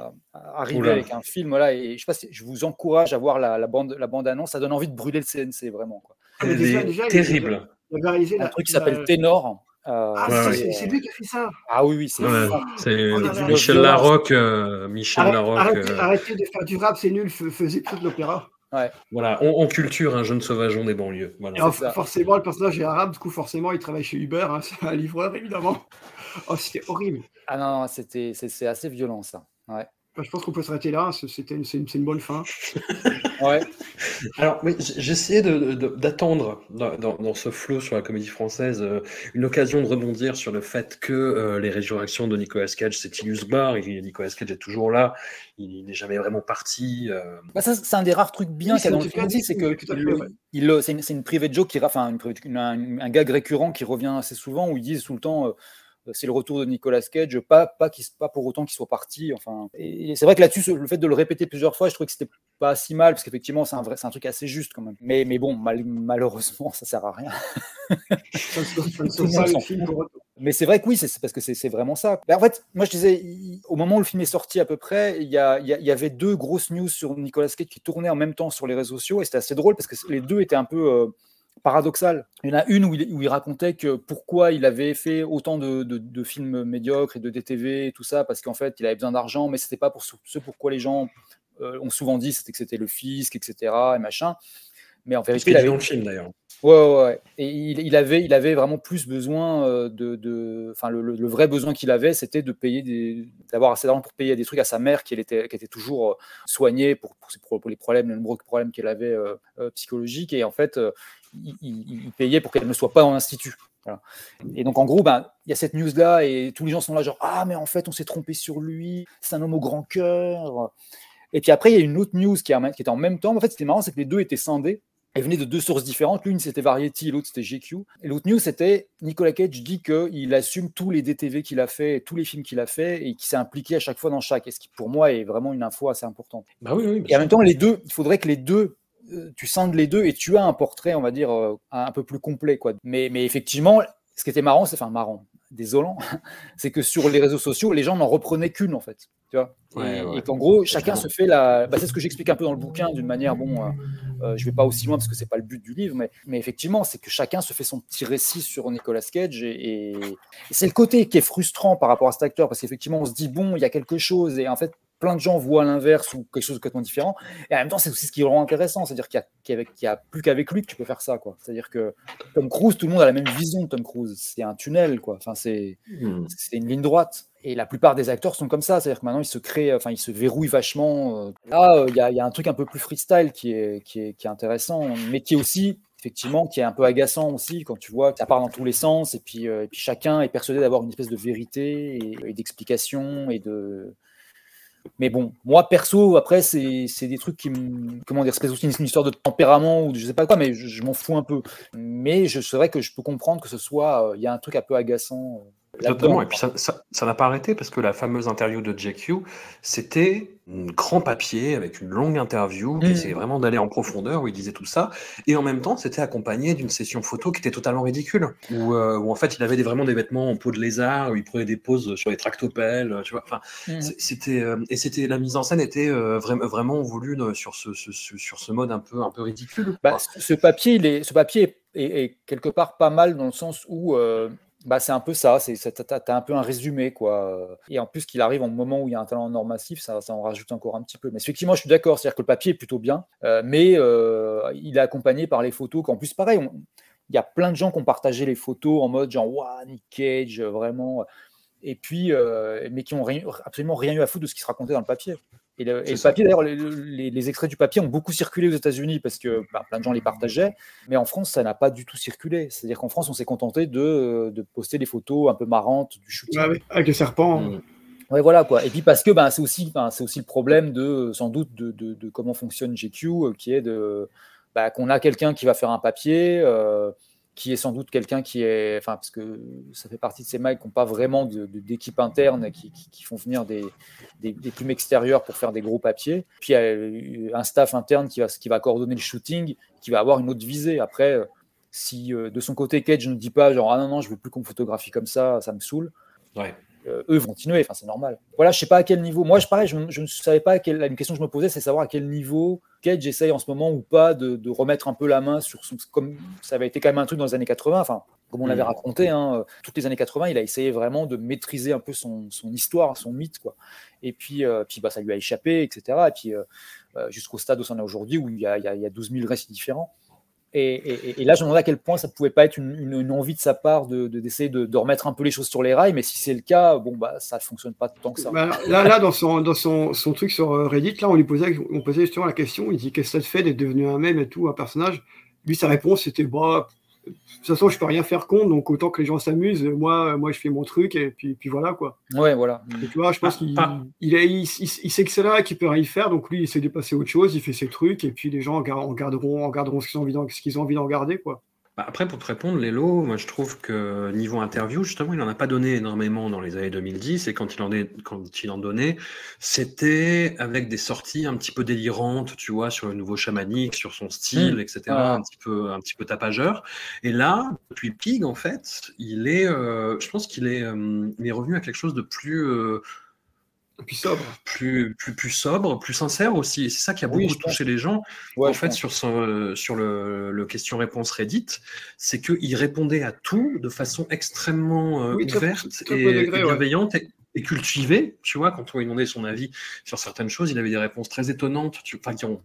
arrivait
Oula.
avec un film là, et je sais pas si je vous encourage à voir la, la bande, la bande annonce. Ça donne envie de brûler le CNC vraiment. Quoi.
Ah, mais
Elle
déjà-
est
déjà, il-
terrible.
Il avait réalisé
Un
la-
truc qui
la-
s'appelle Ténor. euh,
Ah,
Ouais,
c'est-
ouais.
lui qui a fait ça.
Ah oui, oui, c'est
Ouais. Michel. Larocque. euh, Michel
Arrête-
Larocque.
arrêtez,
euh,
arrêtez de faire du rap, c'est nul, faisait plutôt de l'opéra.
Voilà, on, on culture un jeune sauvageon des banlieues. Voilà.
Alors, forcément, le personnage est arabe, du coup, forcément, il travaille chez Uber, hein, c'est un livreur, évidemment. Oh, c'était horrible.
Ah non, non, c'était c'est c'est assez violent ça. Ouais.
Enfin, je pense qu'on peut s'arrêter là, c'est- c'était une- c'est une, c'est une bonne fin.
Ouais.
Alors, oui, j'essayais de- de- d'attendre dans, dans- dans ce flot sur la comédie française euh, une occasion de rebondir sur le fait que euh, les résurrections de Nicolas Cage, c'est Illus Bar, Nicolas Cage est toujours là, il n'est jamais vraiment parti. euh,
Bah, ça, c'est un des rares trucs bien
Oui,
qu'il y a
c'est
dans
un
le film c'est que il-
ouais.
il, euh, c'est une, c'est une private joke qui, enfin, une private- une- un, un gag récurrent qui revient assez souvent où ils disent tout le temps. C'est le retour de Nicolas Cage, pas, pas, pour autant qu'il soit parti. Enfin, et c'est vrai que là-dessus, le fait de le répéter plusieurs fois, je trouvais que c'était pas si mal, parce qu'effectivement, c'est un, vrai, un truc assez juste quand même. Mais, mais bon, mal- malheureusement, ça sert à rien. Mais c'est vrai que oui, c'est parce que c'est vraiment ça. Ben, en fait, moi je disais, au moment où le film est sorti à peu près, il y, a- il y a- il y avait deux grosses news sur Nicolas Cage qui tournaient en même temps sur les réseaux sociaux et c'était assez drôle parce que les deux étaient un peu euh, paradoxales. Il y en a une où il, où il racontait que pourquoi il avait fait autant de, de- de films médiocres et de DTV et tout ça parce qu'en fait il avait besoin d'argent, mais c'était pas pour ce, pourquoi les gens euh, ont souvent dit c'était que c'était le fisc, etc. et machin. Mais en vérité, il avait
dans le film d'ailleurs.
Ouais, ouais, ouais. Et il, il avait, il avait vraiment plus besoin euh, de, de, enfin, le, le- le vrai besoin qu'il avait, c'était de payer des, d'avoir assez d'argent pour payer des trucs à sa mère qui elle était, qui était toujours euh, soignée pour, pour, les problèmes, les nombreux problèmes qu'elle avait euh, euh, psychologiques. Et en fait, euh, il, il- il payait pour qu'elle ne soit pas en institut. Voilà. Et donc, en gros, ben, il y a cette news-là et tous les gens sont là, genre, ah, mais en fait, on s'est trompé sur lui, c'est un homme au grand cœur. Et puis après, il y a une autre news qui, en- qui était en même temps. En fait, c'était marrant, c'est que les deux étaient scindés. Elles venaient de deux sources différentes. L'une, c'était Variety et l'autre, c'était GQ. Et l'autre news, c'était Nicolas Cage dit qu'il assume tous les DTV qu'il a fait, tous les films qu'il a fait et qu'il s'est impliqué à chaque fois dans chaque. Et ce qui, pour moi, est vraiment une info assez importante.
Bah oui, oui,
Et en même temps, les deux, il faudrait que les deux, tu scindes les deux et tu as un portrait, on va dire, euh, un, un peu plus complet. Quoi. Mais, mais effectivement, ce qui était marrant, c'est enfin marrant, désolant, c'est que sur les réseaux sociaux, les gens n'en reprenaient qu'une en fait. Tu vois
Ouais,
et,
ouais.
et qu'en gros, chacun se fait la. bah, c'est ce que j'explique un peu dans le bouquin d'une manière, bon, euh, euh, je vais pas aussi loin parce que c'est pas le but du livre, mais, mais effectivement, c'est que chacun se fait son petit récit sur Nicolas Cage et, et- et c'est le côté qui est frustrant par rapport à cet acteur parce qu'effectivement, on se dit, bon, il y a quelque chose et en fait, plein de gens voient l'inverse ou quelque chose de complètement différent. Et en même temps, c'est aussi ce qui le rend intéressant, c'est-à-dire qu'il y a, y a- plus qu'avec lui que tu peux faire ça, quoi. C'est-à-dire que Tom Cruise, tout le monde a la même vision de Tom Cruise. C'est un tunnel, quoi. Enfin, c'est
Hmm.
c'est une ligne droite. Et la plupart des acteurs sont comme ça, c'est-à-dire que maintenant ils se créent, enfin ils se verrouillent vachement. euh. Là, euh, il y, a- il y a un truc un peu plus freestyle qui est, qui est, qui est intéressant, mais qui est aussi, effectivement, qui est un peu agaçant aussi quand tu vois que ça part dans tous les sens et puis, euh, et puis chacun est persuadé d'avoir une espèce de vérité et, et d'explication et de. Mais bon, moi perso, après, c'est des trucs qui me. Comment dire C'est aussi une, histoire de tempérament ou je sais pas quoi, mais je, m'en fous un peu. Mais c'est vrai que je peux comprendre que ce soit. euh, Il y a un truc un peu agaçant. Euh,
Totalement. Et puis ça n'a pas arrêté parce que la fameuse interview de JQ, c'était un grand papier avec une longue interview qui
Mhm.
essayait vraiment d'aller en profondeur où il disait tout ça. Et en même temps, c'était accompagné d'une session photo qui était totalement ridicule. Où, euh, où en fait, il avait des, vraiment des vêtements en peau de lézard, où il prenait des poses sur les tractopelles, tu vois. Enfin, c'était euh, et c'était la mise en scène était euh, vraiment vraiment voulue euh, sur ce, ce- ce- sur ce mode un peu un peu ridicule.
Bah, ce- papier, il est, ce papier est, est- est quelque part pas mal dans le sens où euh, bah, c'est un peu ça, t'as, t'as un peu un résumé. quoi. Et en plus qu'il arrive en moment où il y a un talent nord massif, ça, en rajoute encore un petit peu. Mais effectivement, je suis d'accord, c'est-à-dire que le papier est plutôt bien, euh, mais euh, il est accompagné par les photos, qu'en plus, pareil, il y a plein de gens qui ont partagé les photos en mode genre, waouh, Nick Cage, vraiment. Et puis, euh, mais qui ont rien- absolument rien eu à foutre de ce qui se racontait dans le papier. Et le, et papier, d'ailleurs, les, les- les extraits du papier ont beaucoup circulé aux États-Unis parce que bah, plein de gens les partageaient, mais en France, ça n'a pas du tout circulé. C'est-à-dire qu'en France, on s'est contenté de, de poster des photos un peu marrantes du shooting.
Ah oui, avec les serpents.
Mm.
Ouais, voilà quoi. Et puis parce que ben, c'est aussi, ben, c'est aussi le problème de, sans doute, de, de- de comment fonctionne GQ, euh, qui est de, bah, qu'on a quelqu'un qui va faire un papier, euh, qui est sans doute quelqu'un qui est, enfin, parce que ça fait partie de ces mecs qui n'ont pas vraiment d'équipe interne, qui, qui- font venir des, des, plumes extérieures pour faire des gros papiers. Puis il y a un staff interne qui va, qui va coordonner le shooting, qui va avoir une autre visée. Après, euh, si euh, de son côté Cage ne dit pas genre ah non non je veux plus qu'on me photographie comme ça, ça me saoule.
Ouais.
Euh, eux vont continuer, enfin c'est normal. Voilà, je sais pas à quel niveau. Moi, je pareil, je, je ne savais pas à quel, une question que je me posais, c'est savoir à quel niveau Cage essaye en ce moment ou pas de, de remettre un peu la main sur son. Comme ça avait été quand même un truc dans les années 80, enfin, comme on l'avait
Mm.
raconté, hein, euh, toutes les années 80, il a essayé vraiment de maîtriser un peu son, son histoire, son mythe, quoi. Et puis, euh, puis bah, ça lui a échappé, etc. Et puis euh, jusqu'au stade où on est aujourd'hui, où il y, a, il, y a, il y a 12 000 récits différents. Et, là, je me demandais à quel point ça pouvait pas être une, envie de sa part de, d'essayer de, de, remettre un peu les choses sur les rails, mais si c'est le cas, bon bah ça fonctionne pas tant que ça.
Bah, là, là, dans son, dans son, son truc sur euh, Reddit, là, on lui posait, on posait justement la question. Il dit qu'est-ce que ça te fait d'être devenu un mème et tout, un personnage? Lui, sa réponse c'était bah, de toute façon, je peux rien faire contre, donc autant que les gens s'amusent. Moi, moi, je fais mon truc et puis, puis voilà quoi.
Ouais, voilà.
Et tu vois, je pense qu'il il, il, il, il, sait que c'est là qu'il peut rien y faire, donc lui, il essaie de passer à autre chose, il fait ses trucs et puis les gens en garderont, en garderont ce qu'ils ont envie d'en, ce qu'ils ont envie d'en garder quoi.
Bah après, pour te répondre, Lélo, moi je trouve que niveau interview, justement, il n'en a pas donné énormément dans les années 2010, et quand il en, est, quand il en donnait, c'était avec des sorties un petit peu délirantes, tu vois, sur le nouveau chamanique, sur son style,
Mmh.
etc.,
Ah.
un, petit peu, un petit peu tapageur. Et là, depuis Pig, en fait, il est, euh, je pense qu'il est, euh, il est revenu à quelque chose de plus. euh,
plus sobre.
Plus, plus, plus sobre, plus sincère aussi. Et c'est ça qui a beaucoup
Oui,
touché
pense.
les gens.
Ouais,
en fait,
pense.
sur, sur le, le question-réponse Reddit, c'est qu'il répondait à tout de façon extrêmement euh,
Oui,
ouverte
très
et,
bon degré,
et
ouais.
bienveillante et, et cultivée. Tu vois, quand on lui demandait son avis sur certaines choses, il avait des réponses très étonnantes. Tu, enfin, qui ont.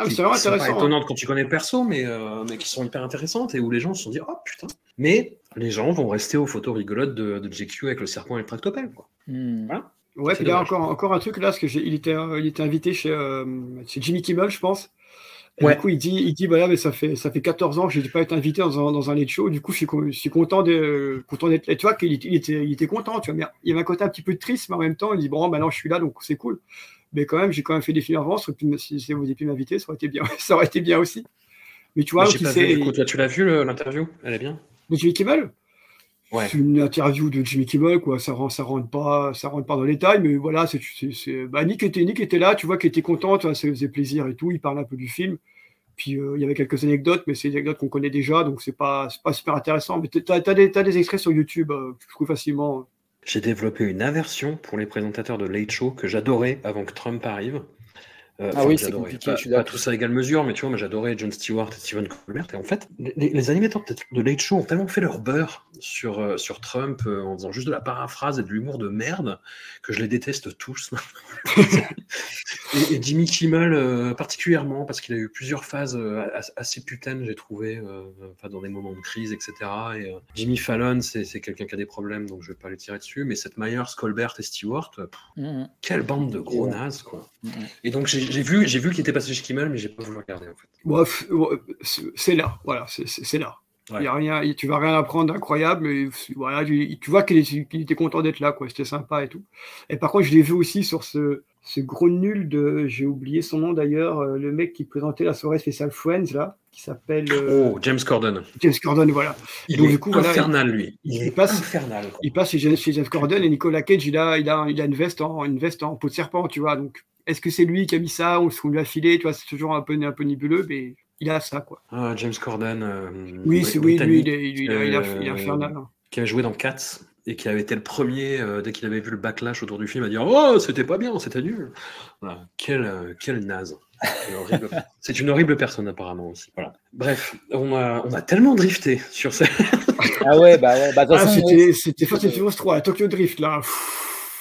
Ah, c'est vraiment
pas
hein.
étonnantes quand tu connais le perso, mais, euh, mais qui sont hyper intéressantes et où les gens se sont dit, oh putain. Mais les gens vont rester aux photos rigolotes de, de JQ avec le serpent et le tractopelle. Quoi.
Hmm.
Voilà.
Ouais, puis là encore, encore un truc là, parce que j'ai- il était, euh, il était invité chez, euh, chez Jimmy Kimmel, je pense. Et
Ouais.
du coup, il dit, il dit, voilà, mais ça fait, ça fait 14 ans que je n'ai pas été invité dans un, dans un late show. Du coup, je suis, je suis content de, content d'être là. Tu vois qu'il était, il était, il était content, tu vois. Mais il y avait un côté un petit peu triste, mais en même temps, il dit, bon, maintenant, je suis là, donc c'est cool. Mais quand même, j'ai quand même fait des films avant. Si, si vous aviez pu m'inviter, ça aurait été bien, ça aurait été bien aussi. Mais tu vois,
Moi,
donc,
j'ai
il
pas
sait-
vu, du coup, toi, tu l'as vu l'interview? Elle est bien
de Jimmy Kimmel?
Ouais.
C'est une interview de Jimmy Kimmel, quoi. Ça rentre, ça rentre pas, ça rentre pas dans les détails, mais voilà, c'est, bah, Nick était, Nick était là, tu vois, qu'il était content, tu vois, ça faisait plaisir et tout. Il parle un peu du film. Puis euh, il y avait quelques anecdotes, mais c'est des anecdotes qu'on connaît déjà, donc c'est pas, c'est pas super intéressant. Mais t'as, t'as des, t'as des extraits sur YouTube, euh, que tu trouves facilement.
J'ai développé une aversion pour les présentateurs de Late Show que j'adorais avant que Trump arrive. Euh,
Ah oui, c'est compliqué,
Pas,
je suis
pas tous à égale mesure, mais tu vois, moi j'adorais Jon Stewart et Stephen Colbert. Et en fait, les, les animateurs de Late Show ont tellement fait leur beurre sur, euh, sur Trump euh, en faisant juste de la paraphrase et de l'humour de merde que je les déteste tous. et, et Jimmy Kimmel euh, particulièrement, parce qu'il a eu plusieurs phases euh, as- assez putaines, j'ai trouvé, euh, enfin, dans des moments de crise, etc. Et, euh, Jimmy Fallon, c'est c'est quelqu'un qui a des problèmes, donc je vais pas les tirer dessus. Mais cette Myers, Colbert et Stewart, pff,
Mhm.
quelle bande de gros
Ouais.
nazes, quoi.
Mhm.
Et donc j'ai j'ai vu, j'ai vu qu'il était passé chez Kimmel, mais j'ai pas voulu regarder en fait.
Bref, c'est, là, voilà, c'est, là.
Ouais.
Il y a rien, tu vas rien apprendre d'incroyable, mais voilà, tu, tu vois qu'il était, content d'être là, quoi. C'était sympa et tout. Et par contre, je l'ai vu aussi sur ce, ce gros nul de, j'ai oublié son nom d'ailleurs, euh, le mec qui présentait la soirée spéciale Friends là, qui s'appelle euh,
Oh, James Corden.
James Corden, voilà.
Il
donc,
est
du coup, voilà,
infernal, lui. Il,
il
est
passe-
infernal. quoi.
il passe chez, James- chez James Corden et Nicolas Cage, il a, il a, il a une veste en, une veste en peau de serpent, tu vois. Donc, est-ce que c'est lui qui a mis ça ou est-ce qu'on lui a filé, tu vois, c'est toujours un peu, un peu nébuleux, mais il a ça, quoi.
Ah, James Corden. euh,
Oui, c'est oui, lui, il est, il est- il est- il est
euh,
infernal. hein.
Qui avait joué dans Cats et qui avait été le premier, euh, dès qu'il avait vu le backlash autour du film, à dire Oh, c'était pas bien, c'était nul. Voilà. Quel, euh, quel naze. C'est une horrible personne, apparemment aussi. Voilà. Bref, on a, on a tellement drifté sur cette.
Ah ouais, bah, ouais, bah, de toute
Ah,
façon,
c'était, c'était Fast and Furious 3, à Tokyo Drift, là.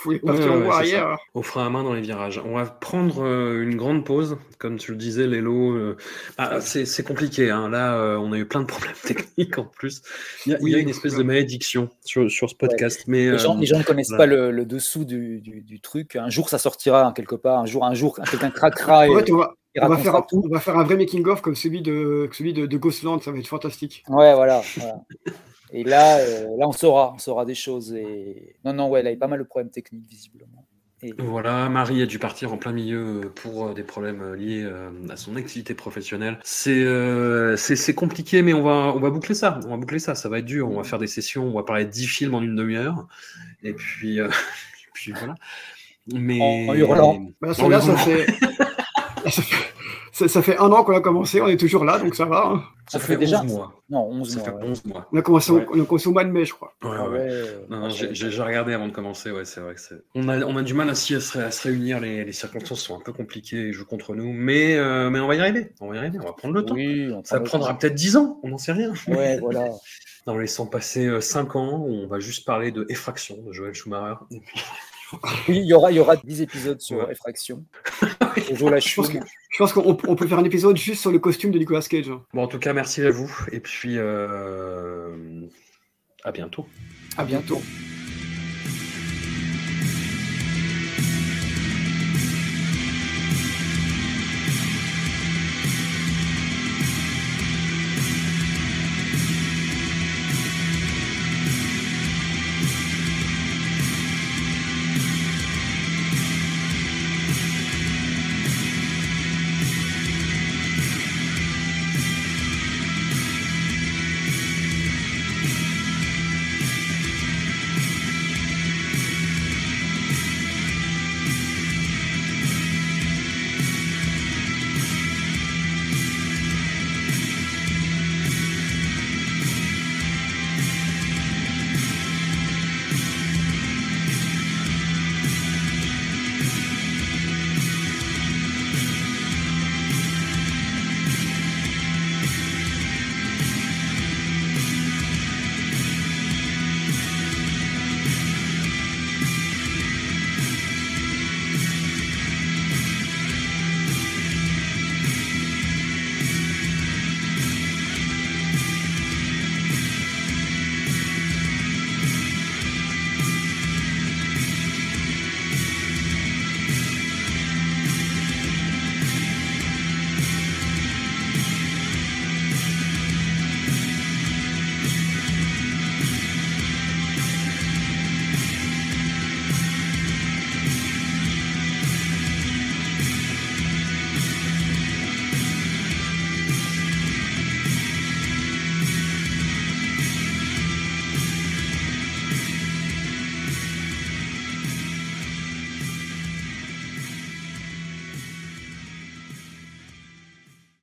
Ouais,
en
ouais,
arrière.
Au frein à main dans les virages. On va prendre euh, une grande pause. Comme tu le disais, Lélo, euh, bah, c'est compliqué. hein. Là, euh, on a eu plein de problèmes techniques en plus. Il y a, il y a
Oui,
une espèce
ouais.
de malédiction sur, sur ce podcast. Mais,
les, gens,
euh,
les gens ne connaissent
voilà.
pas le, le dessous du, du, du truc. Un jour, ça sortira hein, quelque part. Un jour, un jour, quelqu'un craquera et,
En fait, on va,
et
on va
racontera
faire, on va faire un vrai making-of comme celui de, celui de, de Ghostland, ça va être fantastique.
Ouais, voilà. voilà. Et là, euh, là, on saura, on saura des choses. Et non, non, ouais, là, il y a pas mal de problèmes techniques visiblement. Et-
Voilà, Marie a dû partir en plein milieu pour euh, des problèmes euh, liés euh, à son activité professionnelle. C'est euh, c'est c'est compliqué, mais on va, on va boucler ça. On va boucler ça. Ça va être dur. On va faire des sessions. On va parler de 10 films en une demi-heure. Et puis, euh, et puis voilà. Mais
En- en hurlant.
Bah,
En hurlant.
fait... ça fait... ça- ça fait un an qu'on a commencé, on est toujours là, donc ça va. hein.
Ça,
Ça
fait
fait déjà-
11 mois.
Non, 11
Ça
mois.
fait
ouais.
11 mois.
On a commencé,
Ouais.
on a commencé au mois de mai, je crois.
Ouais,
Ah
ouais.
ouais, euh,
Non, non,
ouais,
j'ai regardé avant de commencer, ouais, c'est vrai que c'est. On a, on a du mal ainsi à se, ré- à se réunir, les, les circonstances sont un peu compliquées, ils jouent contre nous, mais, euh, mais on va y arriver, on va y arriver, on va prendre le temps.
Oui, on
Ça prendra
temps.
peut-être 10 ans, on n'en sait rien.
Ouais, voilà.
En laissant passer 5 ans, on va juste parler de Effraction de Joël Schumacher. Et puis,
Oui, il y aura, il y aura 10 épisodes sur
Ouais.
Effraction. La
Je pense, je qu'on on peut faire un épisode juste sur le costume de Nicolas Cage. hein.
Bon, en tout cas, merci à vous, et puis euh, à bientôt.
À bientôt.